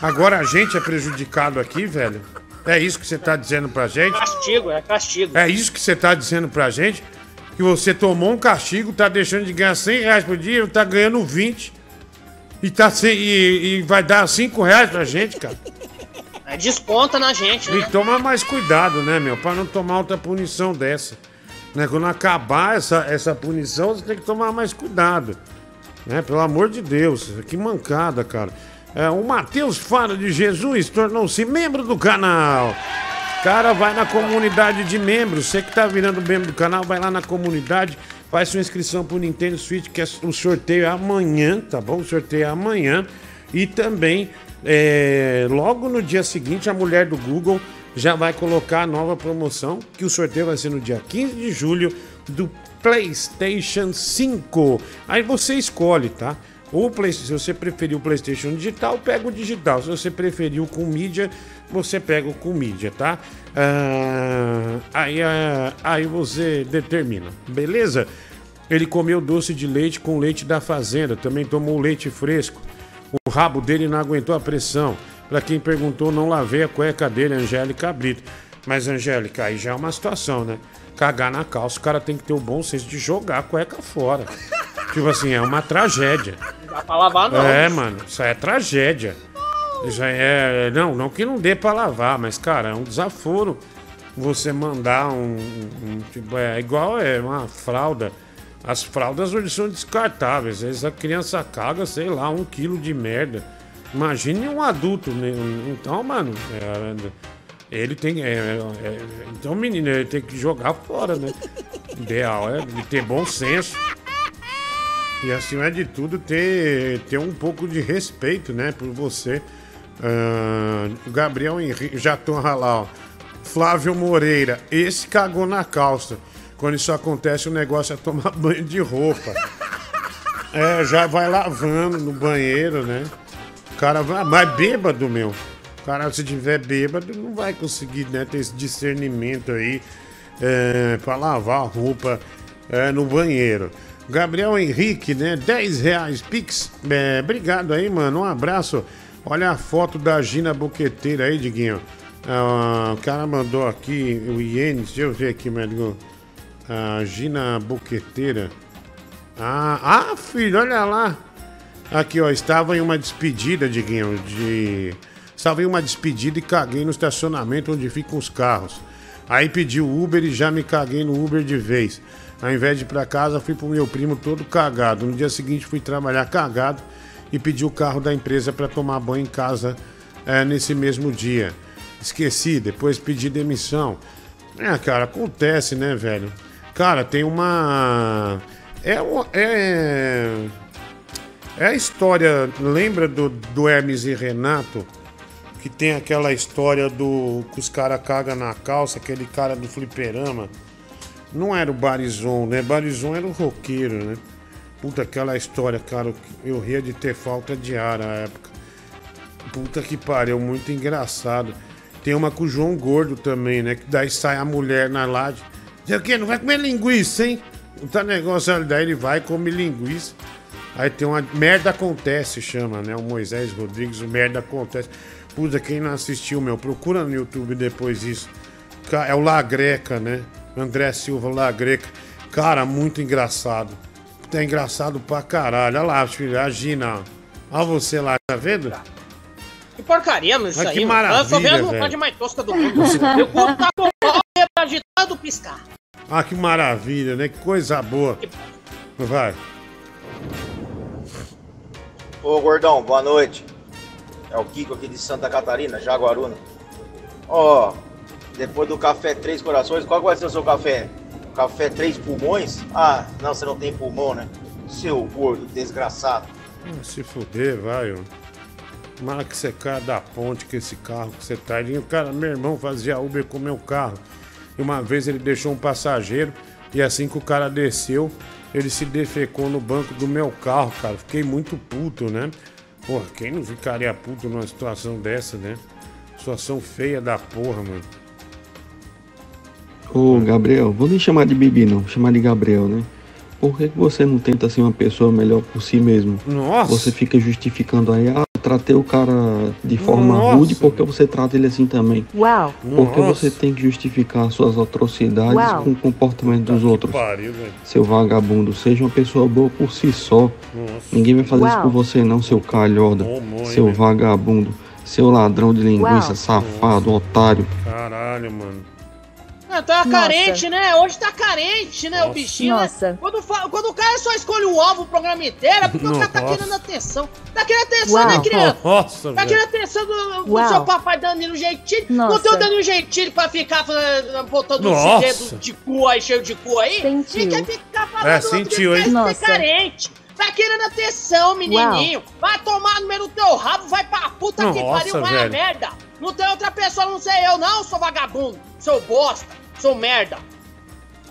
Agora a gente é prejudicado aqui, velho? É isso que você tá dizendo pra gente? Castigo, é castigo. É isso que você tá dizendo pra gente? Que você tomou um castigo, tá deixando de ganhar 100 reais por dia, tá ganhando 20 e, tá sem, e, e vai dar 5 reais pra gente, cara. É, desconta na gente, né? E toma mais cuidado, né, meu? Pra não tomar outra punição dessa. Né? Quando acabar essa, essa punição, você tem que tomar mais cuidado. Né? Pelo amor de Deus, que mancada, cara. É, o Matheus Faro de Jesus tornou-se membro do canal. Cara, vai na comunidade de membros. Você que tá virando membro do canal, vai lá na comunidade, faz sua inscrição pro Nintendo Switch, que é o sorteio é amanhã, tá bom? O sorteio é amanhã. E também, é, logo no dia seguinte, a mulher do Google já vai colocar a nova promoção, que o sorteio vai ser no dia 15 de julho do PlayStation 5. Aí você escolhe, tá? Ou Play- se você preferir o PlayStation digital, pega o digital. Se você preferir o com mídia, você pega o com mídia, tá? Ah, aí, ah, aí você determina, beleza? Ele comeu doce de leite com leite da fazenda, também tomou leite fresco. O rabo dele não aguentou a pressão. Pra quem perguntou, não lavei a cueca dele, Angélica Brito. Mas, Angélica, aí já é uma situação, né? Cagar na calça, o cara tem que ter o bom senso de jogar a cueca fora. *laughs* tipo assim, é uma tragédia. Não dá pra lavar, não. É, mano, isso aí é tragédia. Isso aí é. Não, não que não dê pra lavar, mas, cara, é um desaforo você mandar um. um- um- tipo, é igual é uma fralda. As fraldas hoje são descartáveis. Às vezes a criança caga, sei lá, um quilo de merda. Imagine um adulto, né? Então, mano, é, ele tem. é, é, então, menino, ele tem que jogar fora, né? Ideal é ter bom senso. E acima de tudo, ter, ter um pouco de respeito, né, por você. O Gabriel Henrique, já tô lá, ó. Flávio Moreira, esse cagou na calça. Quando isso acontece, o negócio é tomar *laughs* banho de roupa. É, já vai lavando no banheiro, né? O cara vai, mas bêbado, meu. Cara, se tiver bêbado, não vai conseguir né, ter esse discernimento aí é, pra lavar a roupa é, no banheiro. Gabriel Henrique, né? 10 reais, Pix. É, obrigado aí, mano. Um abraço. Olha a foto da Gina Boqueteira aí, Diguinho. Ah, o cara mandou aqui o Iene, deixa eu ver aqui, médico. A Gina Boqueteira. Ah, ah, filho, olha lá. Aqui, ó, estava em uma despedida, Diguinho, de... Em uma despedida e caguei no estacionamento onde ficam os carros. Aí pedi o Uber e já me caguei no Uber de vez. Ao invés de ir pra casa, fui pro meu primo todo cagado. No dia seguinte fui trabalhar cagado e pedi o carro da empresa para tomar banho em casa é, nesse mesmo dia. Esqueci, depois pedi demissão. É, cara, acontece, né, velho? Cara, tem uma. É. É, é a história. Lembra do, do Hermes e Renato? Que tem aquela história do. que os caras cagam na calça, aquele cara do fliperama. Não era o Barizon, né? Barizon era o roqueiro, né? Puta, aquela história, cara. Eu ria de ter falta de ar na época. Puta que pariu, muito engraçado. Tem uma com o João Gordo também, né? Que daí sai a mulher na laje. Diz o quê? Não vai comer linguiça, hein? Não tá negócio ali. Daí ele vai come linguiça. Aí tem uma. Merda acontece, chama, né? O Moisés Rodrigues, o merda acontece. Puta, quem não assistiu, meu, procura no YouTube depois isso. É o Lagreca, né? André Silva Lagreca. Cara, muito engraçado. Tá engraçado pra caralho. Olha lá, filho, a Gina. Olha você lá, tá vendo? Que porcaria, mas isso Mas aí. que mano. Eu maravilha, vendo a velho. parte mais tosca do mundo. Eu curto tá com pau agitando piscar. Ah, que maravilha, né? Que coisa boa. Vai. Ô gordão, boa noite. É o Kiko aqui de Santa Catarina, Jaguaruna. Ó, depois do café Três Corações, qual vai ser o seu café? Café Três Pulmões? Ah, não, você não tem pulmão, né? Seu gordo, desgraçado. Ah, Se fuder, vai, ó. Tomara que você caia da ponte com esse carro que você tá. O cara, meu irmão fazia Uber com meu carro. E uma vez ele deixou um passageiro e assim que o cara desceu, ele se defecou no banco do meu carro, cara. Fiquei muito puto, né? Porra, quem não ficaria puto numa situação dessa, né? Situação feia da porra, mano. Ô, Gabriel, vou nem chamar de Bibi não, vou chamar de Gabriel, né? Por que, você não tenta ser uma pessoa melhor por si mesmo? Nossa! Você fica justificando aí, ah, tratei o cara de forma Nossa! rude, porque você trata ele assim também? Wow. Porque Nossa. você tem que justificar suas atrocidades Uau. com o comportamento dos outros. Pariu. Seu vagabundo, seja uma pessoa boa por si só. Nossa. Ninguém vai fazer isso Uau. por você não, seu calhoda. Tomou, hein, seu velho? vagabundo. Seu ladrão de linguiça, Uau. safado, otário. Caralho, mano. Ah, tá Nossa. carente, né? Hoje tá carente, né, o Nossa. bichinho? né? Nossa. Quando, fa- quando o cara só escolhe o alvo o programa inteiro, é porque o cara tá querendo atenção. Tá querendo atenção, Uau. né, criança? Nossa, Tá querendo atenção do, do Uau. seu papai Danilo Gentili. Não Nossa. tem o Danilo Gentili pra ficar botando um dedo de cu aí, cheio de cu aí. Sentiu. E quer ficar falando É, sentiu, que hein? Nossa. carente. Tá querendo atenção, menininho. Vai tomar no meio do teu rabo, vai pra puta que Nossa, pariu, vai a merda. Não tem outra pessoa, não sei eu não, seu vagabundo. Seu bosta, seu merda.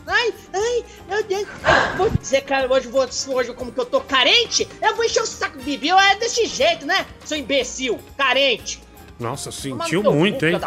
Ai, ai, meu Deus. Ai, vou dizer, cara, hoje, vou, hoje como que eu tô carente, eu vou encher o saco de Bibi. É desse jeito, né, seu imbecil, carente. Nossa, sentiu cu, muito, hein?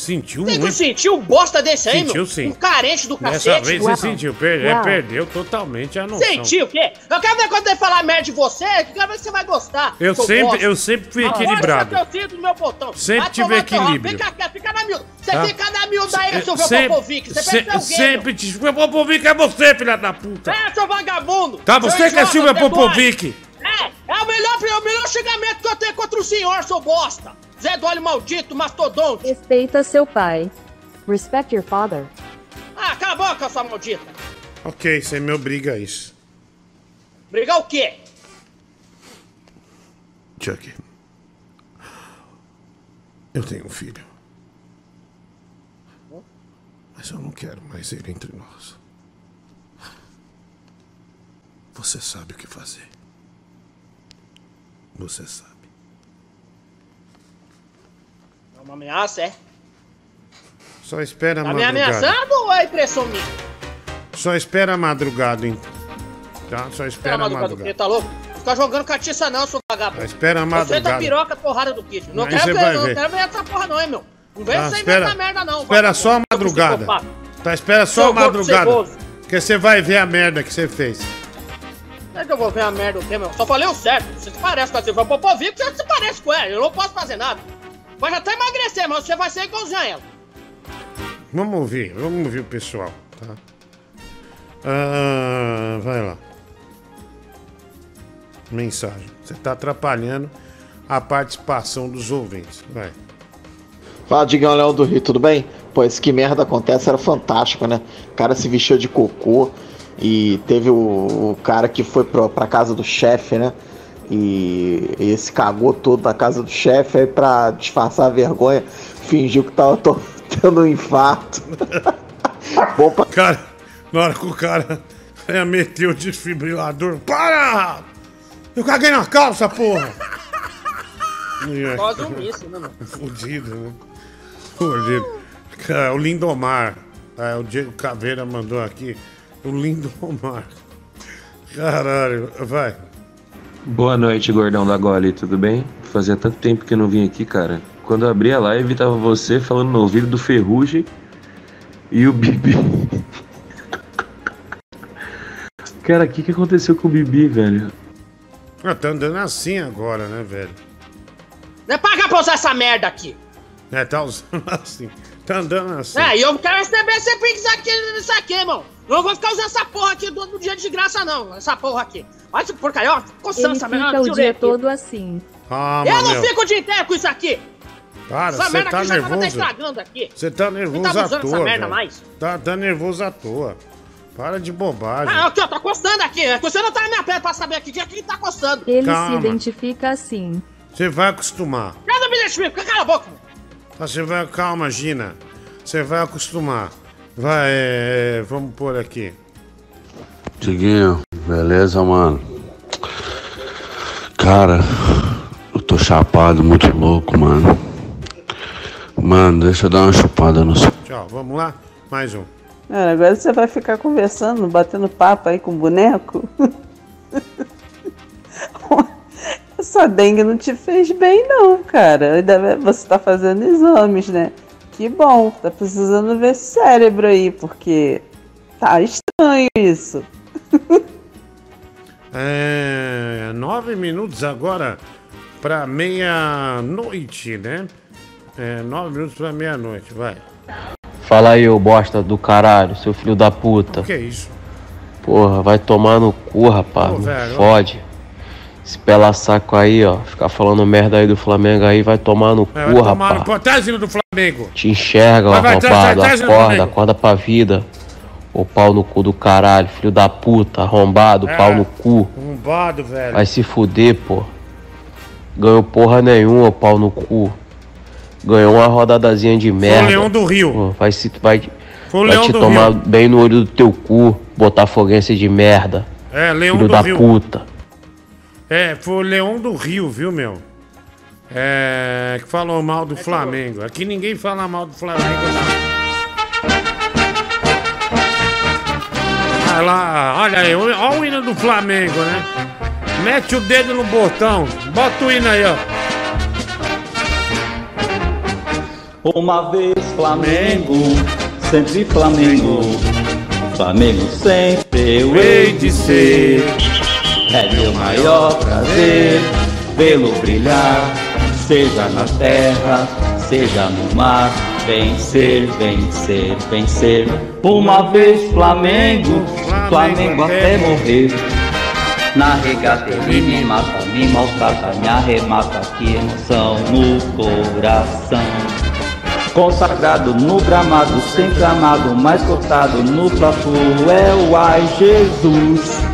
Sentiu Você que muito. sentiu um bosta desse aí, Sentiu meu? sim. Um carente do Dessa cacete. vez Uau. você sentiu, per- é, Uau. perdeu totalmente a noção. Sentiu o quê? Eu quero ver quando ele falar merda de você, eu quero ver se você vai gostar. Eu seu sempre, bosta. eu sempre fui Agora equilibrado. você é o cinto do meu botão. Sempre Vai tive equilíbrio. Fica quieto, fica na miúda. Você Tá? fica na miúda aí, seu sempre, Popovic. Você se- alguém, sempre te... Silvia Popovic é você, filha da puta. É, seu vagabundo! Tá, Seu você que é Duarte. Popovic. É, é o melhor, é o melhor xingamento que eu tenho contra o senhor, seu bosta! Zé do olho maldito, mastodonte! Respeita seu pai. Respect your father. Ah, cala a boca, sua maldita! Ok, você me obriga a isso. Brigar o quê? Chuck. Eu tenho um filho. Mas eu não quero mais ele entre nós. Você sabe o que fazer. Você sabe. É uma ameaça, é? Só espera a Tá me madrugada. ameaçando ou é impressão minha? Só espera a madrugada, hein? Tá? Só Espera espera a madrugada madrugada. Tá louco? Fica jogando catiça não, seu vagabundo. Espera a Você tá madrugada. piroca porrada do kit. Não quero ver, não quero ver essa porra não, hein, meu. Não vem Tá, sem espera- inventar merda não. Espera só a madrugada. Tá, espera só Seu a madrugada. Porque você vai ver a merda que você fez. Não é que eu vou ver a merda o quê, meu? Só falei o certo. Você se parece com a Silvia Popovic, você se parece com ela. Eu não posso fazer nada. Pode até emagrecer, mas você vai ser igualzinho a ela. Vamos ouvir, vamos ouvir o pessoal, tá? Ah, vai lá. Mensagem. Você tá atrapalhando a participação dos ouvintes. Vai. Fala, Digão Leão do Rio, tudo bem? Pô, esse que merda acontece era fantástico, né? O cara se vestiu de cocô e teve o, o cara que foi pro, pra casa do chefe, né? E esse cagou todo na casa do chefe, aí pra disfarçar a vergonha, fingiu que tava to- *laughs* tendo um infarto. *laughs* Bom pra... Cara, na hora que o cara ia meter o desfibrilador. Para! Eu caguei na calça, porra! *laughs* Quase um míssil, né, meu? Fudido, né? Fudido. Cara, o Lindomar. É, o Diego Caveira mandou aqui. O Lindomar. Caralho, vai. Boa noite, gordão da Gole, tudo bem? Fazia tanto tempo que eu não vim aqui, cara. Quando eu abri a live, tava você falando no ouvido do Ferrugem e o Bibi. *laughs* Cara, o que, que aconteceu com o Bibi, velho? Ah, tá andando assim agora, né, velho? Não é pagar pra usar essa merda aqui. É, tá usando *laughs* assim. Tá andando assim. É, e eu quero receber esse pix aqui, isso aqui, irmão. Eu não vou ficar usando essa porra aqui do, do dia de graça, não. Essa porra aqui. Olha essa porcaria, ó. Coçando Ele essa merda. fica o dia aqui. todo assim. Ah, Eu não meu. fico o dia inteiro com isso aqui. Para, essa você merda tá aqui já tava até nervoso. estragando aqui. Você tá nervoso tá à usando toa. essa merda mais? Tá, tá nervoso à toa. Para de bobagem. Ah, aqui, ó, tá coçando aqui. É que Você não tá na minha perna pra saber aqui que aqui tá coçando. Ele Calma. se identifica assim. Você vai acostumar. Eu não me identifico, cala a boca. Você vai, calma, Gina. Você vai acostumar. Vai, é, vamos pôr aqui. Diguinho, beleza, mano? Cara, eu tô chapado, muito louco, mano. Mano, deixa eu dar uma chupada no seu. Tchau, vamos lá? Mais um. Cara, agora você vai ficar conversando, batendo papo aí com o boneco? *laughs* *laughs* Essa dengue não te fez bem, não, cara. Você tá fazendo exames, né? Que bom, tá precisando ver cérebro aí, porque tá estranho isso. *laughs* É, nove minutos agora pra meia-noite, né? É, nove minutos pra meia-noite, vai. Fala aí, ô bosta do caralho, seu filho da puta. O que é isso? Porra, vai tomar no cu, rapaz. Ô, não velho, ó. fode. Esse pela saco aí, ó. Ficar falando merda aí do Flamengo aí, vai tomar no É, cu, vai tomar no rapaz. do Flamengo. Te enxerga, ó, Vai, traz, traz, Acorda, acorda pra vida. Ô pau no cu do caralho, filho da puta, arrombado, É. pau no cu. Arrombado, velho. Vai se fuder, pô. Ganhou porra nenhuma, pau no cu. Ganhou uma rodadazinha de merda. Leão do Rio. Pô, Vai se vai, Foi o vai te tomar Rio. bem no olho do teu cu, botafoguense de merda. É, Leão Filho do da Rio. puta. É, foi o Leão do Rio, viu, meu? É, que falou mal do Flamengo. Aqui ninguém fala mal do Flamengo, não. Vai lá, olha aí, olha o hino do Flamengo, né? Mete o dedo no botão, bota o hino aí, ó. Uma vez Flamengo, sempre Flamengo. Flamengo sempre eu hei de ser. É meu maior prazer vê-lo brilhar, seja na terra, seja no mar. Vencer, vencer, vencer. Uma vez Flamengo, Flamengo até morrer. Na regata ele me mata, me maltrata, me arremata, que emoção no coração. Consagrado no gramado, sempre amado, mais cotado no plato é o ai Jesus.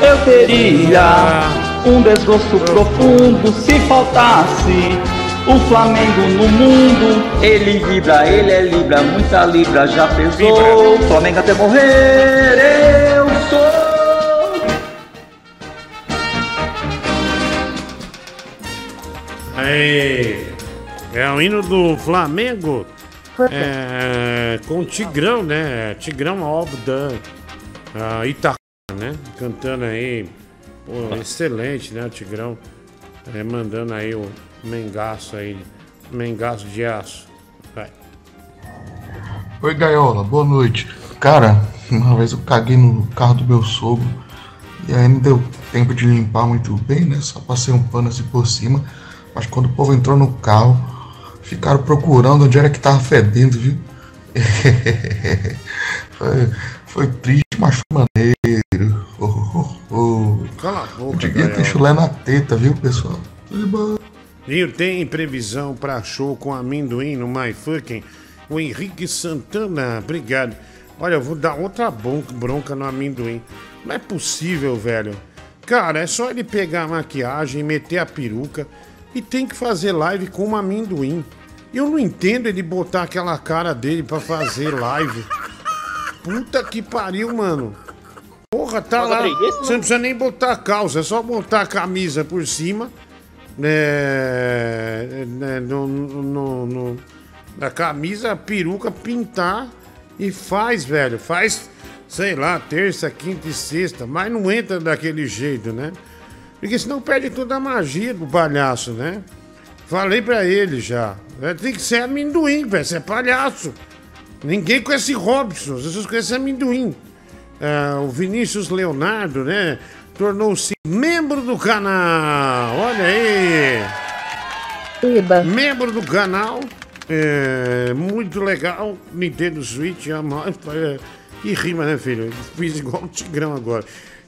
Eu teria um desgosto profundo se faltasse o Flamengo no mundo. Ele vibra, ele é libra, muita libra já pesou. Flamengo até morrer, eu sou. Aí, é o hino do Flamengo. É, com o Tigrão, né? Tigrão óbvio da uh, Itaquá, né? Cantando aí. Pô, excelente, né? O Tigrão é, mandando aí o mengaço aí. Mengaço de aço. Vai. Oi, Gaiola, boa noite. Cara, uma vez eu caguei no carro do meu sogro e aí não deu tempo de limpar muito bem, né? Só passei um pano assim por cima. Mas quando o povo entrou no carro, ficaram procurando onde era que tava fedendo, viu? *laughs* foi, foi triste, mas foi maneiro. Oh, oh, oh. Cala a boca, Eu devia ter Gaiola. chulé na teta, viu, pessoal? Viu, tem previsão pra show com amendoim no My Fucking? O Henrique Santana, obrigado. Olha, eu vou dar outra bronca, no amendoim. Não é possível, velho. Cara, é só ele pegar a maquiagem, meter a peruca e tem que fazer live com um amendoim. Eu não entendo ele botar aquela cara dele pra fazer live. Puta que pariu, mano. Porra, tá Falta lá. preguiça, Você não precisa nem botar calça, é só botar a camisa por cima. É, né, no, no, no- na camisa, a peruca, pintar e faz, velho. Faz, sei lá, terça, quinta e sexta, mas não entra daquele jeito, né? Porque senão perde toda a magia do palhaço, né? Falei pra ele já. É, Tem que ser amendoim, velho. Você é palhaço. Ninguém conhece Robson, as pessoas conhecem amendoim. Ah, o Vinícius Leonardo, né? Tornou-se membro do canal. Olha aí. Membro do canal. É, muito legal. Nintendo Switch. ama- é, E rima, né, filho? Fiz igual o Tigrão agora.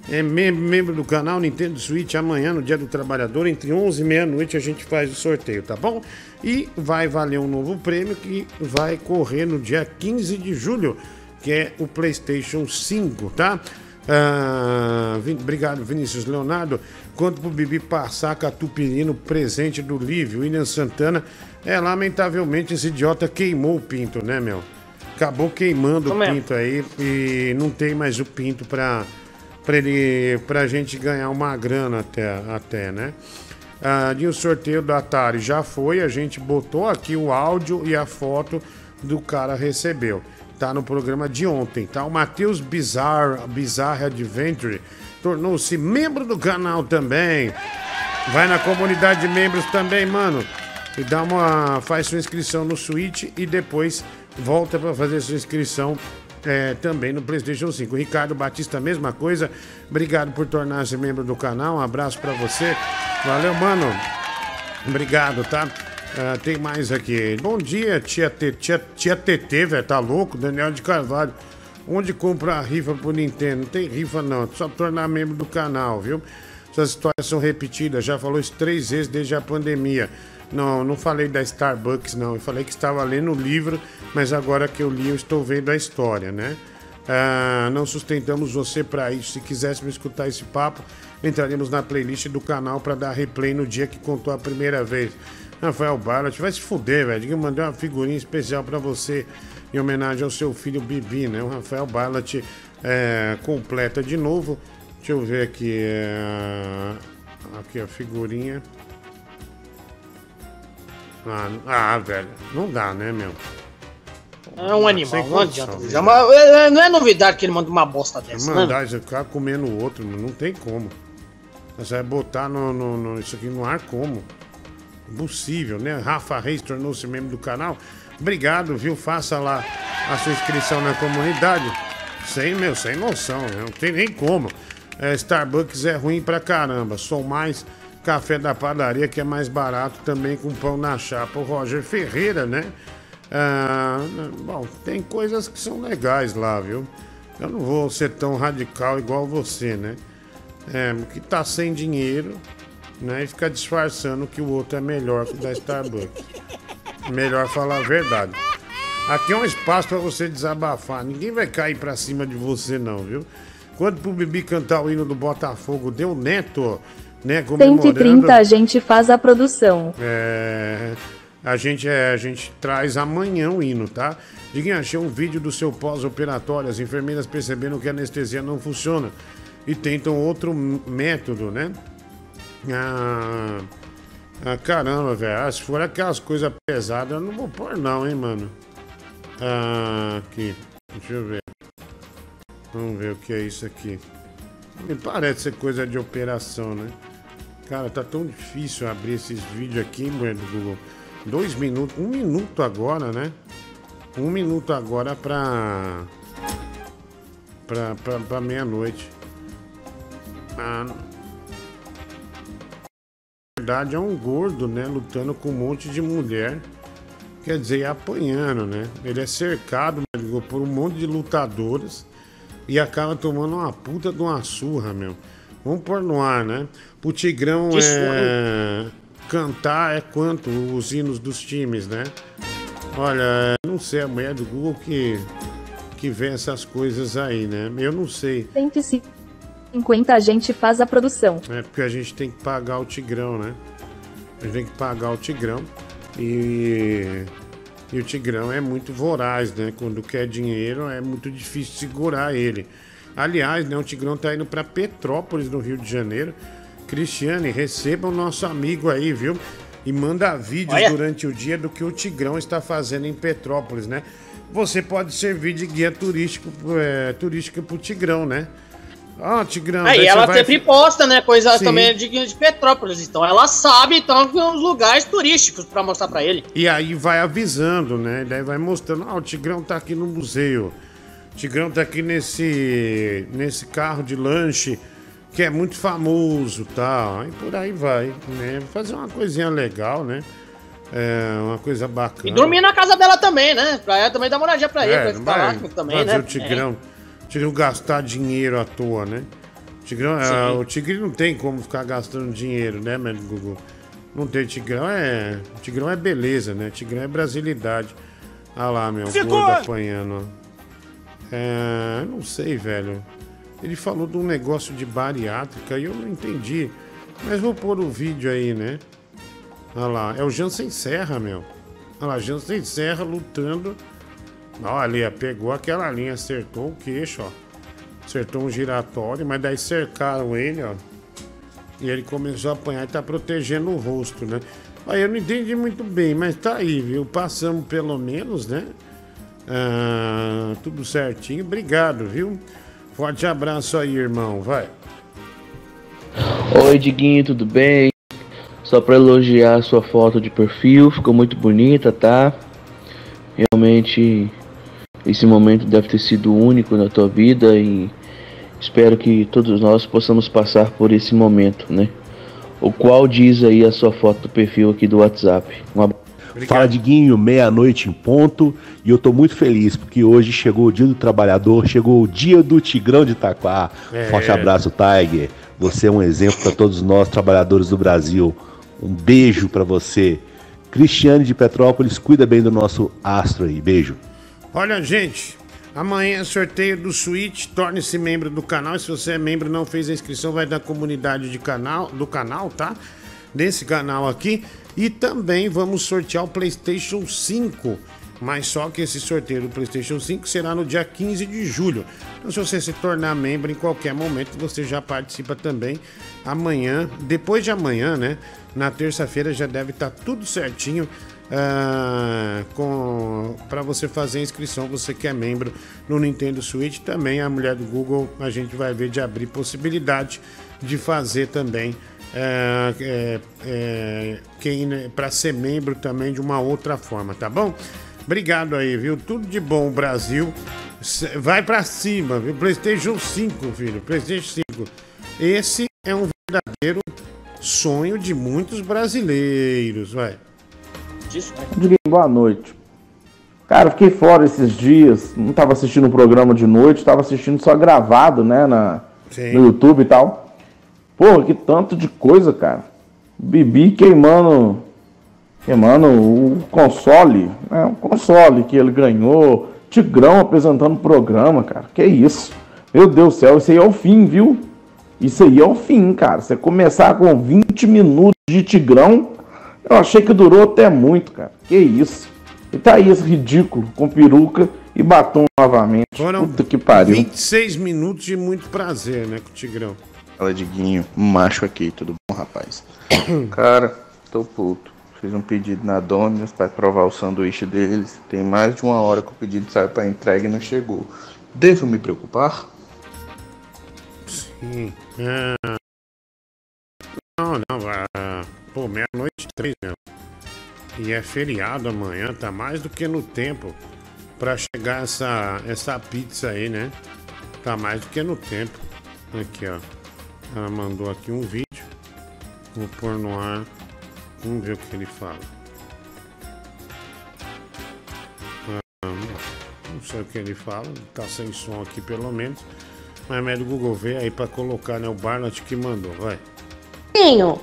É mem- membro do canal Nintendo Switch. Amanhã, no Dia do Trabalhador, entre 11 e meia-noite, a gente faz o sorteio, tá bom? E vai valer um novo prêmio que vai correr no dia 15 de julho, que é o PlayStation 5, tá? Ah, obrigado, Vinícius Leonardo. Quanto pro Bibi passar Catupirino, presente do Lívio, William Santana. É, lamentavelmente esse idiota queimou o pinto, né, meu? Acabou queimando Isso o pinto aí e não tem mais o pinto pra, pra, ele, pra gente ganhar uma grana até, até né? Ah, e o sorteio do Atari já foi, a gente botou aqui o áudio e a foto do cara recebeu. Tá no programa de ontem, tá? O Matheus Bizarre, Bizarre Adventure tornou-se membro do canal também. Vai na comunidade de membros também, mano. E dá uma. faz sua inscrição no Switch e depois volta pra fazer sua inscrição é, também no PlayStation 5. O Ricardo Batista, mesma coisa. Obrigado por tornar-se membro do canal. Um abraço pra você. Valeu, mano. Obrigado, tá? Ah, tem mais aqui. Bom dia, tia, tia, tia TT, velho. Tá louco? Daniel de Carvalho. Onde compra a rifa pro Nintendo? Não tem rifa, não. É só tornar membro do canal, viu? Essas histórias são repetidas, já falou isso três vezes desde a pandemia. Não, não falei da Starbucks, não. Eu falei que estava lendo o livro, mas agora que eu li, eu estou vendo a história, né? Ah, não sustentamos você para isso. Se quiséssemos escutar esse papo, entraremos na playlist do canal para dar replay no dia que contou a primeira vez. Rafael Ballat, vai se fuder, velho. Eu mandei uma figurinha especial para você em homenagem ao seu filho Bibi, né? O Rafael Ballat é, completa de novo. Deixa eu ver aqui. é, Aqui a figurinha. Ah, ah, velho. Não dá, né, meu? É um animal, não adianta. né? É uma- é- não é novidade que ele manda uma bosta dessa, né? Mandar isso ficar comendo o outro, não tem como. Você vai botar no, no- no- isso aqui no ar como? Impossível, né? Rafa Reis tornou-se membro do canal. Obrigado, viu? Faça lá a sua inscrição na comunidade. Sem, meu, sem noção, né? não tem nem como. É, Starbucks é ruim pra caramba. Sou mais café da padaria, que é mais barato também com pão na chapa. O Roger Ferreira, né? Ah, bom, tem coisas que são legais lá, viu? Eu não vou ser tão radical igual você, né? É, que tá sem dinheiro, né? E fica disfarçando que o outro é melhor que o da Starbucks. Melhor falar a verdade. Aqui é um espaço pra você desabafar. Ninguém vai cair pra cima de você, não, viu? Quando pro Bibi cantar o hino do Botafogo, deu neto, né? Comemorando. 130 a gente faz a produção. É, a gente, é, a gente traz amanhã o hino, tá? Diguinho, achei um vídeo do seu pós-operatório. As enfermeiras perceberam que a anestesia não funciona e tentam outro método, né? Ah, ah, caramba, velho. Ah, se for aquelas coisas pesadas, eu não vou pôr, não, hein, mano? Ah, aqui. Deixa eu ver. Vamos ver o que é isso aqui. Parece ser coisa de operação, né? Cara, tá tão difícil abrir esses vídeos aqui, do Google. Dois minutos, um minuto agora, né? Um minuto agora pra. pra, pra, pra meia-noite. Ah, na verdade é um gordo, né? Lutando com um monte de mulher. Quer dizer, apanhando, né? Ele é cercado amigo, por um monte de lutadoras e acaba tomando uma puta de uma surra, meu. Vamos pôr no ar, né? Pro Tigrão é... cantar é quanto os hinos dos times, né? Olha, não sei, a mulher do Google que, que vê essas coisas aí, né? Eu não sei. 150 a gente faz a produção. É porque a gente tem que pagar o Tigrão, né? A gente tem que pagar o Tigrão. E, e o Tigrão é muito voraz, né? Quando quer dinheiro é muito difícil segurar ele. Aliás, né, o Tigrão tá indo para Petrópolis, no Rio de Janeiro. Cristiane, receba o nosso amigo aí, viu? E manda vídeos Olha. durante o dia do que o Tigrão está fazendo em Petrópolis, né? Você pode servir de guia turístico, é, turística pro Tigrão, né? Ó, Tigrão. Aí daí você ela vai- sempre posta, né? Coisas Sim. também de, de Petrópolis. Então ela sabe, então, que uns lugares turísticos pra mostrar pra ele. E aí vai avisando, né? Daí vai mostrando, ah, o Tigrão tá aqui no museu. O Tigrão tá aqui nesse, nesse carro de lanche que é muito famoso, tal. E por aí vai, né? Fazer uma coisinha legal, né? É, uma coisa bacana. E dormir na casa dela também, né? Pra ela também dar uma olhadinha pra ele, pra É, ele não ficar lá vai também, fazer né? o Tigrão, o Tigrão gastar dinheiro à toa, né? O Tigrão, ah, o Tigre não tem como ficar gastando dinheiro, né, meu Gugu? Não tem Tigrão, é. Tigrão é beleza, né? Tigrão é brasilidade. Ah lá, meu Ficou! gordo apanhando. É. Não sei, velho. Ele falou de um negócio de bariátrica e eu não entendi. Mas vou pôr o vídeo aí, né? Olha lá, é o Jansen Serra, meu. Olha lá, Jansen Serra lutando. Olha, pegou aquela linha, acertou o queixo, ó. Acertou um giratório, mas daí cercaram ele, ó. E ele começou a apanhar e tá protegendo o rosto, né? Aí eu não entendi muito bem, mas tá aí, viu? Passamos pelo menos, né? Ah, tudo certinho. Obrigado, viu? Forte abraço aí, irmão. Vai. Oi, Diguinho, tudo bem? Só pra elogiar a sua foto de perfil, ficou muito bonita, tá? Realmente, esse momento deve ter sido único na tua vida e espero que todos nós possamos passar por esse momento, né? O qual diz aí a sua foto do perfil aqui do WhatsApp. Um abraço. Fala Diguinho, meia-noite em ponto e eu tô muito feliz porque hoje chegou o dia do trabalhador, chegou o dia do Tigrão de Itaquá. É. Forte abraço, Tiger. Você é um exemplo para todos nós, trabalhadores do Brasil. Um beijo para você. Cristiane de Petrópolis, cuida bem do nosso astro aí. Beijo. Olha, gente, amanhã é sorteio do Switch, torne-se membro do canal. Se você é membro e não fez a inscrição, vai da comunidade de canal, do canal, tá? Desse canal aqui. E também vamos sortear o PlayStation 5. Mas só que esse sorteio do PlayStation 5 será no dia 15 de julho. Então, se você se tornar membro em qualquer momento, você já participa também amanhã, depois de amanhã, né? Na terça-feira já deve estar tudo certinho ah, para você fazer a inscrição. Você que é membro no Nintendo Switch, também a mulher do Google, a gente vai ver de abrir possibilidade de fazer também é, é, é, quem para ser membro também de uma outra forma, tá bom? Obrigado aí, viu? Tudo de bom, Brasil. Vai pra cima, viu? PlayStation 5, filho. PlayStation 5. Esse é um verdadeiro sonho de muitos brasileiros, vai. Diguinho, boa noite. Cara, fiquei fora esses dias, não tava assistindo o programa de noite, tava assistindo só gravado, né, na, Sim. no YouTube e tal. Porra, que tanto de coisa, cara. Bibi queimando, queimando o console, né, o console que ele ganhou. Tigrão apresentando o programa, cara. Que isso. Meu Deus do céu, isso aí é o fim, viu? Isso aí é o fim, cara. Você começar com 20 minutos de Tigrão, eu achei que durou até muito, cara. Que isso. E tá aí esse ridículo, com peruca e batom novamente. Foram Puta que pariu. 26 minutos de muito prazer, né, com o Tigrão. Fala, Diguinho. Macho aqui, tudo bom, rapaz? *coughs* Cara, tô puto. Fiz um pedido na Domino's pra provar o sanduíche deles. Tem mais de uma hora que o pedido saiu pra entrega e não chegou. Devo me preocupar? Sim. Ah. Não, não, ah, pô, meia-noite três, meu. E é feriado amanhã, tá mais do que no tempo pra chegar essa, essa pizza aí, né? Tá mais do que no tempo. Aqui, ó. Ela mandou aqui um vídeo. Vou pôr no ar. Vamos ver o que ele fala. Ah, não sei o que ele fala, tá sem som aqui pelo menos. Mas do Google vê aí pra colocar, né? O Barnett que mandou, vai. Diguinho,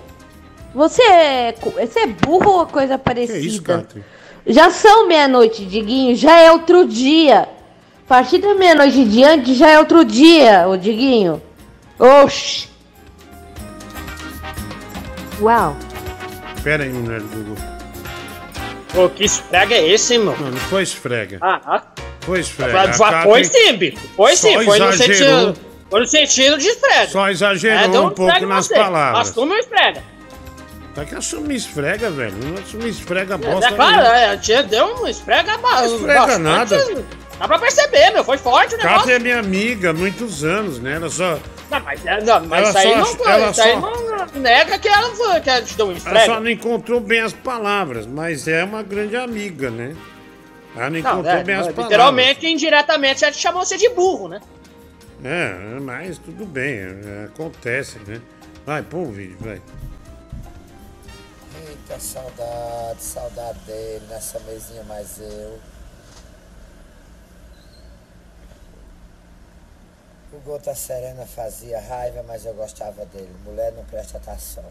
você é, você é burro ou coisa parecida? Que isso, Catherine? Já são meia-noite, Diguinho, já é outro dia. A partir da meia-noite em diante já é outro dia, ô Diguinho. Oxi. Uau. Pera aí, mulher do Google. Pô, que esfrega é esse, hein, mano? Não, não foi esfrega. Ah, ah. Foi esfrega. Foi, foi, sim, bicho. Foi sim, foi no sentido. Foi no sentido de esfrega. Só exagerou deu um pouco esfrega em nas você. palavras. Assume o esfrega. Tá que assumir esfrega, velho. Não assumir esfrega É, bosta. é claro, nenhuma. é, a tia deu um esfrega ba- Esfrega bastante. nada. Dá pra perceber, meu. Foi forte o negócio. Catherine é minha amiga há muitos anos, né? Ela só. Não, mas, é, não, mas Ela isso aí não ela Isso aí só- não nega que ela, foi, que ela te deu um Ela esfrega. só não encontrou bem as palavras, mas é uma grande amiga, né? Ela não encontrou Não, é, bem as palavras. literalmente, indiretamente, ela te chamou você de burro, né? É, mas tudo bem, é, acontece, né? Vai, põe o vídeo, vai. Eita, saudade, saudade dele nessa mesinha mais eu. O Gota Serena fazia raiva, mas eu gostava dele. Mulher não presta atenção.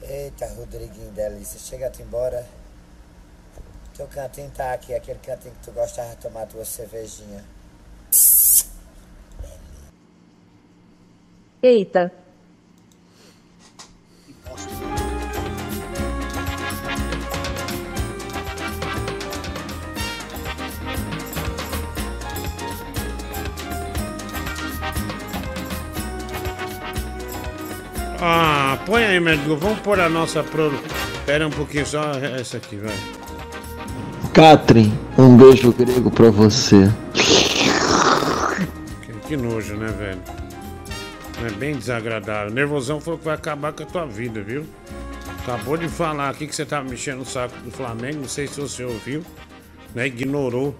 Eita, Rodriguinho delícia, chega-te embora. Teu cantinho tá aqui, aquele cantinho que tu gostava de tomar tua cervejinha. Eita. Ah, põe aí, médico. Vamos pôr a nossa pro. Pera um pouquinho só, essa aqui, vai. Catherine, um beijo grego pra você. Que, que nojo, né, velho? É bem desagradável. O nervosão falou que vai acabar com a tua vida, viu? Acabou de falar aqui que você tava mexendo o saco do Flamengo, não sei se você ouviu, né? Ignorou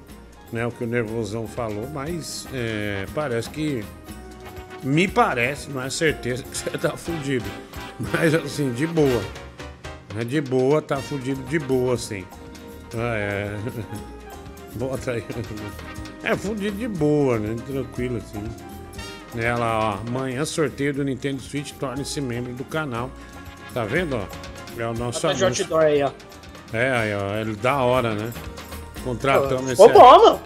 né, o que o nervosão falou, mas é, parece que. Me parece, não é certeza que você tá fudido. Mas assim, de boa. É de boa, tá fudido de boa, assim. Ah, é. *laughs* Bota aí. É fudido de boa, né? Tranquilo assim. Ela, ó, amanhã sorteio do Nintendo Switch, torne-se membro do canal. Tá vendo, ó? É o nosso de anúncio. aí, ó. É, aí, ó, ele da hora, né? Contratamos esse- bom, mano.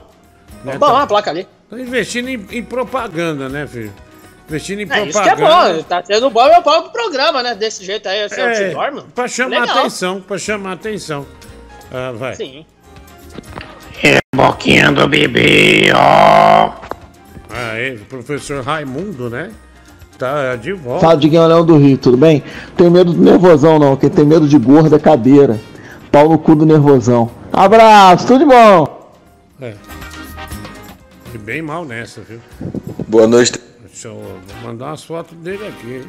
né, bom tá- a placa ali. Tá investindo em, em propaganda, né, filho? Investindo em É, isso que propaganda. é bom. Tá sendo bom meu próprio programa, né? Desse jeito aí, esse É, outdoor, mano. pra chamar Legal. atenção, pra chamar atenção. Ah, vai. Sim. É boquinha do bebê, ó. Aí, professor Raimundo, né? Tá de volta. Fala, Diguinho Leão do Rio, tudo bem? Tem medo do nervosão não, quem tem medo de gordo é cadeira. Pau no cu do nervosão. Abraço, tudo de bom. É. Fui bem mal nessa, viu? Boa noite, Deixa eu vou mandar umas fotos dele aqui.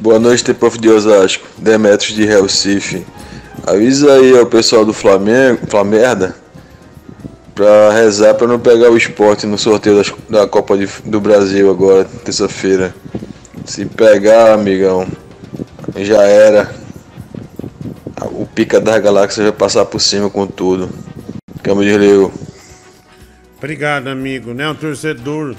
boa noite, Prof de Osasco, Demetrios de Recife. Avisa aí ao pessoal do Flamengo, Flamerda, pra rezar pra não pegar o esporte no sorteio das- da Copa de- do Brasil agora, terça-feira. Se pegar, amigão, já era. O pica das galáxias vai passar por cima com tudo. Cama de. Obrigado, amigo, né? Um torcedor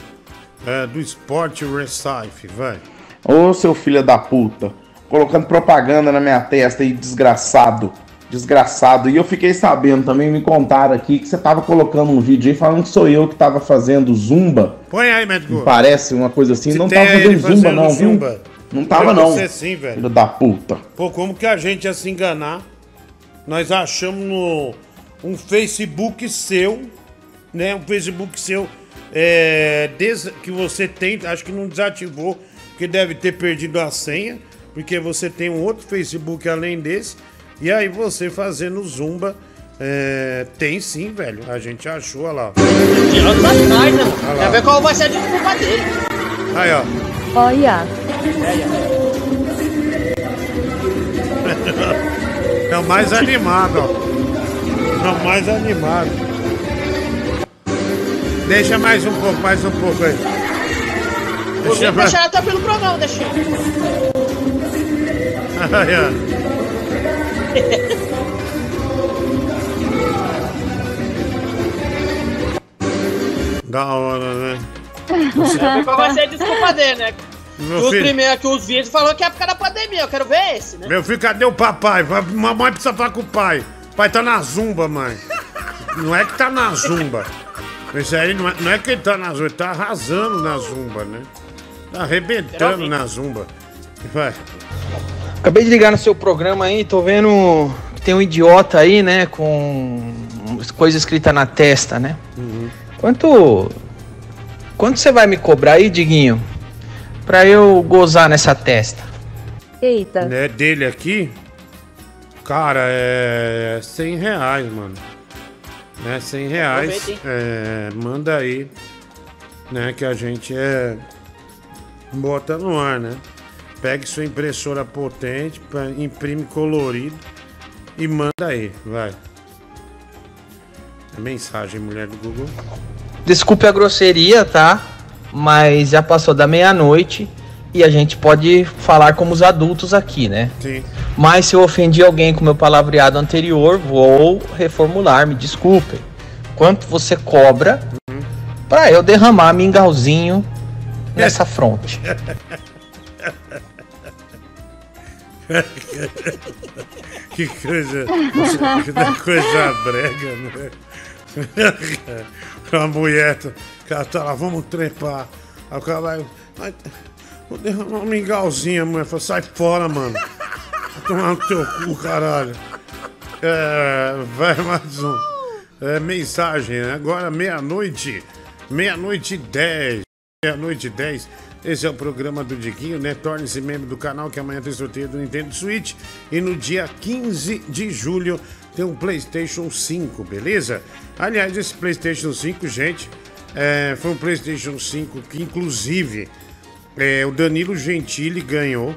é, do Esporte Recife, vai. Ô seu filho da puta, colocando propaganda na minha testa aí, desgraçado. Desgraçado. E eu fiquei sabendo também, me contaram aqui que você tava colocando um vídeo aí falando que sou eu que tava fazendo zumba. Põe aí, médico. Parece uma coisa assim. Se não tava fazendo zumba, não, zumba. viu? Não tava, não. você sim, velho. Filho da puta. Pô, como que a gente ia se enganar? Nós achamos no um Facebook seu, né? Um Facebook seu é, des- que você tem, acho que não desativou, porque deve ter perdido a senha, porque você tem um outro Facebook além desse. E aí você fazendo zumba. é, tem sim, velho. A gente achou, olha lá. Né? Olha. Quer ver qual vai ser a desculpa dele. Aí, ó. Olha. É o mais animado, ó. É o mais animado. Deixa mais um pouco, mais um pouco aí. Deixa mais. deixar até pelo programa, *laughs* ó. Da hora, né? Qual vai ser a desculpa dele, né? Meu os filho. primeiros que os vídeos falou que é por causa da pandemia. Eu quero ver esse, né? Meu filho, cadê o papai? Vai- Mamãe precisa falar com o pai. O pai tá na zumba, mãe. Não é que tá na zumba. Isso aí não é, não é que ele tá na zumba, ele tá arrasando na zumba, né? Tá arrebentando na zumba. Vai. Acabei de ligar no seu programa aí, tô vendo que tem um idiota aí, né, com coisa escrita na testa, né? Quanto quanto você vai me cobrar aí, Diguinho? Pra eu gozar nessa testa? Eita. É dele aqui? Cara, é 100 reais, mano. Né, 100 reais. É, manda aí. Né, que a gente é. Bota no ar, né? Pegue sua impressora potente, imprime colorido e manda aí, vai. É mensagem, mulher do Google. Desculpe a grosseria, tá? Mas já passou da meia-noite e a gente pode falar como os adultos aqui, né? Sim. Mas se eu ofendi alguém com meu palavreado anterior, vou reformular, me desculpem. Quanto você cobra pra eu derramar mingauzinho nessa fronte? *laughs* que coisa. Que coisa brega, né? *laughs* A mulher, o cara tá lá, vamos trepar. Aí o cara vai. Vou derramar um mingauzinho, a mulher fala, sai fora, mano. Vai tomar no teu cu, caralho. É, vai mais um. É, mensagem, né? Agora meia-noite. Meia-noite e dez. Meia-noite e dez. Esse é o programa do Diguinho, né? Torne-se membro do canal que amanhã tem sorteio do Nintendo Switch. E no dia 15 de julho tem um PlayStation 5, beleza? Aliás, esse PlayStation 5, gente, é, foi um PlayStation 5 que, inclusive, é, o Danilo Gentili ganhou,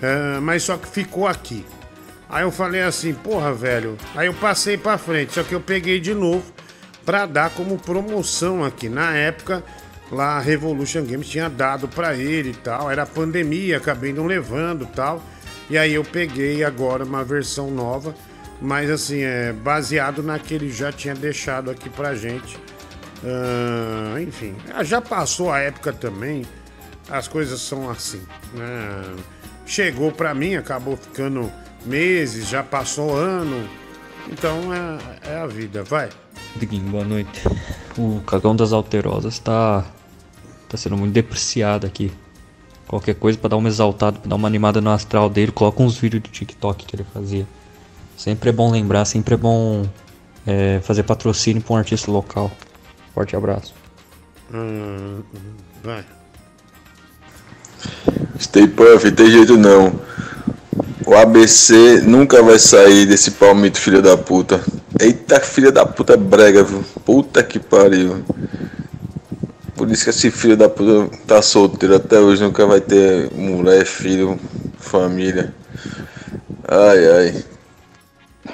é, mas só que ficou aqui. Aí eu falei assim, porra, velho. Aí eu passei pra frente, só que eu peguei de novo pra dar como promoção aqui. Na época, lá a Revolution Games tinha dado pra ele e tal. Era pandemia, acabei não levando e tal. E aí eu peguei agora uma versão nova, mas assim, é baseado na que ele já tinha deixado aqui pra gente Ah, enfim, já passou a época também. As coisas são assim. né? Chegou pra mim, acabou ficando meses, já passou ano. Então é, é a vida, vai. Diguinho, boa noite. O cagão das alterosas tá, tá sendo muito depreciado aqui. Qualquer coisa pra dar uma exaltada, pra dar uma animada no astral dele, coloca uns vídeos do TikTok que ele fazia. Sempre é bom lembrar, sempre é bom é, fazer patrocínio pra um artista local. Forte abraço. Ah, vai. Stay Puff, tem jeito não. O ABC nunca vai sair desse palmito, filha da puta. Eita, filha da puta brega, viu? Puta que pariu. Por isso que esse filho da puta tá solteiro até hoje, nunca vai ter mulher, filho, família. Ai, ai.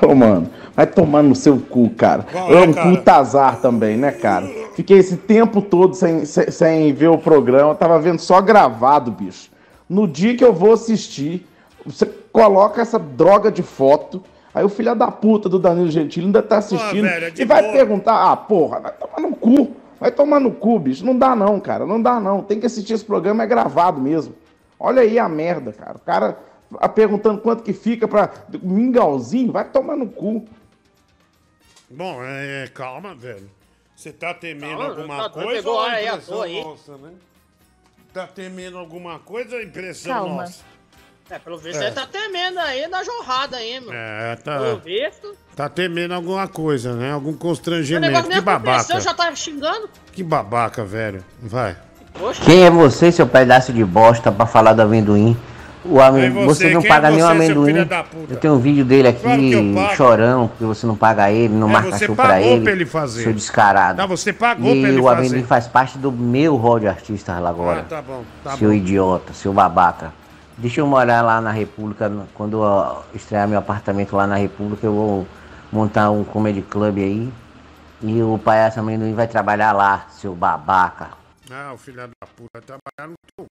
Ô, mano, vai tomar no seu cu, cara. Qual é é, um cara? puta azar também, né, cara? Fiquei esse tempo todo sem, sem, sem ver o programa, tava vendo só gravado, bicho. No dia que eu vou assistir, você coloca essa droga de foto, aí o filho da puta do Danilo Gentili ainda tá assistindo velho, é e vai boa. perguntar: ah, porra, vai tomar no cu. Vai tomar no cu, bicho. Não dá não, cara. Não dá não. Tem que assistir esse programa, é gravado mesmo. Olha aí a merda, cara. O cara ah, perguntando quanto que fica pra mingauzinho, vai tomar no cu. Bom, é, é, calma, velho. Você tá temendo alguma tá- coisa pegou ou é à impressão aí. nossa, né? Tá temendo alguma coisa ou é impressão Calma. nossa? É, pelo visto É. ele tá temendo aí na jorrada aí, meu. É, Pelo tá, visto. tá temendo alguma coisa, né? Algum O constrangimento. Que babaca. aconteceu, já tá xingando. Que babaca, velho. Vai. Quem é você, seu pedaço de bosta, pra falar do amendoim? O é você, você? não Quem é paga nem o amendoim. Eu tenho um vídeo dele aqui Claro chorão, porque você não paga ele, não É, marca show pra ele. pra ele fazer. Seu descarado. Não, você pagou e o fazer. amendoim faz parte do meu rol de artistas lá agora. Ah, tá bom, tá seu bom. idiota, seu babaca. Deixa eu morar lá na República, quando eu estrear meu apartamento lá na República, eu vou montar um comedy club aí. E o palhaço amendoim vai trabalhar lá, seu babaca. Ah, o filho da puta vai trabalhar no teu.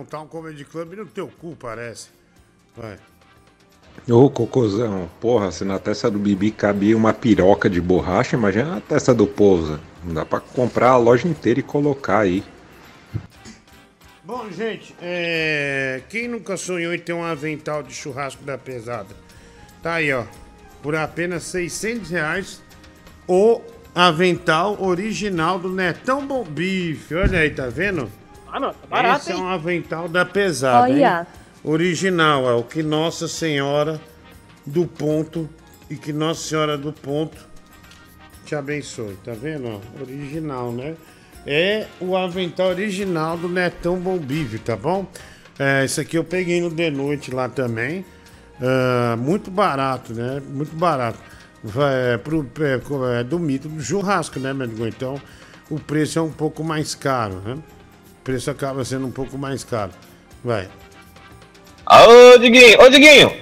Montar um comedy club no teu cu, parece. Vai. Ô, cocôzão, porra, se na testa do Bibi cabia uma piroca de borracha, imagina na testa do Pousa. Não dá pra comprar a loja inteira e colocar aí. Bom, gente, é... quem nunca sonhou em ter um avental de churrasco da pesada? Tá aí, ó. Por apenas 600 reais, o avental original do Netão Bom Bife. Olha aí, tá vendo? Ah, não, tá barato, Esse é hein? um avental da pesada, hein? Olha. Original, é o que Nossa Senhora do Ponto e que Nossa Senhora do Ponto te abençoe, tá vendo? ó? Original, né? É o avental original do Netão Bombive, tá bom? É, esse aqui eu peguei no de noite lá também. Ah, muito barato, né? Muito barato. Vai, é, pro, é, é do mito do churrasco, né, meu amigo? Então o preço é um pouco mais caro, né? Preço acaba sendo um pouco mais caro. Vai. Ô, Diguinho, ô, Diguinho!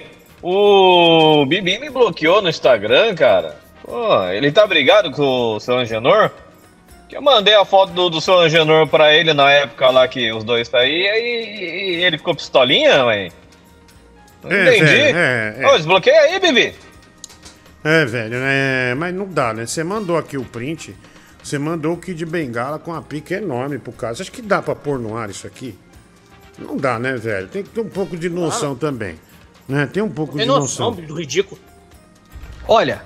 O Bibi me bloqueou no Instagram, cara. Pô, ele tá brigado com o seu Angenor? Que eu mandei a foto do, do seu Angenor pra ele na época lá que os dois saíam e, e ele ficou pistolinha, mãe. Não É, entendi. velho, é, é. Ô, desbloqueia aí, Bibi. É, velho, é, mas não dá, né? Você mandou aqui o print, você mandou o Kid Bengala com uma pica enorme pro caso. Acho que dá pra pôr no ar isso aqui? Não dá, né, velho? Tem que ter um pouco de noção também. Né? Tem um pouco Tem de noção noção. do ridículo. Olha,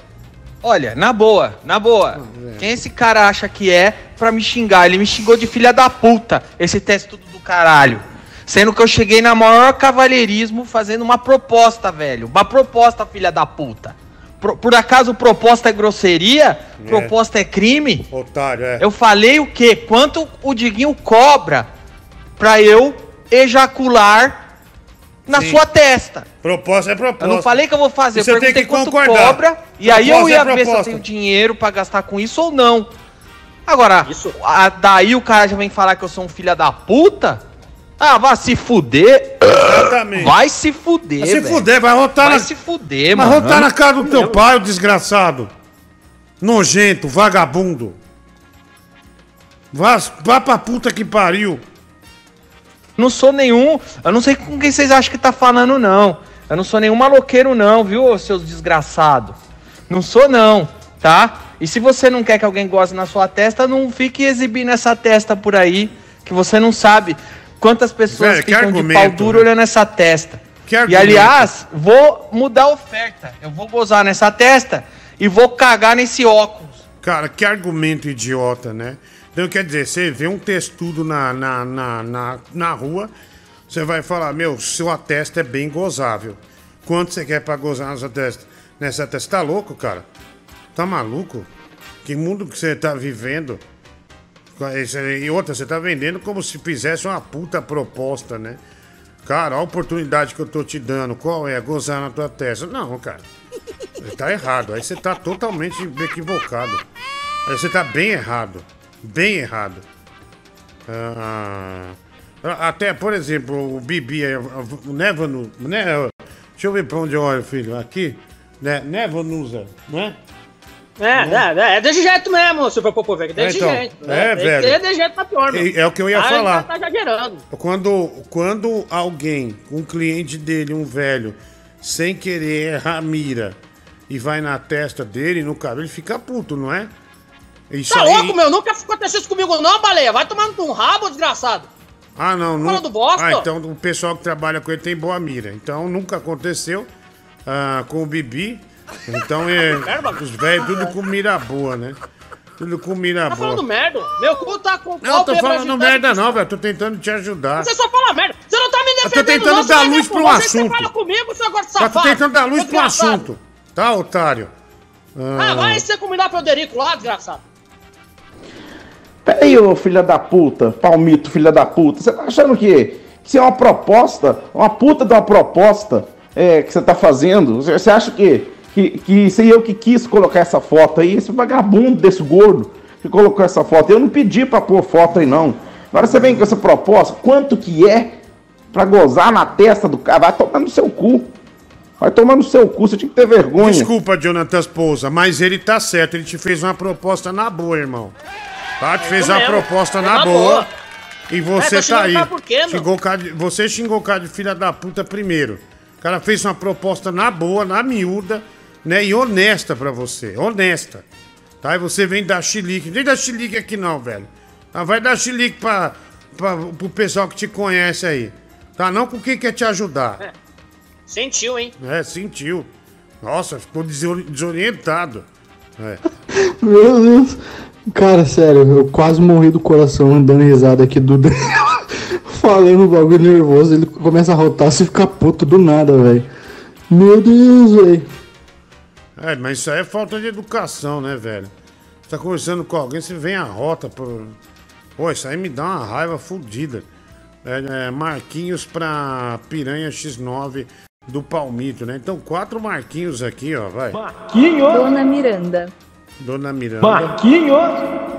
olha, na boa, na boa. Quem esse cara acha que é pra me xingar? Ele me xingou de filha da puta, esse teste tudo do caralho. Sendo que eu cheguei na maior cavalheirismo fazendo uma proposta, velho. Uma proposta, filha da puta. Por acaso proposta é grosseria? É. Proposta é crime? Otário, é. Eu falei o quê? Quanto o Diguinho cobra pra eu ejacular na Sim. sua testa? Proposta é proposta. Eu não falei que eu vou fazer, eu Você tem perguntei que quanto concordar. cobra, e aí eu Proposta é ia ver se eu proposta. tenho dinheiro pra gastar com isso ou não. Agora, a- daí o cara já vem falar que eu sou um filho da puta? Ah, vai se fuder. Exatamente. Vai se fuder, Vai se fuder, vai rotar Vai na... se fuder, Vai mano. rotar na cara do teu pai, o desgraçado. Nojento, vagabundo. Vá, vá pra puta que pariu. Não sou nenhum. Eu não sei com quem vocês acham que tá falando, não. Eu não sou nenhum maloqueiro, não, viu, seus desgraçados? Não sou, não, tá? E se você não quer que alguém goze na sua testa, não fique exibindo essa testa por aí, que você não sabe quantas pessoas Velho, que ficam de pau duro né? olhando essa testa. Que E aliás, vou mudar a oferta. Eu vou gozar nessa testa e vou cagar nesse óculos. Cara, que argumento idiota, né? Então, quer dizer, você vê um textudo na, na, na, na, na rua, você vai falar, meu, sua testa é bem gozável. Quanto você quer pra gozar nessa testa? Nessa testa? Tá louco, cara? Tá maluco? Que mundo que você tá vivendo? E outra, você tá vendendo como se fizesse uma puta proposta, né? Cara, a oportunidade que eu tô te dando, qual é? Gozar na tua testa. Não, cara. Tá errado. Aí você tá totalmente equivocado. Aí você tá bem errado. Bem errado. Ah, até, por exemplo, o Bibi, o né? Deixa eu ver pra onde eu olho, filho. Aqui. Né, Nevanusa, não é? É, é, é, é desse jeito mesmo, Super Popovic, desse Então, jeito. é, Tem velho. ser desse jeito pra pior. É- é o que eu ia Aí falar. Tá exagerando. Quando, quando alguém, um cliente dele, um velho, sem querer errar a mira e vai na testa dele, no cabelo, ele fica puto, não é? Isso Tá aí- louco, meu? Nunca aconteceu isso comigo não, baleia. Vai tomando um rabo, desgraçado. Ah, não, não. Falando bosta. Ah, então o pessoal que trabalha com ele tem boa mira. Então nunca aconteceu ah, com o Bibi. Então é. Os velhos tudo com mira boa, né? Tudo com mira Tá boa. falando merda. Meu cu tá com Não, eu tô falando merda não, velho. Tô tentando te ajudar. Você só fala merda. Você não tá me Eu tô defendendo, tentando não. Dar luz pro você, assunto. Você fala comigo, seu Tá safado. tentando dar luz pro assunto. Tá, otário? Ah, vai você combinar Frederico lá, desgraçado. Peraí, ô filha da puta, palmito, filha da puta. Você tá achando que, que isso é uma proposta, uma puta de uma proposta é, que você tá fazendo? Você você acha que, que, que sei eu que quis colocar essa foto aí? Esse vagabundo desse gordo que colocou essa foto. Eu não pedi pra pôr foto aí, não. Agora você vem com essa proposta, quanto que é pra gozar na testa do cara? Vai tomar no seu cu. Vai tomar no seu cu, você tinha que ter vergonha. Desculpa, Jonathan Pousa, mas ele tá certo. Ele te fez uma proposta na boa, irmão. Tá? Te fez isso uma mesmo. proposta É na na boa. boa. E você É, tá aí. quê? Xingou cara de- você xingou o cara de filha da puta primeiro. O cara fez uma proposta na boa, na miúda, né? E honesta pra você. Honesta. Tá? E você vem dar chilique. Nem dar chilique aqui não, velho. Tá? Vai dar chilique pra, pra, pro pessoal que te conhece aí. Tá? Não com quem quer te ajudar. Sentiu, hein? É, sentiu. Nossa, ficou desori- desorientado. É. *laughs* Meu Deus. Cara, sério, eu quase morri do coração dando risada aqui do Daniel. *laughs* Falando um bagulho nervoso, ele começa a rotar, você fica puto do nada, velho. Meu Deus, velho. É, mas isso aí é falta de educação, né, velho? Você tá conversando com alguém, você vem a rota. Por... Pô, isso aí me dá uma raiva fodida. É, é, marquinhos pra Piranha X9 do Palmito, né? Então, quatro marquinhos aqui, ó, vai. Marquinhos. Dona Miranda. Dona Miranda. Marquinhos.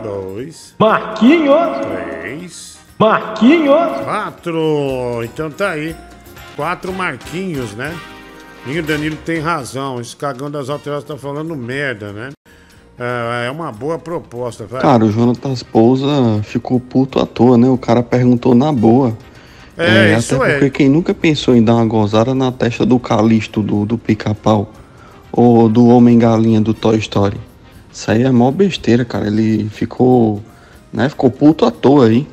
Dois. Marquinhos. Três. Marquinhos. Quatro. Então tá aí. Quatro marquinhos, né? E o Danilo tem razão. Esse cagão das alterações tá falando merda, né? É, é uma boa proposta, vai. Cara, o Jonathan Pousa ficou puto à toa, né? O cara perguntou na boa. É, isso até é. porque quem nunca pensou em dar uma gozada na testa do Calisto do, do pica-pau ou do Homem-Galinha do Toy Story. Isso aí é mó besteira, cara. Ele ficou, né? Ficou puto à toa aí.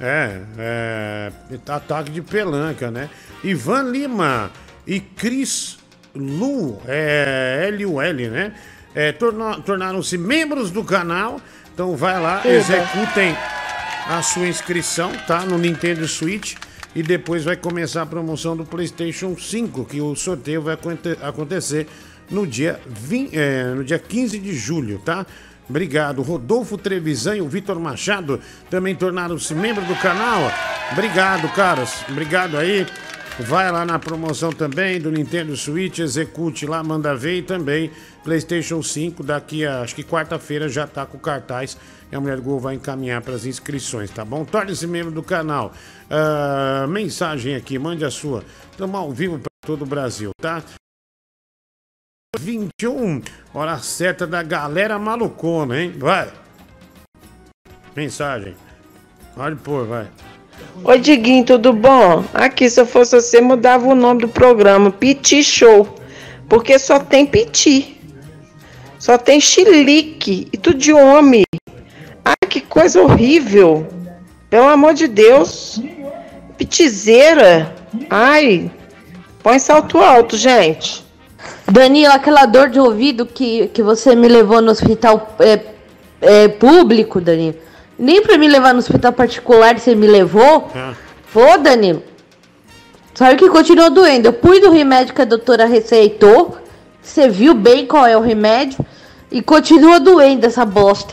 É, é. Ataque de pelanca, né? Ivan Lima e Cris Lu, é, L-U-L, né? É, Tornaram-se membros do canal. Então vai lá, Eba. executem a sua inscrição, tá? No Nintendo Switch. E depois vai começar a promoção do PlayStation 5, que o sorteio vai aconte- acontecer no dia, 20, é, no dia 15 de julho, tá? Obrigado. Rodolfo Trevisan e o Vitor Machado também tornaram-se membros do canal. Obrigado, caras. Obrigado aí. Vai lá na promoção também do Nintendo Switch, execute lá, manda ver e também PlayStation 5. Daqui a acho que quarta-feira já tá com cartaz e a Mulher do Gol vai encaminhar para as inscrições, tá bom? Torne-se membro do canal. Ah, mensagem aqui, mande a sua. Estamos ao vivo para todo o Brasil, tá? 21, hora certa da galera malucona, hein? Vai. Mensagem. Pode pôr, vai. Oi, Diguinho, tudo bom? Aqui, se eu fosse você, mudava o nome do programa, Piti Show, porque só tem Piti. Só tem chilique e tudo de homem. Ai, que coisa horrível. Pelo amor de Deus. Pitizeira. Ai. Põe salto alto, gente. Danilo, aquela dor de ouvido que, que você me levou no hospital é, é, público, Danilo. Nem pra me levar no hospital particular você me levou. Pô, Danilo. Sabe que continua doendo. Eu pus o remédio que a doutora receitou. Você viu bem qual é o remédio. E continua doendo essa bosta.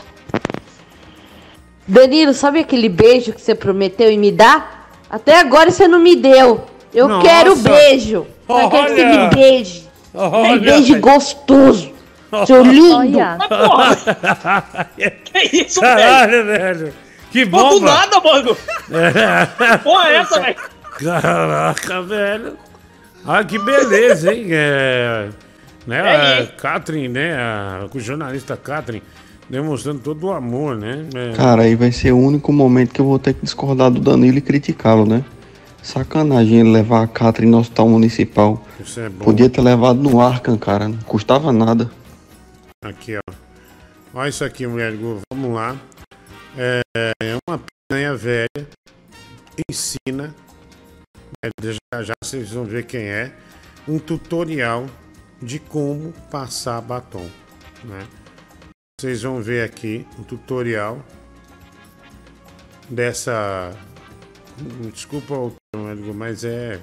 Danilo, sabe aquele beijo que você prometeu em me dar? Até agora você não me deu. Eu Nossa. quero beijo. Eu quero que você me beije. Olha. Me beije gostoso. Seu lindo. Olha. *laughs* *laughs* Que isso, Caralho, velho. Que Pô, bom. do nada, mano. *laughs* Porra, é essa, velho? Caraca, velho. Olha que beleza, hein? É, né, É, a Catherine, né? A, o jornalista Catherine demonstrando todo o amor, né? É, Cara, aí vai ser o único momento que eu vou ter que discordar do Danilo e criticá-lo, né? Sacanagem ele levar a Catherine no hospital municipal. Isso é bom. Podia ter levado no Arkham, cara. Não custava nada. Aqui, ó. Olha isso aqui, mulher. Vamos lá. É, é uma piranha velha. Ensina. Já já vocês vão ver quem é. Um tutorial de como passar batom. Né? Vocês vão ver aqui um tutorial dessa. Desculpa o termo, mas é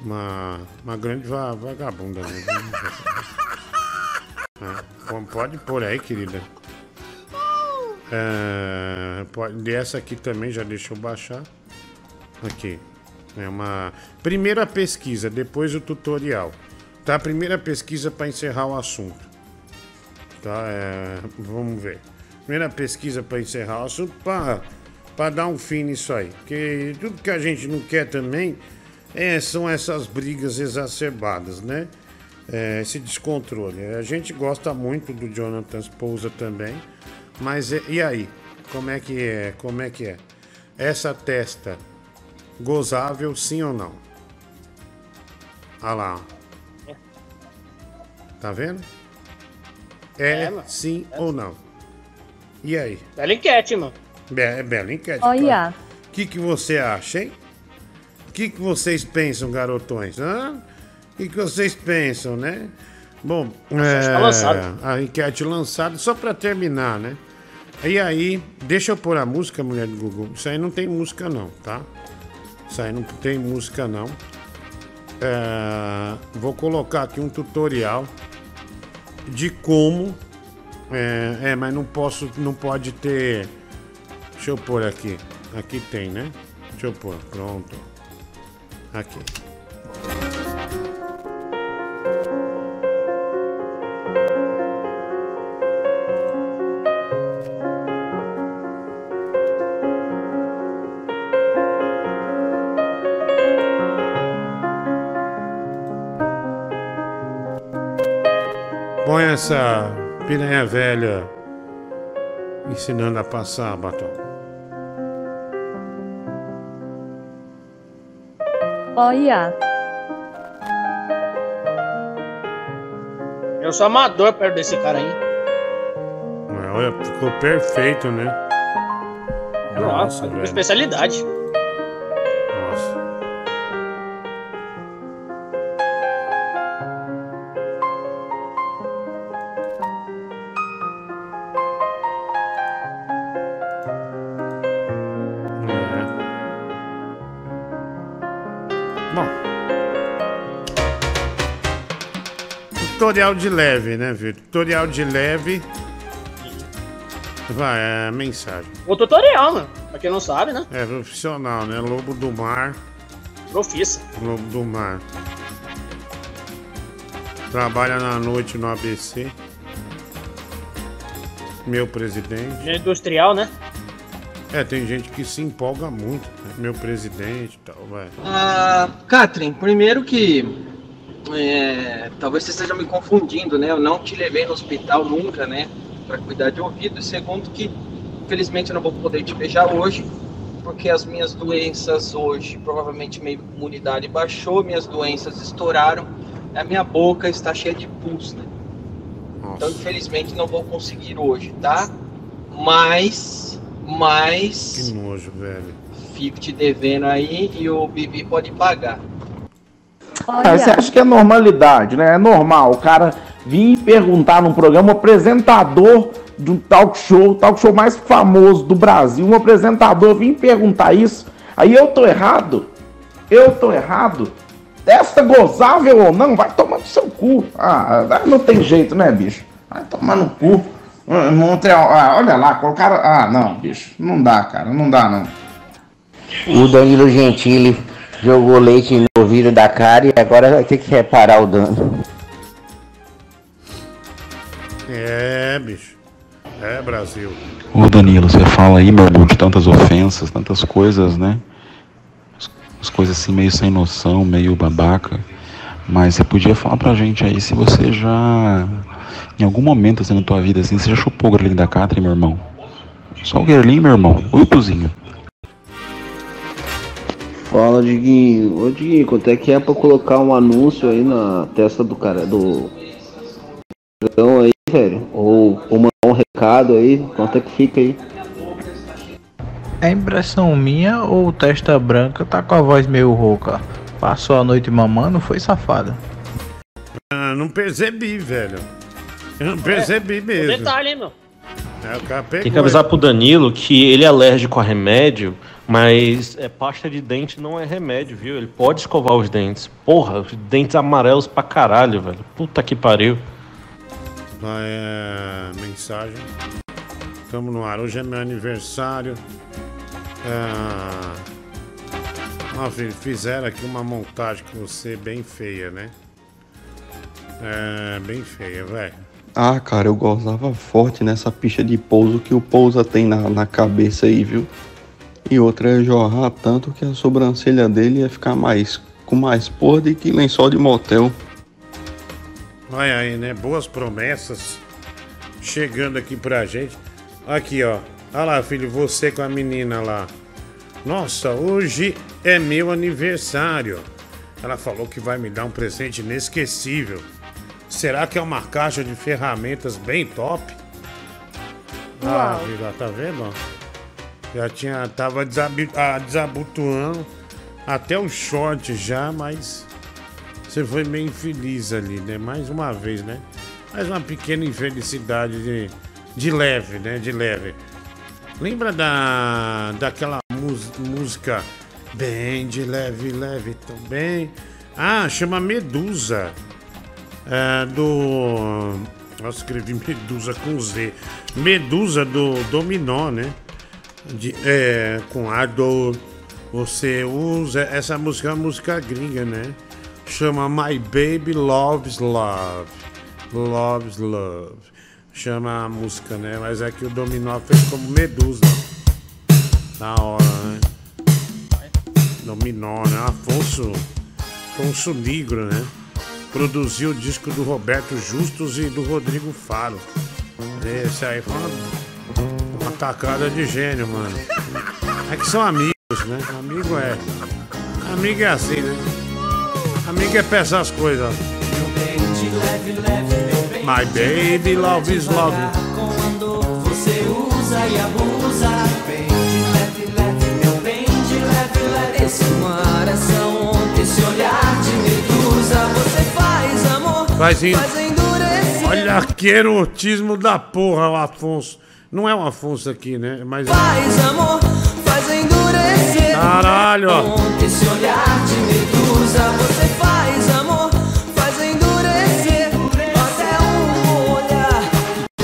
uma, uma grande va- vagabunda. Né? *laughs* Pô- Pode pôr aí, querida. É, pode, essa aqui também já deixa eu baixar. Aqui. É uma primeira pesquisa, depois o tutorial. Tá? Primeira pesquisa para encerrar o assunto. Tá? É, vamos ver. Primeira pesquisa para encerrar o assunto para dar um fim nisso aí. Porque tudo que a gente não quer também é, são essas brigas exacerbadas, né? É, esse descontrole. A gente gosta muito do Jonathan Spousa também, mas é- e aí? Como é que é? Como é que é? Essa testa gozável, sim ou não? Olha lá. ó. Tá vendo? É, É, sim ou não? E aí? Bela enquete, mano. Be é bela enquete. Olha. O que, que você acha, hein? O que, que vocês pensam, garotões? Hã? O que, que vocês pensam, né? Bom, é, a enquete lançada, só pra terminar, né? E aí, deixa eu pôr a música, mulher do Google. Isso aí não tem música, não, tá? Isso aí não tem música, não. É, vou colocar aqui um tutorial de como. É, é, mas não posso, não pode ter. Deixa eu pôr aqui. Aqui tem, né? Deixa eu pôr. Pronto. Aqui. Essa piranha velha ensinando a passar batom. Olha. Eu sou amador perto desse cara aí. É, Olha, ficou perfeito, né? Nossa, velho. minha especialidade. Tutorial de leve, né, Vitor? Tutorial de leve. Vai, é a mensagem. O tutorial, mano. Pra quem não sabe, né? É profissional, né? Lobo do mar. Profissa. Lobo do mar. Trabalha na noite no ABC. Meu presidente. Industrial, né? É, tem gente que se empolga muito. né? Meu presidente e tal, vai. Ah, Catherine, primeiro que é, talvez você esteja me confundindo, né? Eu não te levei no hospital nunca, né? Para cuidar de ouvido. E segundo que, infelizmente, eu não vou poder te beijar hoje, porque as minhas doenças hoje, provavelmente minha imunidade baixou, minhas doenças estouraram, a minha boca está cheia de pus, né? Então, infelizmente, não vou conseguir hoje, tá? Mas, mas Que nojo, velho. fico te devendo aí e o Bibi pode pagar. Ah, você acha que é normalidade, né? É normal o cara vir perguntar num programa, um apresentador de um talk show, o talk show mais famoso do Brasil, um apresentador vir perguntar isso. Aí eu tô errado? Eu tô errado? Esta gozável ou não, vai tomar no seu cu. Ah, não tem jeito, né, bicho? Vai tomar no cu. Ah, Montreal, ah, olha lá, colocaram. Ah, não, bicho, não dá, cara, não dá, não. O Danilo Gentili jogou leite no ouvido da cara e agora vai ter que reparar o dano. É, bicho. É, Brasil. Ô Danilo, você fala aí, meu irmão, de tantas ofensas, tantas coisas, né? As- As coisas assim meio sem noção, meio babaca. Mas você podia falar pra gente aí se você já, em algum momento assim na tua vida, assim, você já chupou o grelhinho da Catherine, meu irmão? Só o grelhinho, meu irmão. Oi, Tuzinho. Fala, Diguinho. Ô, Diguinho, quanto é que é pra colocar um anúncio aí na testa do cara, do dragão aí, velho? Ou, ou mandar um recado aí, quanto é que fica aí? É impressão minha ou testa branca tá com a voz meio rouca? Passou a noite mamando, foi safado. Ah, não percebi, velho. Eu não percebi mesmo. Detalhe, hein, meu? É, o cara pegou. Tem que avisar pro Danilo que ele é alérgico a remédio, mas é pasta de dente não é remédio, viu? Ele pode escovar os dentes. Porra, os dentes amarelos pra caralho, velho. Puta que pariu. Vai, é, mensagem. Tamo no ar. Hoje é meu aniversário. Ah, ó, filho, fizeram aqui uma montagem com você bem feia, né? É, bem feia, velho. Ah, cara, eu gozava forte nessa picha de pouso que o pousa tem na, na cabeça aí, viu? E outra é jorrar tanto que a sobrancelha dele ia ficar mais com mais podre que lençol de motel. Olha aí, né? Boas promessas chegando aqui pra gente. Aqui, ó. Olha lá, filho, você com a menina lá. Nossa, hoje é meu aniversário. Ela falou que vai me dar um presente inesquecível. Será que é uma caixa de ferramentas bem top? Ah, Uau. filha, tá vendo? Já tinha. Tava desabi- ah, desabotoando até o short já, mas você foi meio infeliz ali, né? Mais uma vez, né? Mais uma pequena infelicidade de, de leve, né? De leve. Lembra da daquela mus- música bem de leve, leve também? Ah, chama Medusa. É, do. Nossa, escrevi *laughs* Medusa com Z. Medusa do Dominó, né? De, é, com a dor. Você usa. Essa música é uma música gringa, né? Chama My Baby Loves Love. Loves Love. Chama a música, né? Mas é que o Dominó fez como Medusa. Da hora, né? Dominó, né? Afonso. Afonso Negro, né? Produziu o disco do Roberto Justus e do Rodrigo Faro. Esse aí foi uma, uma tacada de gênio, mano. É que são amigos, né? Amigo é. Amigo é assim, né? Amigo é pra essas coisas. My baby love is love. Você usa e abusa. Esse olhar de medusa, você faz amor, faz endurecer. Olha que erotismo da porra, o Afonso. Não é o Afonso aqui, né? Mas. Faz amor, faz endurecer. Caralho, ó. Esse olhar de medusa, você faz amor, faz endurecer. Até um olhar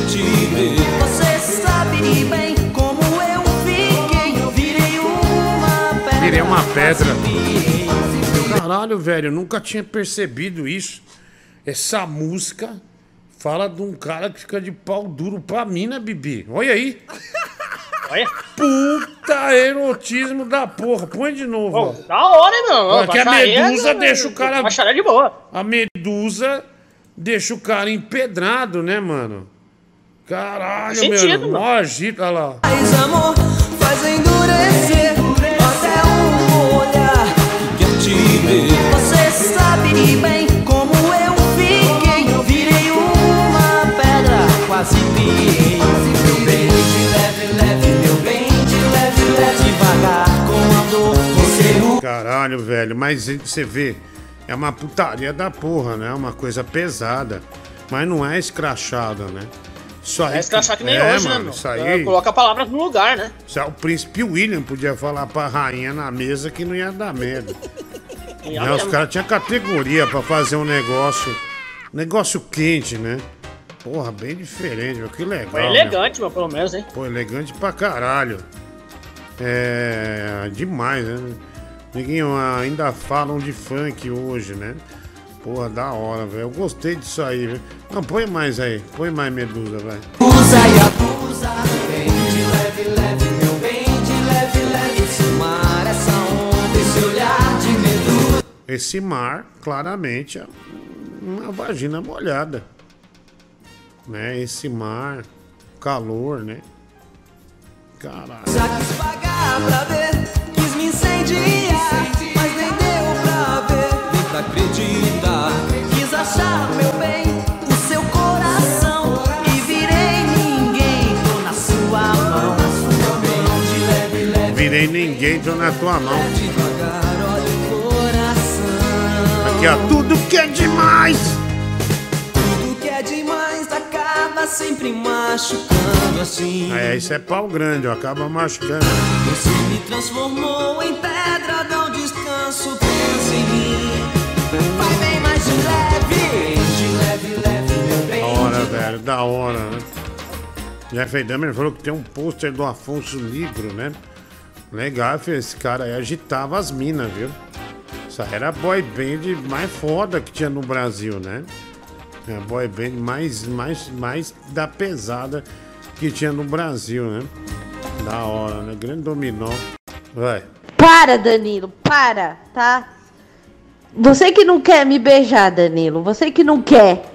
te ver. Você sabe bem como eu fiquei. Virei uma pedra. Virei uma pedra. Caralho, velho, eu nunca tinha percebido isso. Essa música fala de um cara que fica de pau duro pra mim, né, Bibi? Olha aí. *laughs* Olha. Puta erotismo da porra. Põe de novo. ó. Da hora, meu? Olha que a medusa né? deixa o cara. Baixaria de boa. A medusa deixa o cara empedrado, né, mano? Caralho, Faz meu sentido, olha lá. Faz amor, faz endurecer. Caralho, velho, mas você vê, é uma putaria da porra, né? Uma coisa pesada, mas não é escrachada, né? Isso aí, é escrachar que nem é, hoje, né, mano, né? Isso aí... Coloca a palavra no lugar, né? É, o príncipe William podia falar pra rainha na mesa que não ia dar merda. não, os caras tinham categoria para fazer um negócio. Negócio quente, né? Porra, bem diferente, meu. Que legal. Foi meu. elegante, meu, pelo menos, hein? Pô, elegante pra caralho. É. demais, né? Ninguém ainda falam de funk hoje, né? Porra, da hora, velho. Eu gostei disso aí, velho. Não, põe mais aí. Põe mais Medusa, velho. Usa e abusa, vem de leve, leve, meu bem de leve, leve. Esse mar, essa onda, esse olhar de medo. Esse mar, claramente, é uma vagina molhada. Né? Esse mar, calor, né? Caralho. Já quis pagar pra ver, quis me incendiar, mas nem deu pra ver, nem pra acreditar. Quis achar, meu bem, o seu coração e virei ninguém, tô na sua mão. Virei ninguém, tô na tua mão. Aqui, ó. Tudo que é demais. Acaba sempre machucando assim. É, isso é pau grande, ó. Acaba machucando. Você me transformou em pedra, dá um descanso, pensa em mim. Vai bem mais de leve, de leve, leve, meu Da bem. hora, velho. Da hora, né? Jeff Dahmer falou que tem um pôster do Afonso Negro, né? Legal, filho. Esse cara aí agitava as minas, viu? Isso aí era a boy band mais foda que tinha no Brasil, né? É a boy band mais, mais, mais da pesada que tinha no Brasil, né? Da hora, né? Grande dominó. Vai. Para, Danilo, para, tá? Você que não quer me beijar, Danilo. Você que não quer.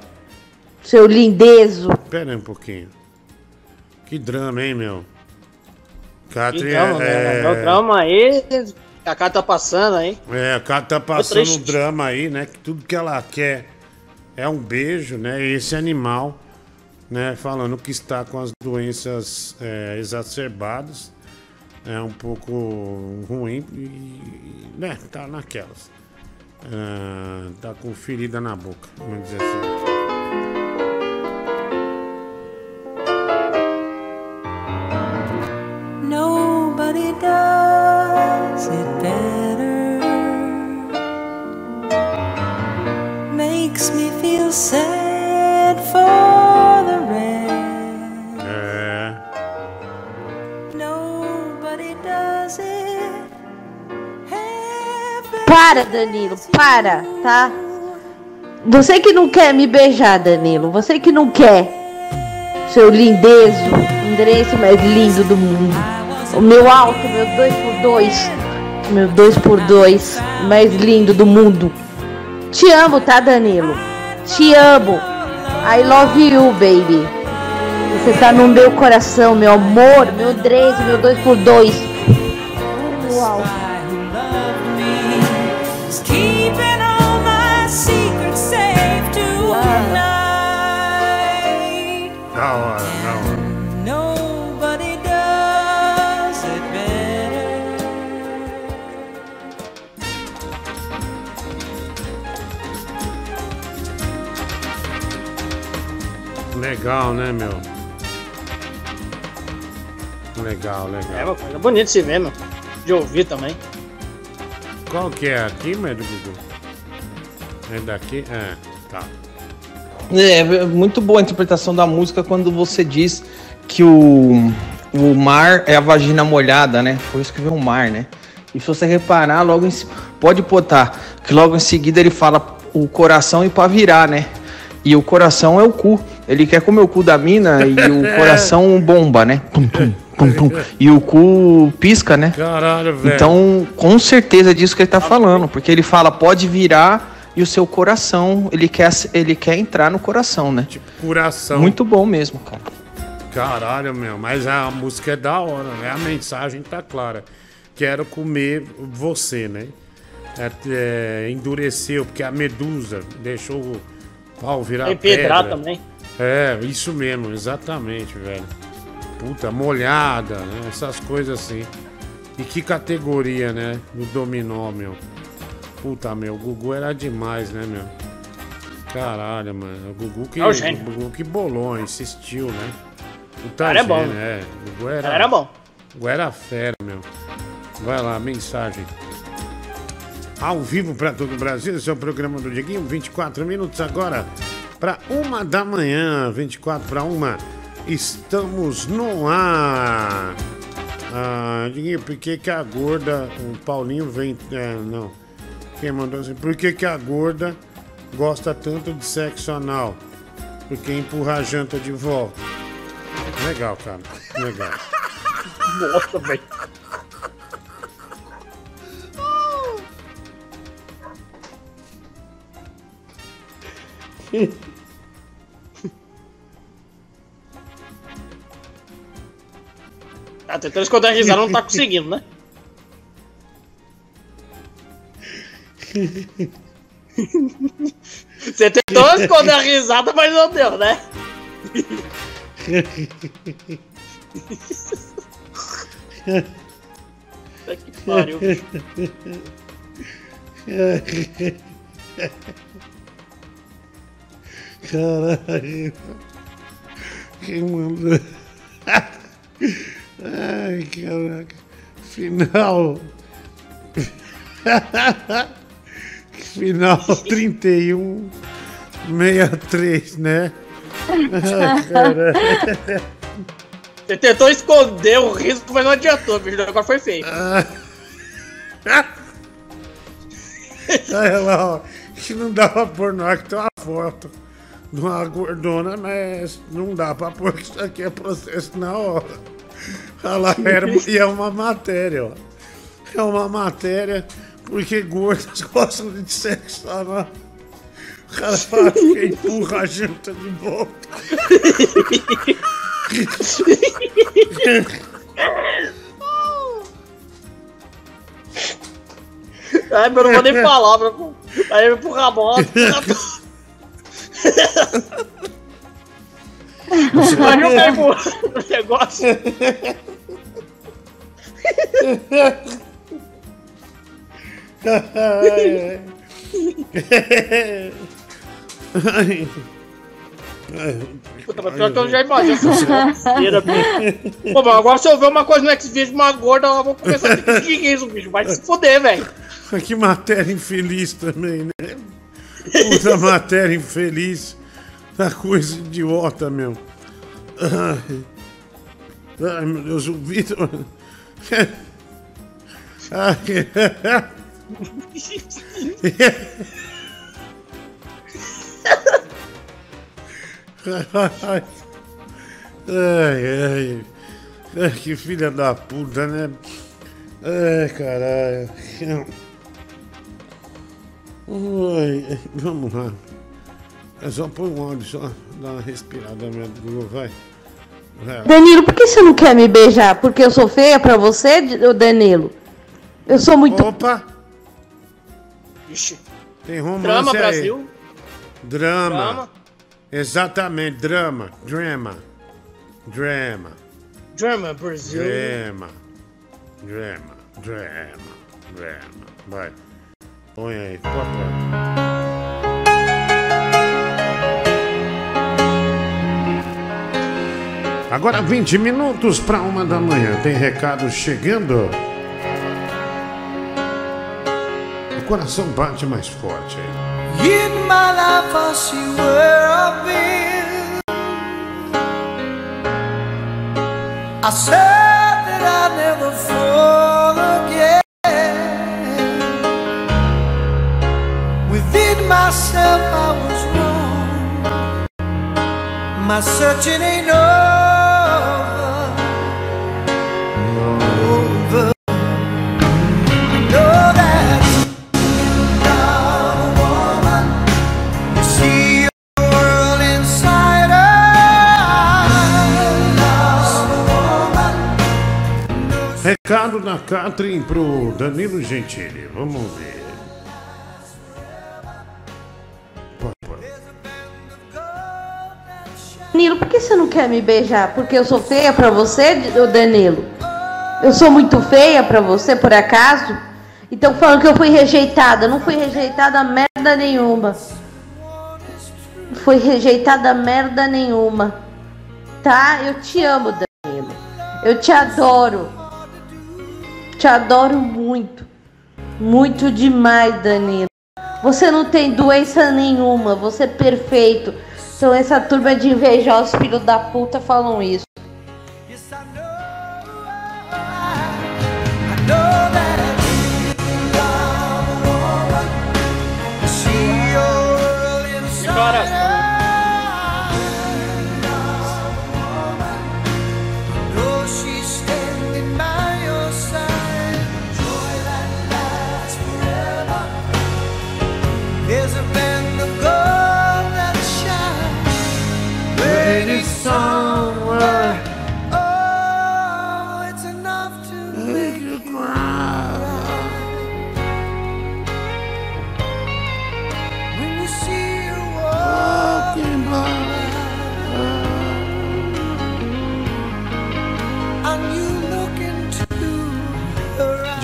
Seu lindezo. Pera aí um pouquinho. Que drama, hein, meu? Catri, Que drama, é, né? O drama aí, a cara tá passando aí. É, a cara tá passando um drama aí, né? Que tudo que ela quer é um beijo, né? Esse animal, né? Falando que está com as doenças é, exacerbadas. É um pouco ruim e, né? Tá naquelas. Ah, tá com ferida na boca, vamos dizer assim. Sad for the rest. É. Nobody does it. Para, Danilo, para, tá? Você que não quer me beijar, Danilo. Você que não quer. Seu lindezo. Endereço mais lindo do mundo. O meu alto, meu 2x2. Meu 2x2. Mais lindo do mundo. Te amo, tá, Danilo? Te amo. I love you, baby. Você tá no meu coração, meu amor, meu Drezo, meu 2x2. Meu alto. Is Legal, né, meu? Legal, legal. É uma coisa bonita de se ver, meu. De ouvir também. Qual que é aqui, Médio Gugu? É daqui? É, tá. É, é muito boa a interpretação da música quando você diz que o, o mar é a vagina molhada, né? Por isso que vem o mar, né? E se você reparar, logo em, pode botar que logo em seguida ele fala o coração e pra virar, né? E o coração é o cu. Ele quer comer o cu da mina e *laughs* o coração bomba, né? Pum, pum, pum, pum. E o cu pisca, né? Caralho, velho. Então, com certeza é disso que ele tá falando, porque ele fala pode virar e o seu coração, ele quer ele quer entrar no coração, né? Coração. Muito bom mesmo, cara. Caralho, meu. Mas a música é da hora, né? A mensagem tá clara. Quero comer você, né? É, é, endureceu, porque a medusa deixou o pau virar Empedrar pedra. também. É, isso mesmo, exatamente, velho. Puta, molhada, né? Essas coisas assim. E que categoria, né? Do dominó, meu. Puta, meu, o Gugu era demais, né, meu? Caralho, mano. O Gugu que, É o o Gugu que bolou, insistiu, né? O Cara é bom. gênio, É, o Gugu era, era bom. O Gugu era fera, meu. Vai lá, mensagem. Ao vivo para todo o Brasil, esse é o programa do Diguinho, 24 minutos agora para uma da manhã, 24 para uma. Estamos no ar. Ah, Diguinho, por que, que a gorda, o Paulinho vem. É, não. Quem mandou assim? Por que, que a gorda gosta tanto de sexo anal? Porque empurra a janta de volta. Legal, cara. Legal. *laughs* Nossa, velho. *laughs* Tá tentando esconder a risada, não tá conseguindo, né? *laughs* Você tentou esconder a risada, mas não deu, né? Puta que pariu. Caralho. Quem mandou? Ai, caraca. Final. *laughs* Final 31 63, né? Ai. Você tentou esconder o riso, mas não adiantou, bicho. Agora foi feio. *laughs* Olha lá, ó. Que não dá pra pôr no ar que tem uma foto de uma gordona, mas não dá pra pôr que isso aqui é processo na hora. E é uma matéria, ó. É uma matéria porque gordas *laughs* gostam de sexo anal. O cara fala que empurra a janta de volta. Ai, meu, não vou nem *laughs* falar, meu. Aí empurra a *laughs* Aí eu pego o negócio. Ai, ai. Puta, mas pior que eu já imagino. Pô, mas agora se eu ver uma coisa no X-Video de uma gorda, eu vou começar a ter que isso, bicho. Vai se foder, velho. Que matéria infeliz também, né? Puta matéria infeliz. Tá coisa idiota, meu. Ai, Ai meu Deus, o Vitor. Ai. Ai, ai, ai. Que filha da puta, né? Ai, caralho. Ai, vamos lá. É só pôr um óleo, só dar uma respirada mesmo, Google, vai. vai. Danilo, por que você não quer me beijar? Porque eu sou feia pra você, Danilo? Eu sou muito. Opa! Ixi. Tem romance Drama, aí. Brasil. Drama. Drama. Exatamente, drama. Drama. Drama. Drama, Brasil. Drama. Drama. Drama. Drama. Vai. Põe aí, pode pôr. Agora 20 minutos para uma da manhã. Tem recado chegando. O coração bate mais forte. In my life, I see where I've been. I said that never fall again. Within myself, I was wrong. My searching ain't over. Recado da Catrin pro Danilo Gentili. Vamos ver. Danilo, por que você não quer me beijar? Porque eu sou feia pra você, Danilo? Eu sou muito feia pra você, por acaso? Então falando que eu fui rejeitada. Não fui rejeitada merda nenhuma. Fui rejeitada merda nenhuma. Tá? Eu te amo, Danilo. Eu te adoro. Te adoro muito. Muito demais, Danilo. Você não tem doença nenhuma. Você é perfeito. Então essa turma de invejosos filhos da puta falam isso.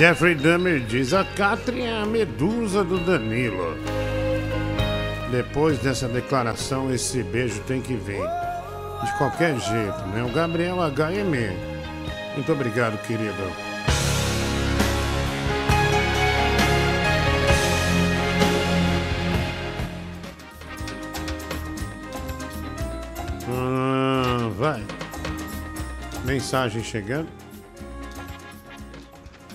Jeffrey Dahmer diz: a Catherine é a medusa do Danilo. Depois dessa declaração, esse beijo tem que vir. De qualquer jeito, né? O Gabriel HM. Muito obrigado, querido. Ah, vai. Mensagem chegando.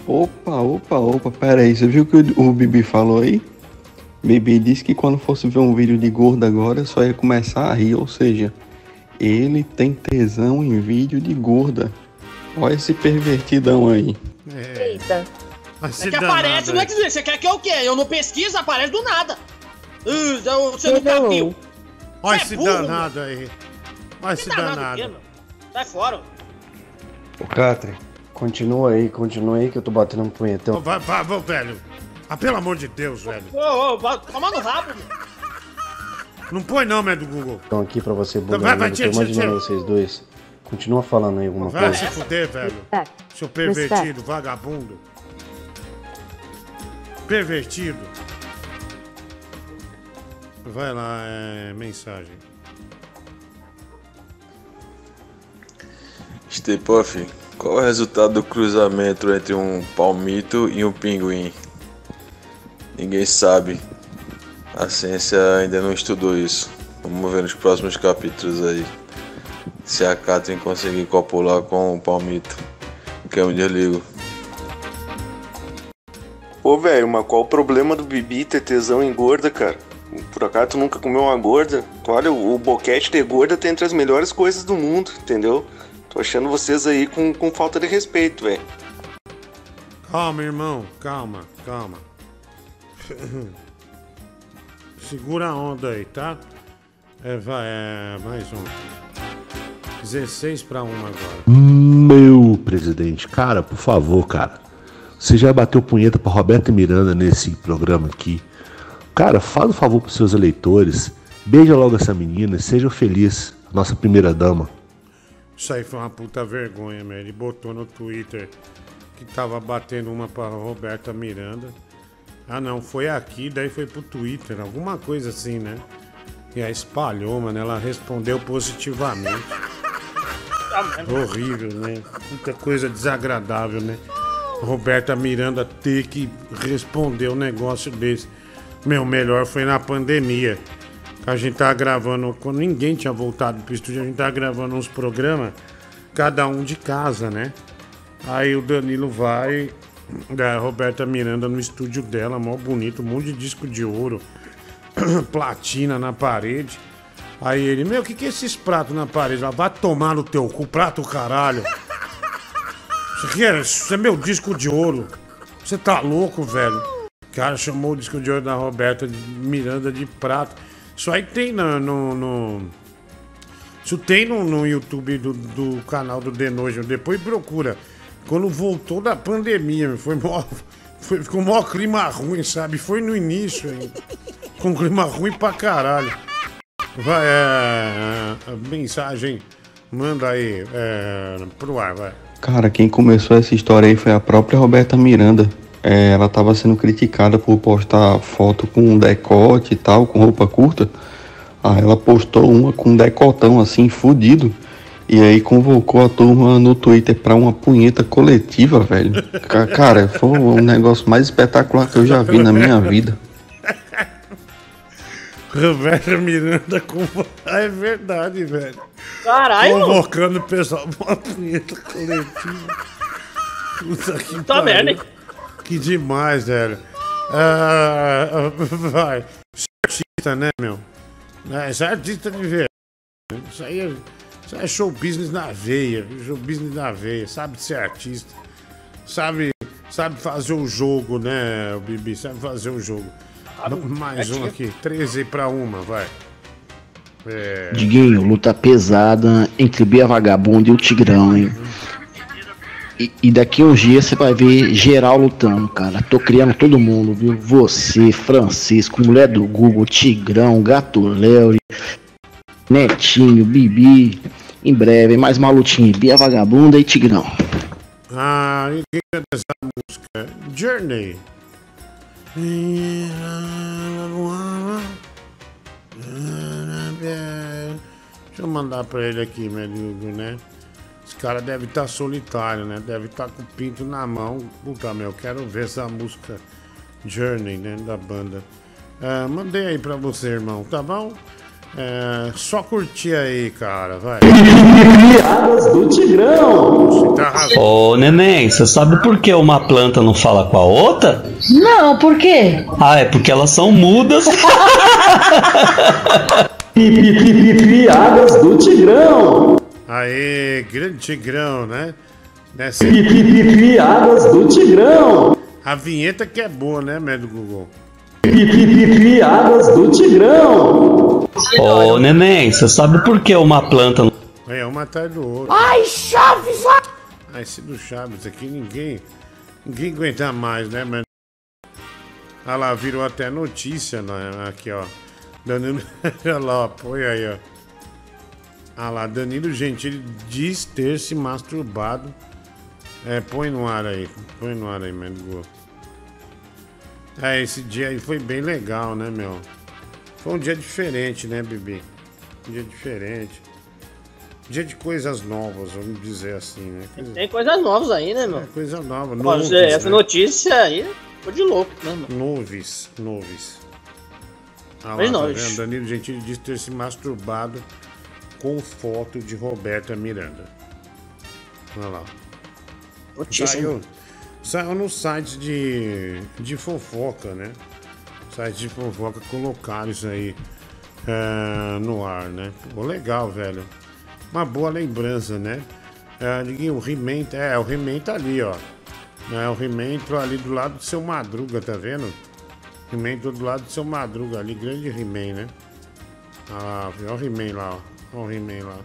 Opa, opa, opa, pera aí, você viu o que o, Bibi falou aí? Bibi disse que quando fosse ver um vídeo de gordo agora só ia começar a rir, ou seja, ele tem tesão em vídeo de gorda. Olha esse pervertidão aí. Eita. É que aparece, não é que dizer, você quer que eu o quê? Eu não pesquiso, aparece do nada. Uh, você nunca viu. Olha é esse burro, danado aí. Olha esse Danado o danado. Sai fora. Ô, Catre, continua aí, continua aí que eu tô batendo um punhetão. Vai, vai, vai, velho. Ah, pelo amor de Deus, velho. Ô, ô, vai tomar no rabo, meu. Não põe não, é do Google. Então aqui pra você, Vai, Buda. vai, tô tira, tira, tira. vocês dois. Continua falando aí alguma Vai coisa. se fuder, velho. Seu pervertido, vagabundo. Pervertido. Vai lá, é, mensagem. Stepoff, qual o resultado do cruzamento entre um palmito e um pinguim? Ninguém sabe. A ciência ainda não estudou isso. Vamos ver nos próximos capítulos aí. Se a Katrin conseguir copular com o palmito. Que eu me desligo. Pô, velho, mas qual o problema do Bibi ter tesão em gorda, cara? Por acaso tu nunca comeu uma gorda? Olha, o boquete de gorda tá entre as melhores coisas do mundo, entendeu? Tô achando vocês aí com, com falta de respeito, velho. Calma, irmão. Calma, calma. *coughs* Segura a onda aí, tá? É, vai, é, mais um. 16 pra 1 agora. Meu presidente, cara, por favor, cara. Você já bateu punheta pra Roberto Miranda nesse programa aqui. Cara, faz um favor pros seus eleitores. Beija logo essa menina e seja feliz, nossa primeira dama. Isso aí foi uma puta vergonha, meu. Ele botou no Twitter que tava batendo uma pra Roberta Miranda. Ah, não, foi aqui, daí foi pro Twitter, alguma coisa assim, né? E aí espalhou, mano. Ela respondeu positivamente. *laughs* Horrível, né? Muita coisa desagradável, né? Roberta Miranda ter que responder um negócio desse. Meu, melhor foi na pandemia. A gente tava gravando, quando ninguém tinha voltado pro estúdio, a gente tava gravando uns programas, cada um de casa, né? Aí o Danilo vai, da Roberta Miranda no estúdio dela, mó bonito, um monte de disco de ouro, *clears throat* platina na parede. Aí ele, meu, o que, que é esses pratos na parede? Ela, vai tomar no teu cu, prato caralho. Isso aqui é, isso é meu disco de ouro. Você tá louco, velho? O cara chamou o disco de ouro da Roberta Miranda de prato. Isso aí tem no. no, no- isso tem no, no YouTube do, do canal do Denojo. Depois procura. Quando voltou da pandemia, foi mó, *laughs* foi, ficou mó clima ruim, sabe? Foi no início ainda. Com clima ruim pra caralho. Vai, é, é, mensagem. Manda aí é, pro ar, vai. Cara, quem começou essa história aí foi a própria Roberta Miranda. É, ela estava sendo criticada por postar foto com decote e tal, com roupa curta. Aí ela postou uma com um decotão assim, fudido. E aí convocou a turma no Twitter pra uma punheta coletiva, velho. Ca- Cara, foi um negócio mais espetacular que eu já vi na minha vida. *laughs* Roberto Miranda com. *laughs* Ah, é verdade, velho. Caralho. Convocando o pessoal pra uma punheta coletiva. *laughs* Puta que Tá merda, hein? Que demais, velho. Ah, *laughs* vai. Você é artista, né, meu? É, Você é artista de ver. Isso aí é, isso aí é show business na veia. Show business na veia. Sabe ser artista. Sabe, sabe fazer o jogo, né, o Bibi? Sabe fazer o jogo. Mais um aqui. 13 pra uma, vai. É. Diguinho, luta pesada entre Bia Vagabundo e o Tigrão, hein? E, daqui uns dias você vai ver geral lutando, cara. Tô criando todo mundo, viu? Você, Francisco, mulher do Google, Tigrão, Gato Léo, Netinho, Bibi. Em breve, mais uma lutinha. Bia Vagabunda e Tigrão. Ah, quem canta essa música? Journey. Deixa eu mandar pra ele aqui, meu amigo, né? Cara deve estar solitário, né? Deve estar com o pinto na mão. Puta, meu, quero ver essa música Journey, né? Da banda. Ah, mandei aí pra você, irmão, tá bom? É, só curtir aí, cara, vai. Piadas do Tigrão. Você tá. Ô, neném, você sabe por que uma planta não fala com a outra? Não, por quê? Ah, é porque elas são mudas. *laughs* Piadas do Tigrão. Aê, grande Tigrão, né? Nessa... Piadas do Tigrão. A vinheta que é boa, né, médio Google? Piadas do Tigrão. Ô, neném, você sabe por que uma planta. É, um atrás do outro. Ai, Chaves! Ah, esse do Chaves aqui, ninguém. Ninguém aguenta mais, né, mano? Ah lá, virou até notícia, né? Aqui, ó. Danilo. *laughs* Olha lá, ó, põe aí, ó. Ah lá, Danilo Gentili diz ter se masturbado. É, põe no ar aí. Põe no ar aí, mano. Google. É, esse dia aí foi bem legal, né, meu? Foi um dia diferente, né, Bibi? Um dia diferente. Dia de coisas novas, vamos dizer assim, né? Coisa, Tem coisas novas aí, né, meu? é, coisa nova. Noves, Zé, essa né? notícia aí foi de louco, né, meu? Noves, noves. Ah lá, tá? Danilo Gentili diz ter se masturbado com foto de Roberta Miranda. Olha lá. Saiu, saiu no site de, de fofoca, né? Site de fofoca colocaram isso aí é, no ar, né? Pô, legal, velho. Uma boa lembrança, né? É, o He-Man, é, o He-Man tá ali, ó. É, o He-Man ali do lado do seu Madruga, tá vendo? He-Man do lado do seu Madruga ali, grande He-Man, né? Ah, olha o He-Man lá, ó. Olha o He-Man lá.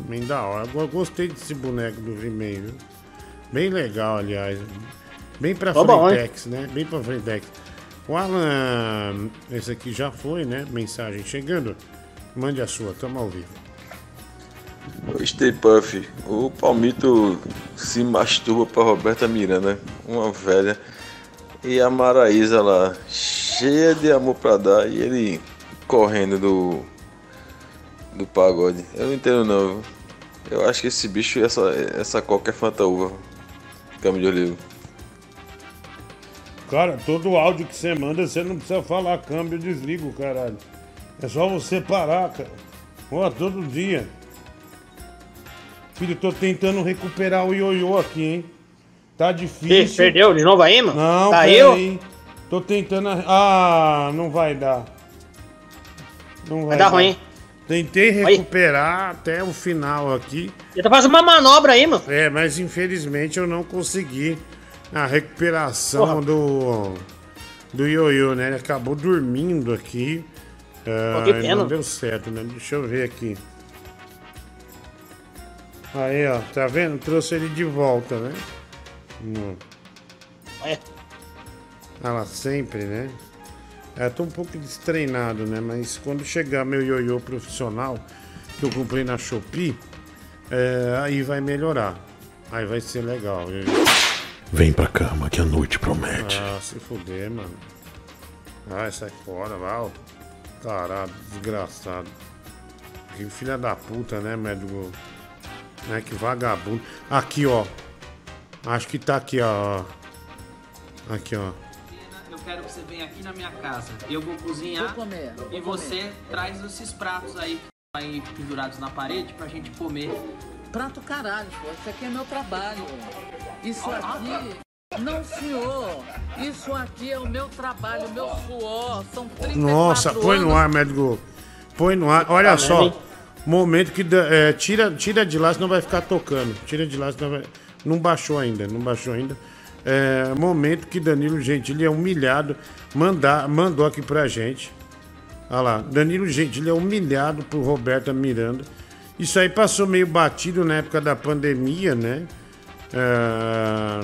He-Man da hora. Agora eu gostei desse boneco do He-Man, viu? Bem legal, aliás. Bem pra Tá? Frentex, né? Bem pra Frentex. O Alan, esse aqui já foi, né? Mensagem chegando. Mande a sua, tamo ao vivo. Stay Puff, o Palmito se masturba pra Roberta Miranda, uma velha, e a Maraísa lá, cheia de amor pra dar, e ele correndo do do pagode. Eu não entendo não, viu? Eu acho que esse bicho, essa, essa coca é fantaúva. Câmbio de olivo. Cara, todo áudio que você manda, você não precisa falar câmbio, eu desligo, caralho. É só você parar, cara. Ó, todo dia. Filho, tô tentando recuperar o ioiô aqui, hein? Tá difícil. Ih, perdeu de novo aí, mano? Não, Caiu? peraí. Tô tentando. Ah, não vai dar. Não vai, Vai dar ruim. Tentei recuperar até o final aqui. Ele tá fazendo uma manobra aí, mano. É, mas infelizmente eu não consegui a recuperação Porra. do do ioiô, né? Ele acabou dormindo aqui. Ah, não deu certo, né? Deixa eu ver aqui. Aí, ó, tá vendo? Trouxe ele de volta, né? Hum. É. Ela sempre, né? É, tô um pouco destreinado, né? Mas quando chegar meu ioiô profissional, que eu comprei na Shopee, é, aí vai melhorar. Aí vai ser legal. Vem pra cama que a noite promete. Ah, se fuder, mano. Vai, sai fora, vai. ó. Caralho, desgraçado. Que filha da puta, né, médico? Né, que vagabundo. Aqui, ó. Acho que tá aqui, ó. Aqui, ó. Eu quero que você venha aqui na minha casa. Eu vou cozinhar e você traz esses pratos aí que estão aí pendurados na parede pra gente comer. Prato caralho, pô. Isso aqui é meu trabalho. Isso aqui. Não, senhor. Isso aqui é o meu trabalho, meu suor. São 34 Nossa, põe no ar, médico. Põe no ar. Olha Tá só. Momento que. é, tira, tira de lá, senão vai ficar tocando. Tira de lá, senão vai. Não baixou ainda, não baixou ainda. É, momento que Danilo Gentili é humilhado. Mandar, mandou aqui pra gente. Olha lá. Danilo Gentili é humilhado por Roberta Miranda. Isso aí passou meio batido na época da pandemia, né? É,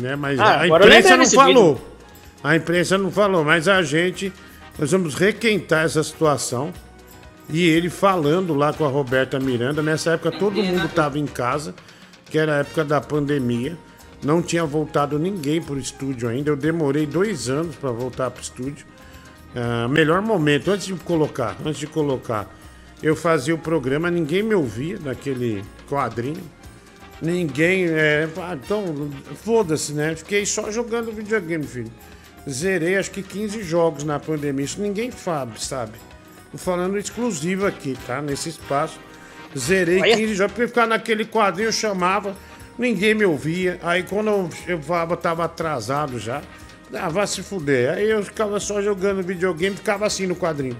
né? Mas Ah, a imprensa não falou. vídeo. A imprensa não falou, mas a gente, nós vamos requentar essa situação. E ele falando lá com a Roberta Miranda, nessa época todo mundo estava em casa, que era a época da pandemia. Não tinha voltado ninguém pro estúdio ainda. Eu demorei dois anos para voltar pro estúdio. Ah, melhor momento, antes de colocar, antes de colocar, eu fazia o programa, ninguém me ouvia naquele quadrinho. Ninguém. É, ah, então, foda-se, né? Fiquei só jogando videogame, filho. Zerei acho que 15 jogos na pandemia. Isso ninguém sabe, sabe? Tô falando exclusivo aqui, tá? Nesse espaço. Zerei Olha. 15 jogos, porque ficar naquele quadrinho eu chamava, ninguém me ouvia. Aí quando eu, eu tava atrasado já. Ah, vai se fuder. Aí eu ficava só jogando videogame, ficava assim no quadrinho.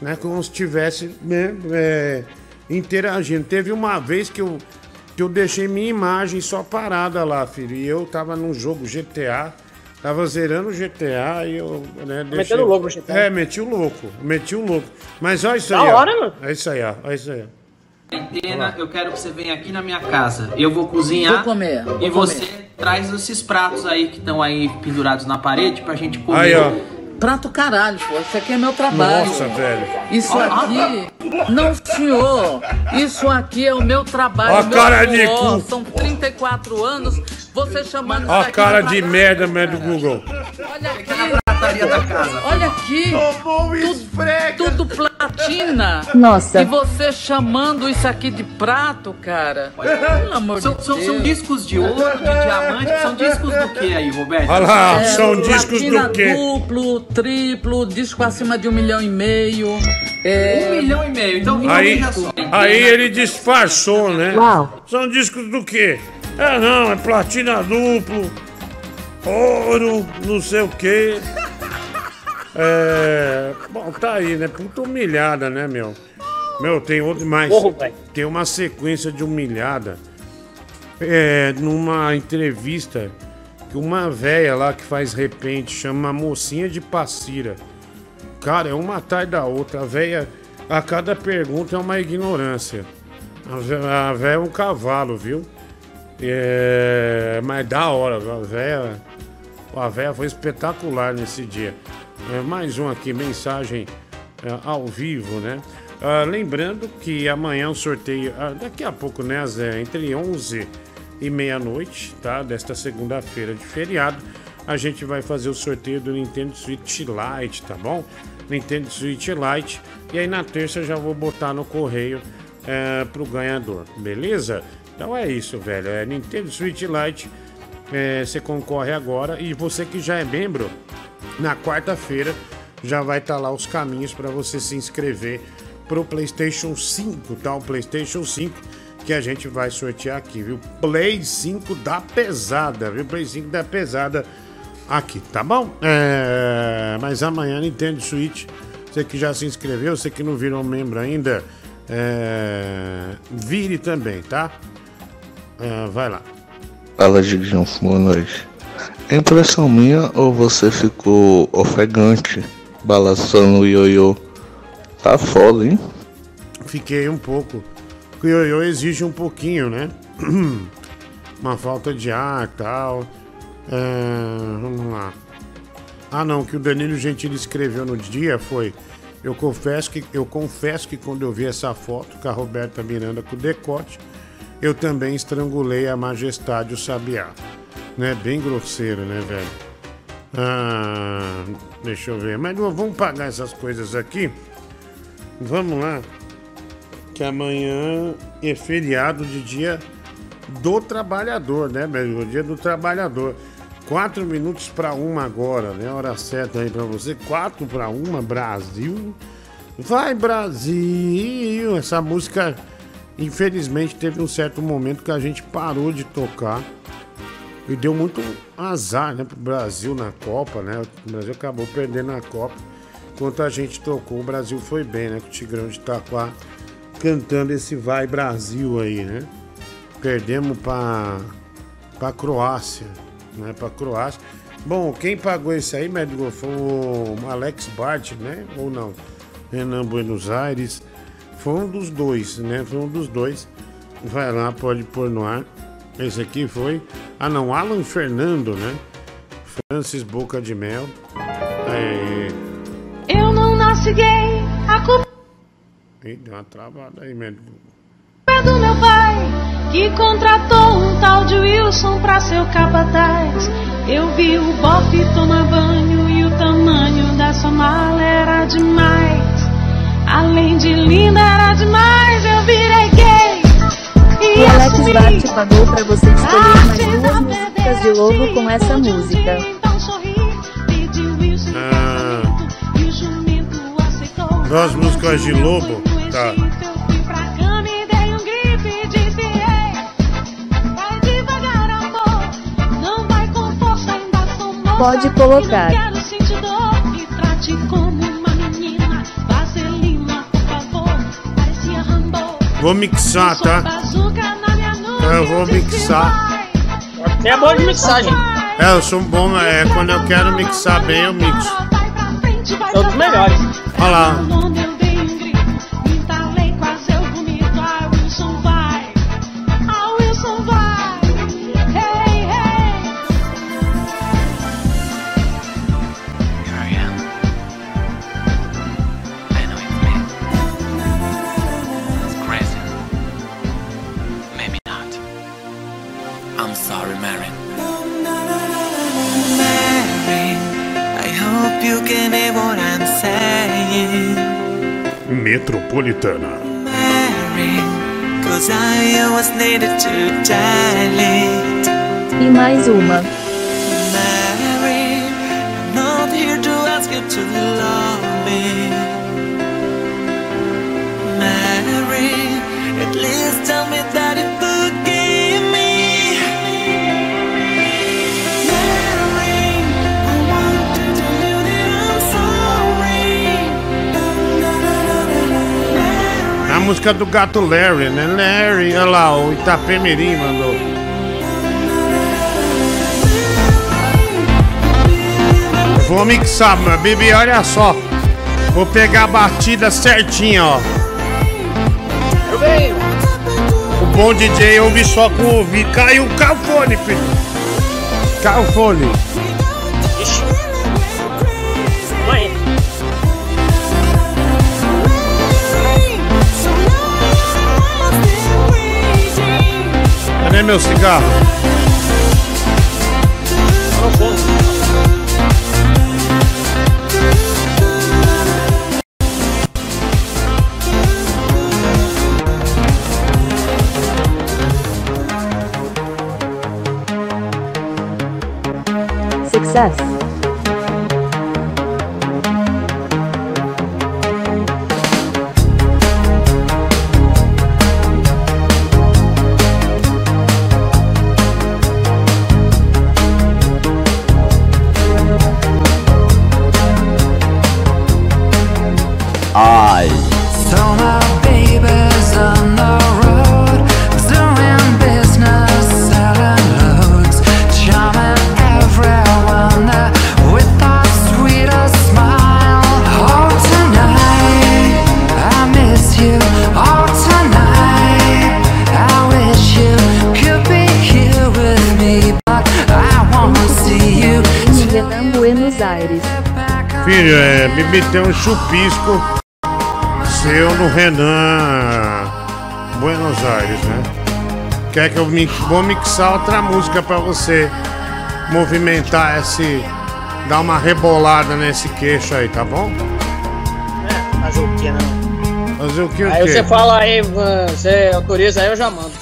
Né? Como se estivesse né, é, interagindo. Teve uma vez que eu, que eu deixei minha imagem só parada lá, filho. E eu tava num jogo GTA, tava zerando o GTA e eu. Né, deixei... Metendo louco no GTA. É, meti o louco, meti o louco. Mas olha isso Da aí. ó. hora, mano. É isso aí, ó. É isso aí. ó. Quarentena, eu quero que você venha aqui na minha casa. Eu vou cozinhar Vou comer, vou e você traz esses pratos aí que estão aí pendurados na parede pra gente comer. Aí, ó. Prato caralho, pô. Isso aqui é meu trabalho. Nossa, velho. Isso aqui. Não, senhor. Isso aqui é o meu trabalho. Ó a meu cara de cu. São 34 anos. Você chamando Ó cara de de merda, merda do Google. Olha aqui. Olha aqui. Tudo, tudo platina. Nossa. E você chamando isso aqui de prato, cara. Pelo amor São, de são, Deus. são discos de ouro, de diamante, são discos do que aí, Roberto? Olha lá, É, são discos platina do quê? duplo, triplo, disco acima de um milhão e meio. É... Um milhão e meio, então Aí, aí ele disfarçou, né? Uau. São discos do quê? É não, é platina duplo, ouro, não sei o quê. É. Bom, tá aí, né? Puta humilhada, né, meu? Meu, tem outro mais. Porra. Tem uma sequência de humilhada. É, numa entrevista que uma véia lá que faz repente chama a mocinha de passira. Cara, é uma atrás da outra. A véia, a cada pergunta é uma ignorância. A vé- A véia é um cavalo, viu? É, mas da hora, a véia, a véia foi espetacular nesse dia. É, mais um aqui, mensagem é, ao vivo, né? Ah, lembrando que amanhã o sorteio, ah, daqui a pouco, né, Zé, entre 11 e meia-noite, tá? Desta segunda-feira de feriado, a gente vai fazer o sorteio do Nintendo Switch Lite, tá bom? Nintendo Switch Lite. E aí na terça eu já vou botar no correio é, pro ganhador, beleza? Então é isso, velho. É Nintendo Switch Lite. é, você concorre agora. E você que já é membro, na quarta-feira já vai estar lá os caminhos para você se inscrever pro PlayStation 5, tá? O PlayStation 5 que a gente vai sortear aqui, viu? Play 5 da pesada, viu? Play 5 da pesada aqui, tá bom? É, Mas amanhã Nintendo Switch, você que já se inscreveu, você que não virou membro ainda, é, vire também, tá? É, vai lá. Fala, Gigião, boa noite. É impressão minha ou você ficou ofegante, balançando o ioiô? Tá foda, hein? Fiquei um pouco. O ioiô exige um pouquinho, né? *clears throat* Uma falta de ar e tal. É, vamos lá. Ah não, que o Danilo Gentili escreveu no dia foi. Eu confesso que eu confesso que quando eu vi essa foto com a Roberta Miranda com o decote, eu também estrangulei a majestade o sabiá. Né? Bem grosseiro, né, velho? Ah, deixa eu ver. Mas vamos pagar essas coisas aqui. Vamos lá. Que amanhã é feriado de dia do trabalhador, né, velho? O dia do trabalhador. Quatro minutos para uma agora, né? Hora certa aí para você. Quatro para uma, Brasil. Vai, Brasil! Essa música, infelizmente, teve um certo momento que a gente parou de tocar. E deu muito azar, né, pro Brasil na Copa, né? O Brasil acabou perdendo a Copa. Enquanto a gente tocou, o Brasil foi bem, né? Com o Tigrão de Itaquá cantando esse Vai Brasil aí, né? Perdemos pra, pra Croácia, né? Pra Croácia. Bom, quem pagou esse aí, médico, foi o Alex Bart, né? Ou não? Renan Buenos Aires. Foi um dos dois, né? Foi um dos dois. Vai lá, pode pôr no ar. Esse aqui foi. Ah, não, Alan Fernando, né? Francis Boca de Mel. É... Eu não nasci gay, a culpa Ih, deu uma travada aí, médico. é do meu pai, que contratou um tal de Wilson pra seu capataz. Eu vi o bofe tomar banho e o tamanho dessa mala era demais. Além de linda, era demais, eu virei Alex. Bart pagou pra você escolher mais duas músicas de logo com essa música. Ah, duas músicas de lobo. Tá. Pra cama e dei um grito e disse: Ei, vai devagar, amor. Não vai com força, ainda sou moça. Pode colocar. E. Vou mixar, tá? Eu vou mixar. Você é bom de mixagem. É, eu sou bom, é, quando eu quero mixar bem, eu mixo. São dos melhores. Olha lá. It. E mais uma. Mary, I'm not here to ask you to love música do gato Larry, né? Larry, olha lá, o Itapemirim mandou. Vou mixar, meu bebê, olha só. Vou pegar a batida certinha, ó. Eu venho. O bom DJ ouve só com o ouvido. Caiu, o fone, filho. Caiu Cadê meu cigarro? Success. I. So my baby's on the road, doing business, selling loads, charming everyone with that sweetest smile. Oh, tonight I miss you. Oh, tonight I wish you could be here with me, but I wanna see you. Buenos Aires. Filho, é, me meteu um chupisco seu no Renan Buenos Aires, né? Quer que eu vou mixar outra música pra você? movimentar esse. dar uma rebolada nesse queixo aí, tá bom? É, fazer o que não? Fazer o que o Aí quê? você fala aí, você autoriza aí, eu já mando.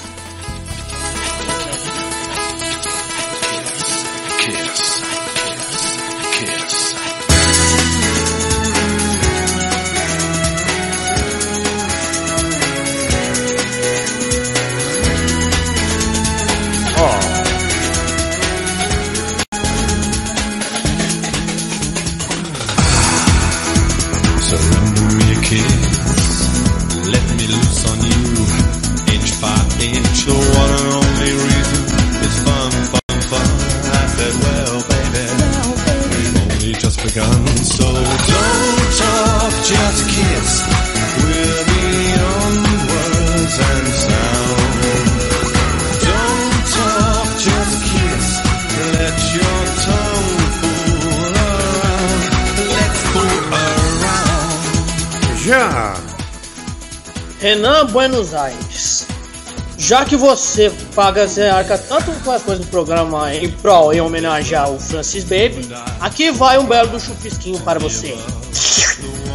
Renan Buenos Aires. Já que você paga, você arca tanto com as coisas do programa em prol, em homenagear o Francis Baby, aqui vai um belo do chupisquinho para você.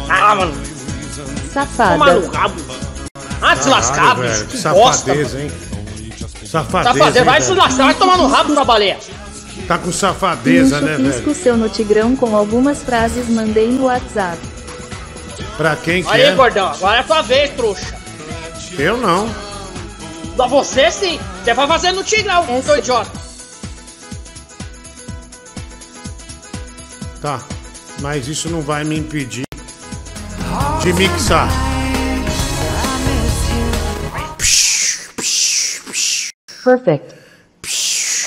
Ah, mano, toma no Safada. rabo. Ah, se lascar, bicho, que safadeza, hein? Safadeza. Safadeza, hein, vai se velho? lascar, vai tomar no rabo, sua baleia. Tá com safadeza, né, velho? seu no Tigrão com algumas frases mandei no WhatsApp. Pra quem que Aí, é? gordão, agora é tua vez, trouxa. Eu não. Pra você sim, você vai fazer no Tigrão, seu idiota. Tá. Mas isso não vai me impedir de mixar. Perfect.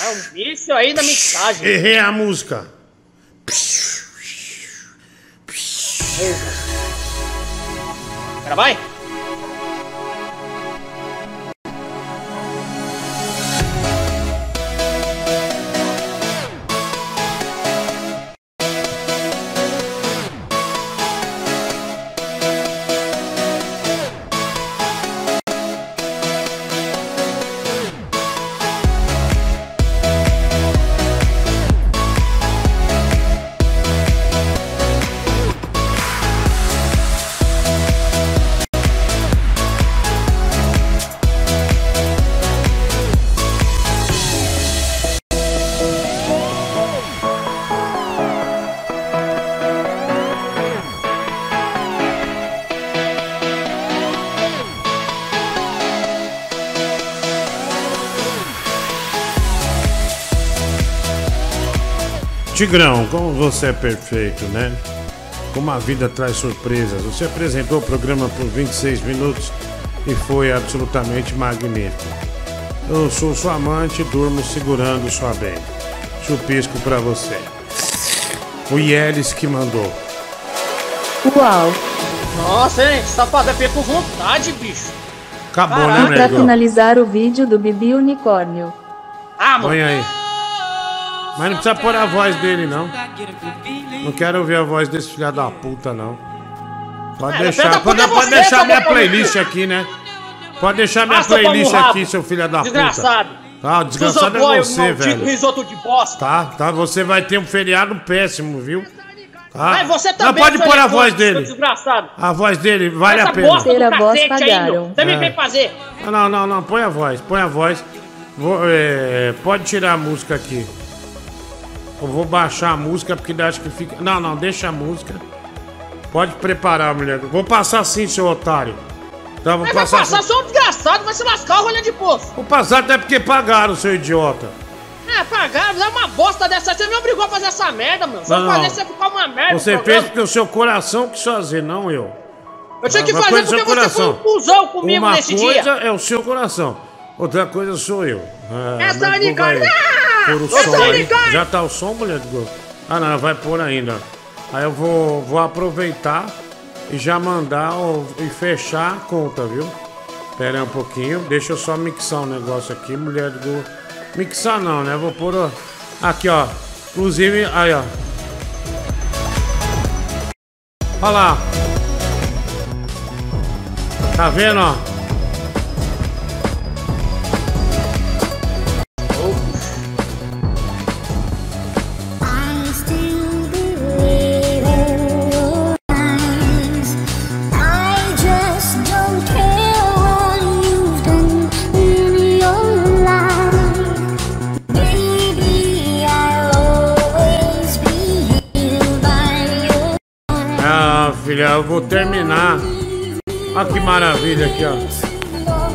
É um vício aí na mixagem. Errei a música. Agora vai. Tigrão, como você é perfeito, né? Como a vida traz surpresas. Você apresentou o programa por 26 minutos e foi absolutamente magnífico. Eu sou sua amante e durmo segurando sua bem. Chupisco pra você. O Yelis que mandou. Uau. Nossa, hein? Safada feia com vontade, bicho. Acabou, E né, pra Negão? finalizar o vídeo do Bibi Unicórnio. Ah, mano. Põe aí. Mas não precisa pôr a voz dele, não. Não quero ouvir a voz desse filho da puta, não. Pode É, deixar, pode, pode deixar minha playlist aqui, né? Pode deixar minha pau playlist aqui, seu filho da Desgraçado. puta. Tá, o desgraçado é você, velho. risoto de bosta. Tá, tá, você vai ter um feriado péssimo, viu? Tá? Mas você Não, também, pode seu pôr a voz dele. Desgraçado. A voz dele vale Essa a pena. bosta do cacete aí, pagaram. Você me É. vem fazer. Não, não, não, põe a voz, põe a voz. Vou, é, pode tirar a música aqui. Eu vou baixar a música porque acho que fica. Não, não, deixa a música. Pode preparar, mulher. Vou passar sim, seu otário. Tá, vou Mas vai passar. passar só um desgraçado, vai se lascar, rolha de poço. Vou passar até porque pagaram, seu idiota. É, pagaram, é uma bosta dessa. Você me obrigou a fazer essa merda, mano. Se eu Não, fazer, você ficar uma merda. Você fez porque o seu coração quis fazer, não eu. Eu tinha que Uma fazer coisa é porque você foi um cuzão comigo Uma nesse coisa dia. é o seu coração, outra coisa sou eu. É, Essa mas pôr o som aí. Já tá o som, mulher de gol? Ah, não, vai pôr ainda. Aí eu vou, vou aproveitar e já mandar o- e fechar a conta, viu? Pera aí um pouquinho, deixa eu só mixar um negócio aqui, mulher de gol. Mixar não, né? Vou pôr ó, aqui, ó. Inclusive, aí, ó. Olha lá. Tá vendo, ó? Maravilha aqui, ó.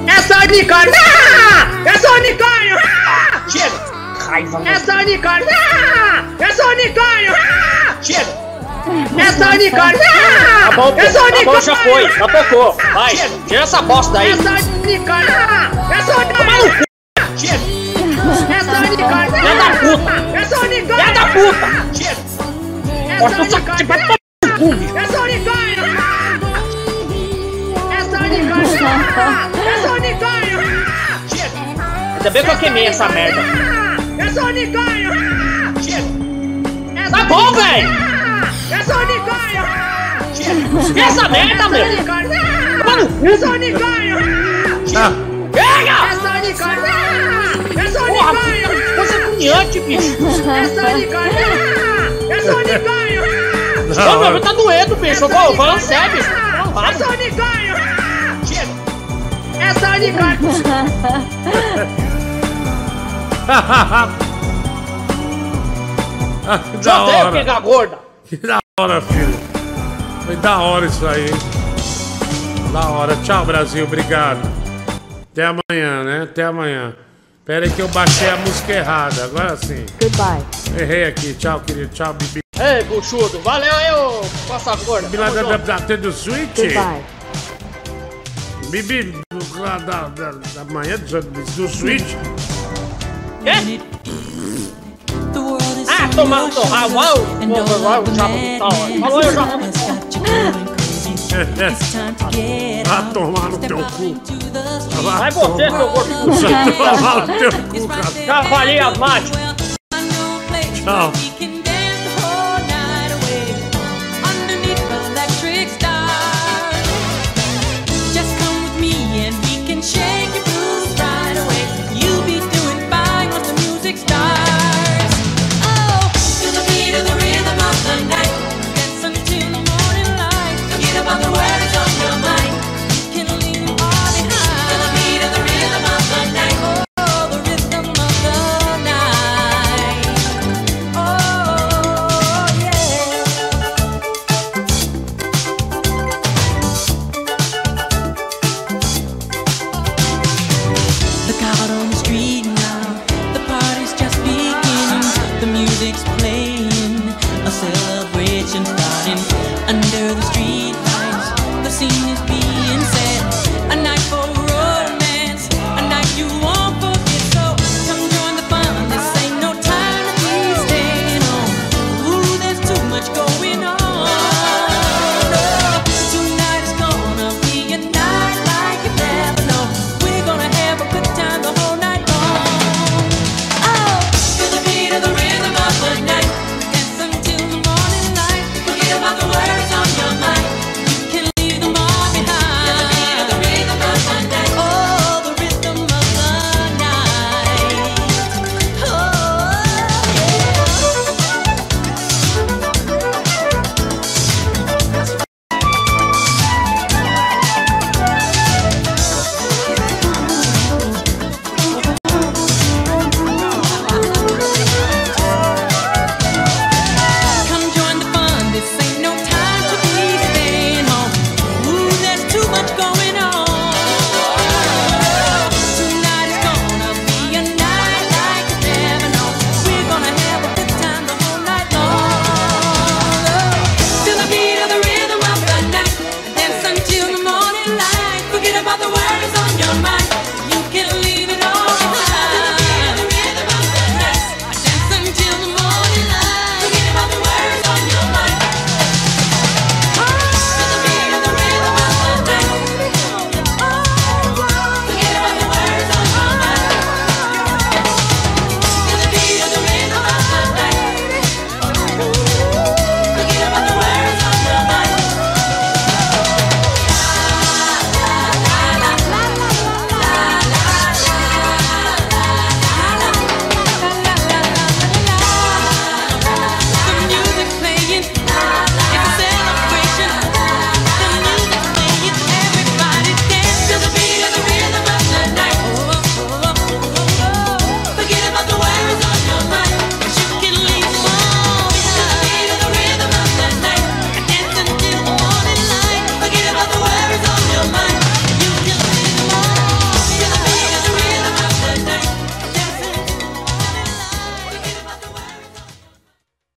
É só unicórnio! Ah! É só unicórnio! Ah! Chega! Raiva, é só unicórnio! Ah! É só unicórnio! Ah! Chega! É só unicórnio! Ah! Tá bom. É só Tá unicórnio! bom, já foi. Já tocou. Vai, Chega. tira essa bosta daí. É só unicórnio! Ah! É só unicórnio! Chega! É só unicórnio! Filha da puta. É só unicórnio! Filha da puta. Chega! É só unicórnio! É só unicórnio! É só unicórnio! Chega! Ainda bem que eu queimei essa merda. É unicórnio! Chega! É Tá bom, velho. É só unicórnio! Chega! Essa merda, É meu. Mano, É só unicórnio! Ah, Pega! É só unicórnio! É só Porra, unicórnio! coisa agoniante, bicho. É só unicórnio! É só unicórnio! Não, meu, tá doendo, bicho. Eu vou falando sério, bicho. Não, É só unicórnio! É só! *laughs* Ah, que da Já veio hora. pegar gorda. Que da hora, filho. Foi da hora isso aí, hein? Da hora. Tchau, Brasil. Obrigado. Até amanhã, né? Até amanhã. Pera aí que eu baixei a música errada. Agora sim. Goodbye. Errei aqui. Tchau, querido. Tchau, Bibi. Ei, buchudo. Valeu aí, ô Costa Gorda. Bibi lá Tamo da, junto. da, da, do Switch. Goodbye. Bibi do- lá da, da, da manhã do, do Switch. Quê? Ah, tomar no teu rabo. Uau, uau, uau, tá. Falou aí, já. Vai tomar no teu cu. Vai você, seu gordo. Vai tomar no teu cu, cara. Cavalinha mate. Tchau.